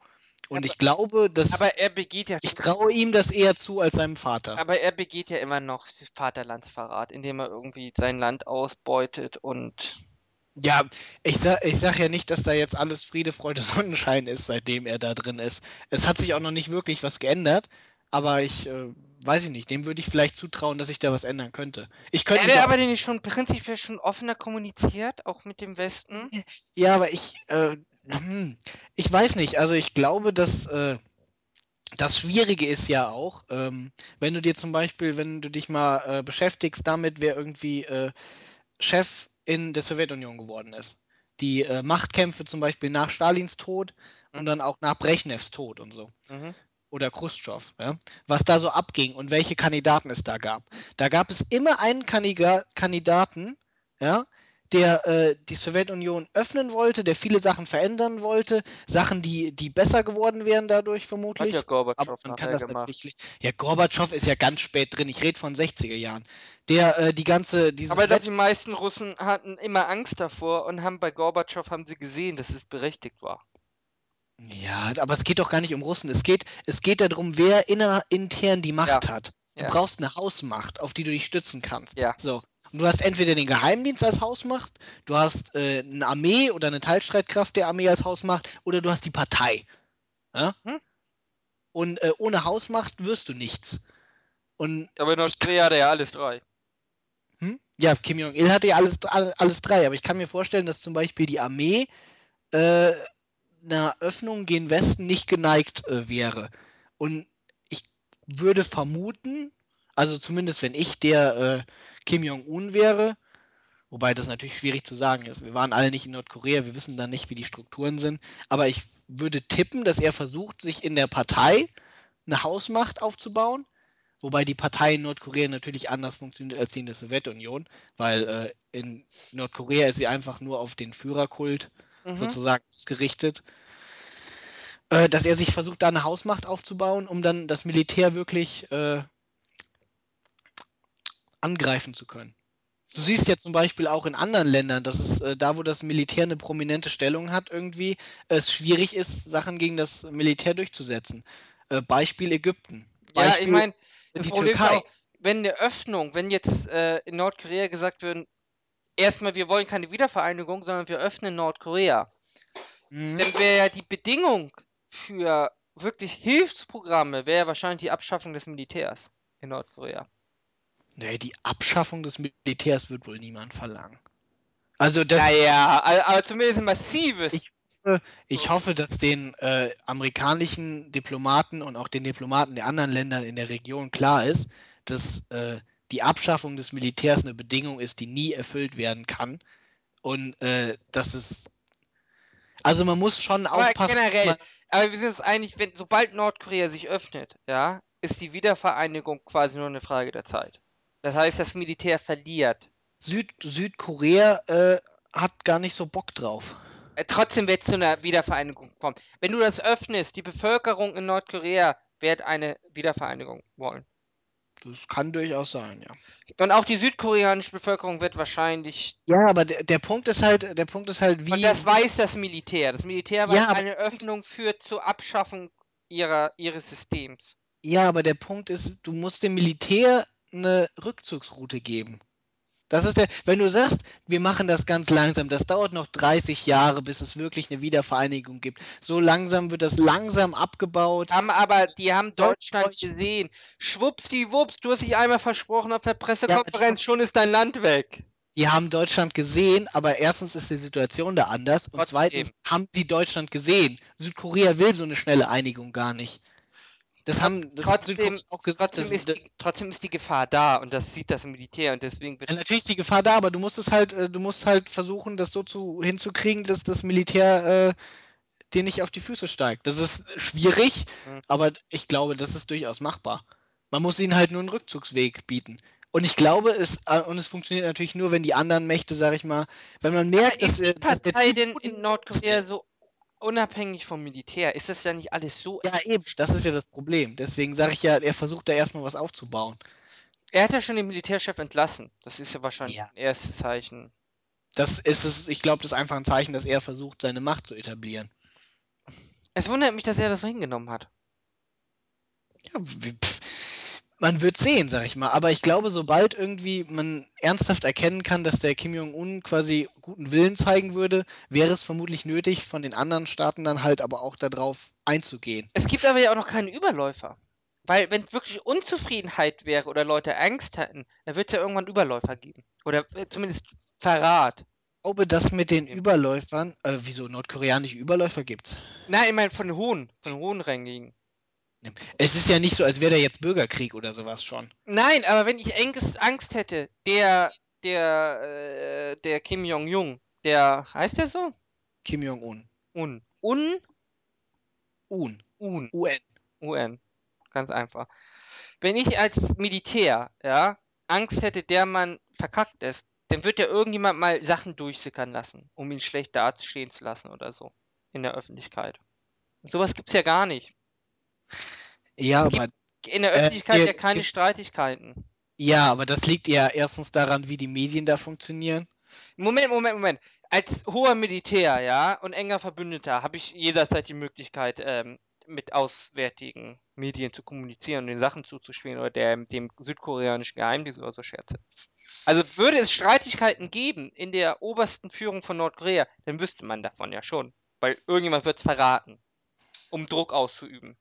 Und Aber- ich glaube, dass Aber er begeht ja ich traue ihm das eher zu als seinem Vater. aber er begeht ja immer noch Vaterlandsverrat, indem er irgendwie sein Land ausbeutet und Ja, ich sag, ich sag ja nicht, dass da jetzt alles Friede, Freude, Sonnenschein ist, seitdem er da drin ist. Es hat sich auch noch nicht wirklich was geändert, aber ich äh, weiß ich nicht, dem würde ich vielleicht zutrauen, dass sich da was ändern könnte. Ich könnte auch, aber nicht schon prinzipiell schon offener kommuniziert, auch mit dem Westen? ja, aber ich, äh, hm, ich weiß nicht. Also ich glaube, dass äh, das Schwierige ist ja auch, ähm, wenn du dir zum Beispiel, wenn du dich mal äh, beschäftigst damit, wer irgendwie äh, Chef in der Sowjetunion geworden ist. Die äh, Machtkämpfe zum Beispiel nach Stalins Tod und Mhm. dann auch nach Brezhnevs Tod und so. Mhm. Oder Khrushchev, ja? was da so abging und welche Kandidaten es da gab. Da gab es immer einen Kandiga Kandidaten, ja, der äh, die Sowjetunion öffnen wollte, der viele Sachen verändern wollte, Sachen, die, die besser geworden wären dadurch Hat vermutlich. ja Aber Gorbatschow man kann das gemacht. natürlich. Ja, Gorbatschow ist ja ganz spät drin. Ich rede von 60er Jahren. Der äh, die ganze, dieses Aber Wett die meisten Russen hatten immer Angst davor und haben bei Gorbatschow haben sie gesehen, dass es berechtigt war. Ja, aber es geht doch gar nicht um Russen. Es geht, es geht darum, wer inner, intern die Macht hat. Du ja. brauchst eine Hausmacht, auf die du dich stützen kannst. Ja. So. Und du hast entweder den Geheimdienst als Hausmacht, du hast äh, eine Armee oder eine Teilstreitkraft der Armee als Hausmacht, oder du hast die Partei. Ja? Hm? Und äh, ohne Hausmacht wirst du nichts. Und Aber in Nordkorea hat er ja alles drei. hm? ja, Kim Jong-il hatte ja alles, all- alles drei, aber ich kann mir vorstellen, dass zum Beispiel die Armee äh, einer Öffnung gen Westen nicht geneigt äh, wäre. Und ich würde vermuten, also zumindest wenn ich der äh, Kim Jong-un wäre, wobei das natürlich schwierig zu sagen ist, wir waren alle nicht in Nordkorea, wir wissen dann nicht, wie die Strukturen sind, aber ich würde tippen, dass er versucht, sich in der Partei eine Hausmacht aufzubauen, wobei die Partei in Nordkorea natürlich anders funktioniert als die in der Sowjetunion, weil äh, in Nordkorea ist sie einfach nur auf den Führerkult Mhm. sozusagen gerichtet, äh, dass er sich versucht, da eine Hausmacht aufzubauen, um dann das Militär wirklich äh, angreifen zu können. Du siehst ja zum Beispiel auch in anderen Ländern, dass es äh, da, wo das Militär eine prominente Stellung hat, irgendwie es schwierig ist, Sachen gegen das Militär durchzusetzen. Äh, Beispiel Ägypten. Ja, Beispiel ich meine, die Problem ja Türkei. auch, wenn eine Öffnung, wenn jetzt äh, in Nordkorea gesagt wird, erstmal, wir wollen keine Wiedervereinigung, sondern wir öffnen Nordkorea, Mhm. dann wäre ja die Bedingung für wirklich Hilfsprogramme, wäre ja wahrscheinlich die Abschaffung des Militärs in Nordkorea. Nee, die Abschaffung des Militärs wird wohl niemand verlangen. Also das, Naja, aber zumindest ein massives. Ich hoffe, ich hoffe, dass den äh, amerikanischen Diplomaten und auch den Diplomaten der anderen Länder in der Region klar ist, dass äh, die Abschaffung des Militärs eine Bedingung ist, die nie erfüllt werden kann. Und äh, dass es. Also man muss schon Aber aufpassen. generell, aber wir sind uns einig, wenn, sobald Nordkorea sich öffnet, ja, ist die Wiedervereinigung quasi nur eine Frage der Zeit. Das heißt, das Militär verliert. Süd, Südkorea äh, hat gar nicht so Bock drauf. Äh, Trotzdem wird es zu einer Wiedervereinigung kommen. Wenn du das öffnest, die Bevölkerung in Nordkorea wird eine Wiedervereinigung wollen. Das kann durchaus sein, ja. Und auch die südkoreanische Bevölkerung wird wahrscheinlich. Ja, aber der, der Punkt ist halt, der Punkt ist halt, wie. Und das weiß das Militär. Das Militär weiß, Ja, eine Öffnung führt zur Abschaffung ihrer, ihres Systems. Ja, aber der Punkt ist, du musst dem Militär eine Rückzugsroute geben. Das ist der, wenn du sagst, wir machen das ganz langsam, das dauert noch 30 Jahre, bis es wirklich eine Wiedervereinigung gibt. So langsam wird das langsam abgebaut. Haben aber, die haben Deutschland ich- gesehen. Schwuppsdiwupps, du hast dich einmal versprochen auf der Ja, Pressekonferenz, schon ist dein Land weg. Die haben Deutschland gesehen, aber erstens ist die Situation da anders und Trotzdem. zweitens haben sie Deutschland gesehen. Südkorea will so eine schnelle Einigung gar nicht. Das haben das hat trotzdem- Südkorea auch gesagt. Trotzdem ist, die, trotzdem ist die Gefahr da und das sieht das Militär und deswegen wird Ja, natürlich ist die Gefahr da, aber du musst es halt, äh, du musst halt versuchen, das so zu, hinzukriegen, dass das Militär äh, dir nicht auf die Füße steigt. Das ist schwierig, Mhm. aber ich glaube, das ist durchaus machbar. Man muss ihnen halt nur einen Rückzugsweg bieten. Und ich glaube, es, äh, und es funktioniert natürlich nur, wenn die anderen Mächte, sag ich mal, wenn man merkt, dass, die dass der Partei denn in Nordkorea so unabhängig vom Militär? Ist das ja nicht alles so? Ja, eben, das ist ja das Problem. Deswegen sage ich ja, er versucht da erstmal was aufzubauen. Er hat ja schon den Militärchef entlassen. Das ist ja wahrscheinlich Ja. ein erstes Zeichen. Das ist es, ich glaube, das ist einfach ein Zeichen, dass er versucht, seine Macht zu etablieren. Es wundert mich, dass er das hingenommen hat. Ja, wie- pff, man wird sehen, sag ich mal. Aber ich glaube, sobald irgendwie man ernsthaft erkennen kann, dass der Kim Jong-un quasi guten Willen zeigen würde, wäre es vermutlich nötig, von den anderen Staaten dann halt aber auch darauf einzugehen. Es gibt aber ja auch noch keinen Überläufer. Weil, wenn wirklich Unzufriedenheit wäre oder Leute Angst hätten, dann wird es ja irgendwann Überläufer geben. Oder äh, zumindest Verrat. Ich glaube, das mit den. Überläufern, äh, wieso nordkoreanische Überläufer gibt's? Nein, ich meine von hohen, von hohen Rängigen. Es ist ja nicht so, als wäre da jetzt Bürgerkrieg oder sowas schon. Nein, aber wenn ich Angst, Angst hätte, der, der, äh, der Kim Jong-jung, der, heißt der so? Kim Jong-un. Un. Un? Un. Un. UN. UN. Ganz einfach. Wenn ich als Militär, ja, Angst hätte, der Mann verkackt ist, dann wird ja irgendjemand mal Sachen durchsickern lassen, um ihn schlecht dastehen zu lassen oder so. In der Öffentlichkeit. Sowas gibt's ja gar nicht. Ja, aber In der Äh, Öffentlichkeit hier ja keine Streitigkeiten. ja, aber das liegt ja erstens daran, wie die Medien da funktionieren. Moment, Moment, Moment. Als hoher Militär, ja, und enger Verbündeter habe ich jederzeit die Möglichkeit, ähm, mit auswärtigen Medien zu kommunizieren und den Sachen zuzuspielen oder der, dem südkoreanischen Geheimdienst oder so Scherze. Also würde es Streitigkeiten geben in der obersten Führung von Nordkorea, dann wüsste man davon ja schon. Weil irgendjemand wird es verraten, um Druck auszuüben.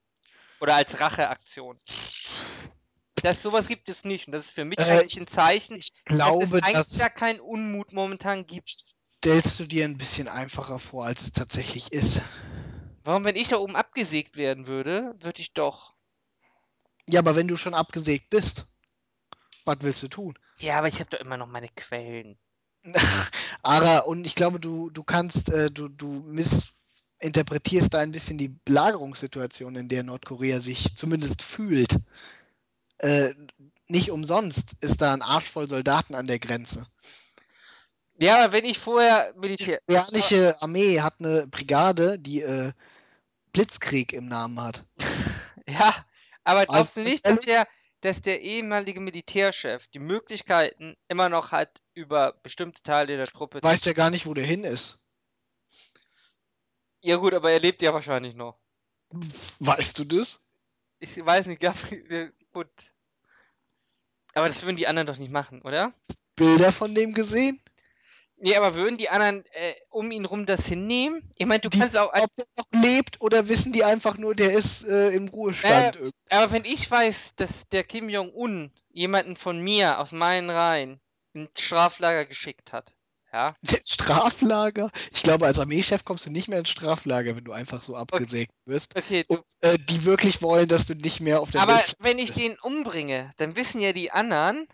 Oder als Racheaktion. Das, sowas gibt es nicht. Und das ist für mich Äh, eigentlich ein Zeichen, Ich glaube, dass es eigentlich da keinen Unmut momentan gibt. stellst du dir ein bisschen einfacher vor, als es tatsächlich ist. Warum, wenn ich da oben abgesägt werden würde, würde ich doch. Ja, aber wenn du schon abgesägt bist, was willst du tun? Ja, aber ich habe doch immer noch meine Quellen. Ara, und ich glaube, du, du kannst, äh, du, du missinterpretierst da ein bisschen die Belagerungssituation, in der Nordkorea sich zumindest fühlt. Äh, nicht umsonst ist da ein Arsch voll Soldaten an der Grenze. Ja, aber wenn ich vorher Die Militär. koreanische Armee hat eine Brigade, die äh, Blitzkrieg im Namen hat. Ja, aber Also, glaubst du nicht, dass der, dass der ehemalige Militärchef die Möglichkeiten immer noch hat, über bestimmte Teile der Truppe Weiß ja gar nicht, wo der hin ist. Ja, gut, aber er lebt ja wahrscheinlich noch. Weißt du das? Ich weiß nicht, Gabriel, gut. Aber das würden die anderen doch nicht machen, oder? Bilder von dem gesehen? Nee, aber würden die anderen äh, um ihn rum das hinnehmen? Ich meine, du die, kannst auch. ob der noch lebt oder wissen die einfach nur, der ist äh, im Ruhestand? irgendwie? Aber wenn ich weiß, dass der Kim Jong-un jemanden von mir aus meinen Reihen ins Straflager geschickt hat, ja, Straflager? Ich glaube, als Armeechef kommst du nicht mehr ins Straflager, wenn du einfach so abgesägt wirst. okay, Und äh, die wirklich wollen, dass du nicht mehr auf der aber Welt wenn ich den umbringe, dann wissen ja die anderen,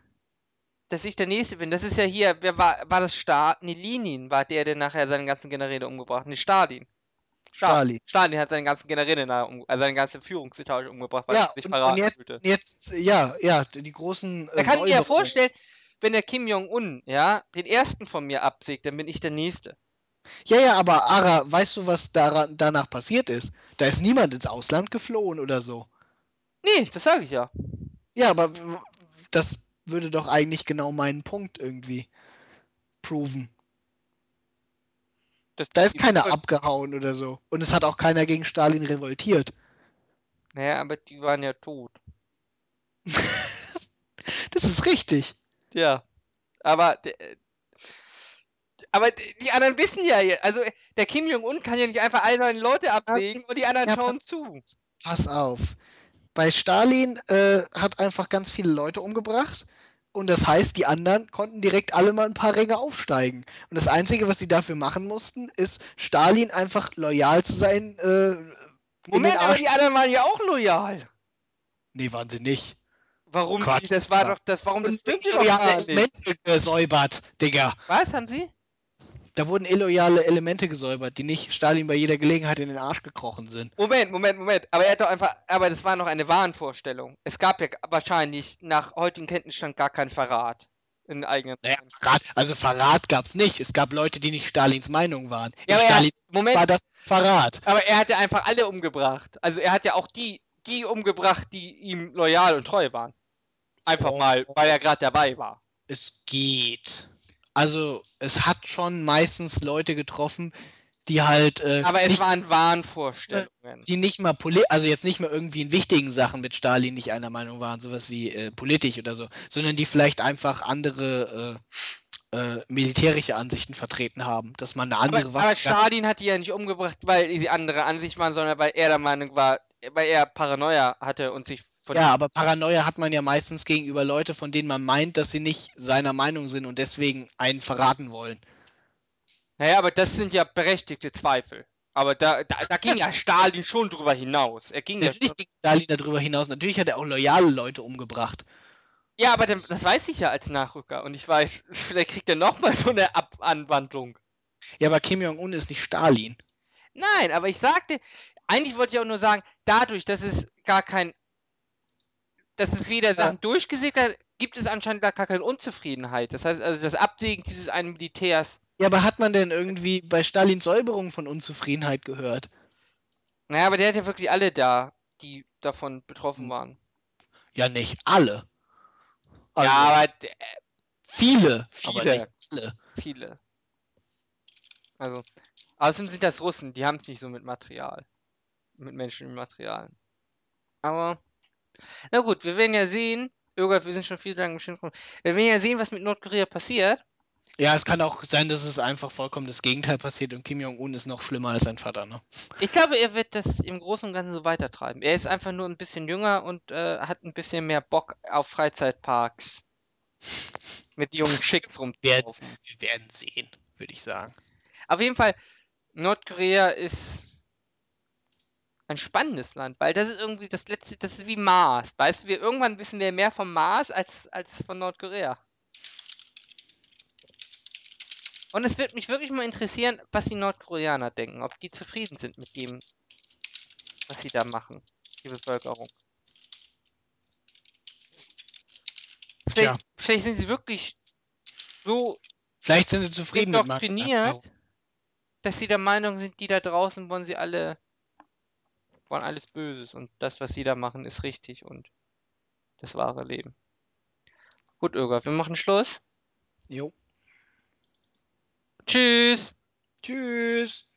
dass ich der Nächste bin. Das ist ja hier, wer war, war das Stalin? Nee, Lenin war der, der nachher seine ganzen Generäle umgebracht hat. Nee, Stalin. Stalin. Stalin hat seine ganzen Generäle, also seine ganze Führungsetage umgebracht, weil Ja, er sich verraten und jetzt, fühlte. jetzt, ja, ja, die großen. Da Äh, kann ich mir ja vorstellen, wenn der Kim Jong-un, ja, den ersten von mir absägt, dann bin ich der Nächste. Ja, ja, aber Ara, weißt du, was daran, danach passiert ist? Da ist niemand ins Ausland geflohen oder so. Nee, das sage ich ja. Ja, aber das würde doch eigentlich genau meinen Punkt irgendwie proven. Das, Da ist keiner abgehauen oder so. Und es hat auch keiner gegen Stalin revoltiert. Naja, aber die waren ja tot. Das ist richtig. Ja. Aber, äh, aber die anderen wissen ja, also der Kim Jong-un kann ja nicht einfach all seine Leute absägen und die anderen Ja, schauen zu. Pass auf. Bei Stalin äh, hat einfach ganz viele Leute umgebracht. Und das heißt, die anderen konnten direkt alle mal ein paar Ränge aufsteigen. Und das Einzige, was sie dafür machen mussten, ist Stalin einfach loyal zu sein. Äh, Moment, aber die anderen waren ja auch loyal. Nee, waren sie nicht. Warum Quatsch, nicht? Das war doch, das, warum das Und stimmt doch loyale gar nicht. Elemente gesäubert, Digga. Was haben sie? Da wurden illoyale Elemente gesäubert, die nicht Stalin bei jeder Gelegenheit in den Arsch gekrochen sind. Moment, Moment, Moment. Aber er hat doch einfach, aber das war noch eine Wahnvorstellung. Es gab ja wahrscheinlich nach heutigem Kenntnisstand gar keinen Verrat in eigenen. Naja, Verrat, also Verrat gab es nicht. Es gab Leute, die nicht Stalins Meinung waren. Ja, er- Stalin Moment, war das Verrat. aber er hat ja einfach alle umgebracht. Also er hat ja auch die, die umgebracht, die ihm loyal und treu waren. Einfach mal, weil er gerade dabei war. Es geht. Also, es hat schon meistens Leute getroffen, die halt äh, Aber es nicht, waren Wahnvorstellungen. die nicht mal poli also jetzt nicht mal irgendwie in wichtigen Sachen mit Stalin nicht einer Meinung waren, sowas wie äh, politisch oder so, sondern die vielleicht einfach andere äh, äh, militärische Ansichten vertreten haben, dass man eine Aber, andere Waffe aber Stalin hat die ja nicht umgebracht, weil sie andere Ansicht waren, sondern weil er der Meinung war, weil er Paranoia hatte und sich Ja, aber Paranoia hat man ja meistens gegenüber Leute, von denen man meint, dass sie nicht seiner Meinung sind und deswegen einen verraten wollen. Naja, aber das sind ja berechtigte Zweifel. Aber da, da, da ging ja Stalin schon drüber hinaus. Er ging ja Natürlich schon. ging Stalin darüber hinaus. Natürlich hat er auch loyale Leute umgebracht. Ja, aber dann, das weiß ich ja als Nachrücker. Und ich weiß, vielleicht kriegt er nochmal so eine Ab Anwandlung. Ja, aber Kim Jong-un ist nicht Stalin. Nein, aber ich sagte, eigentlich wollte ich auch nur sagen, dadurch, dass es gar kein, dass es weder Sachen durchgesägt hat, gibt es anscheinend gar keine Unzufriedenheit. Das heißt, also das Absägen dieses einen Militärs, Ja, aber hat man denn irgendwie bei Stalins Säuberung von Unzufriedenheit gehört? naja, aber der hat ja wirklich alle da, die davon betroffen Hm. waren. Ja, nicht alle. Also, ja, aber d- viele, aber Viele. nicht alle. viele. Also, außerdem sind das Russen, die haben es nicht so mit Material. Mit Menschen im Material. Aber, na gut, wir werden ja sehen, Irgard, wir sind schon viel lang bestimmt. Wir werden ja sehen, was mit Nordkorea passiert. Ja, es kann auch sein, dass es einfach vollkommen das Gegenteil passiert und Kim Jong-un ist noch schlimmer als sein Vater, ne? Ich glaube, er wird das im Großen und Ganzen so weitertreiben. Er ist einfach nur ein bisschen jünger und äh, hat ein bisschen mehr Bock auf Freizeitparks. Mit jungen Chicks rumzulaufen. Wir werden sehen, würde ich sagen. Auf jeden Fall, Nordkorea ist ein spannendes Land, weil das ist irgendwie das letzte, das ist wie Mars. Weißt du, wir irgendwann wissen wir mehr vom Mars als, als von Nordkorea. Und es wird mich wirklich mal interessieren, was die Nordkoreaner denken, ob die zufrieden sind mit dem, was sie da machen, die Bevölkerung. Vielleicht, Tja. vielleicht sind sie wirklich so Vielleicht sind sie zufrieden mit Erklärung. dass sie der Meinung sind, die da draußen wollen sie alle, wollen alles Böses und das, was sie da machen, ist richtig und das wahre Leben. Gut, Irga, wir machen Schluss. Jo. Tschüss! Tschüss.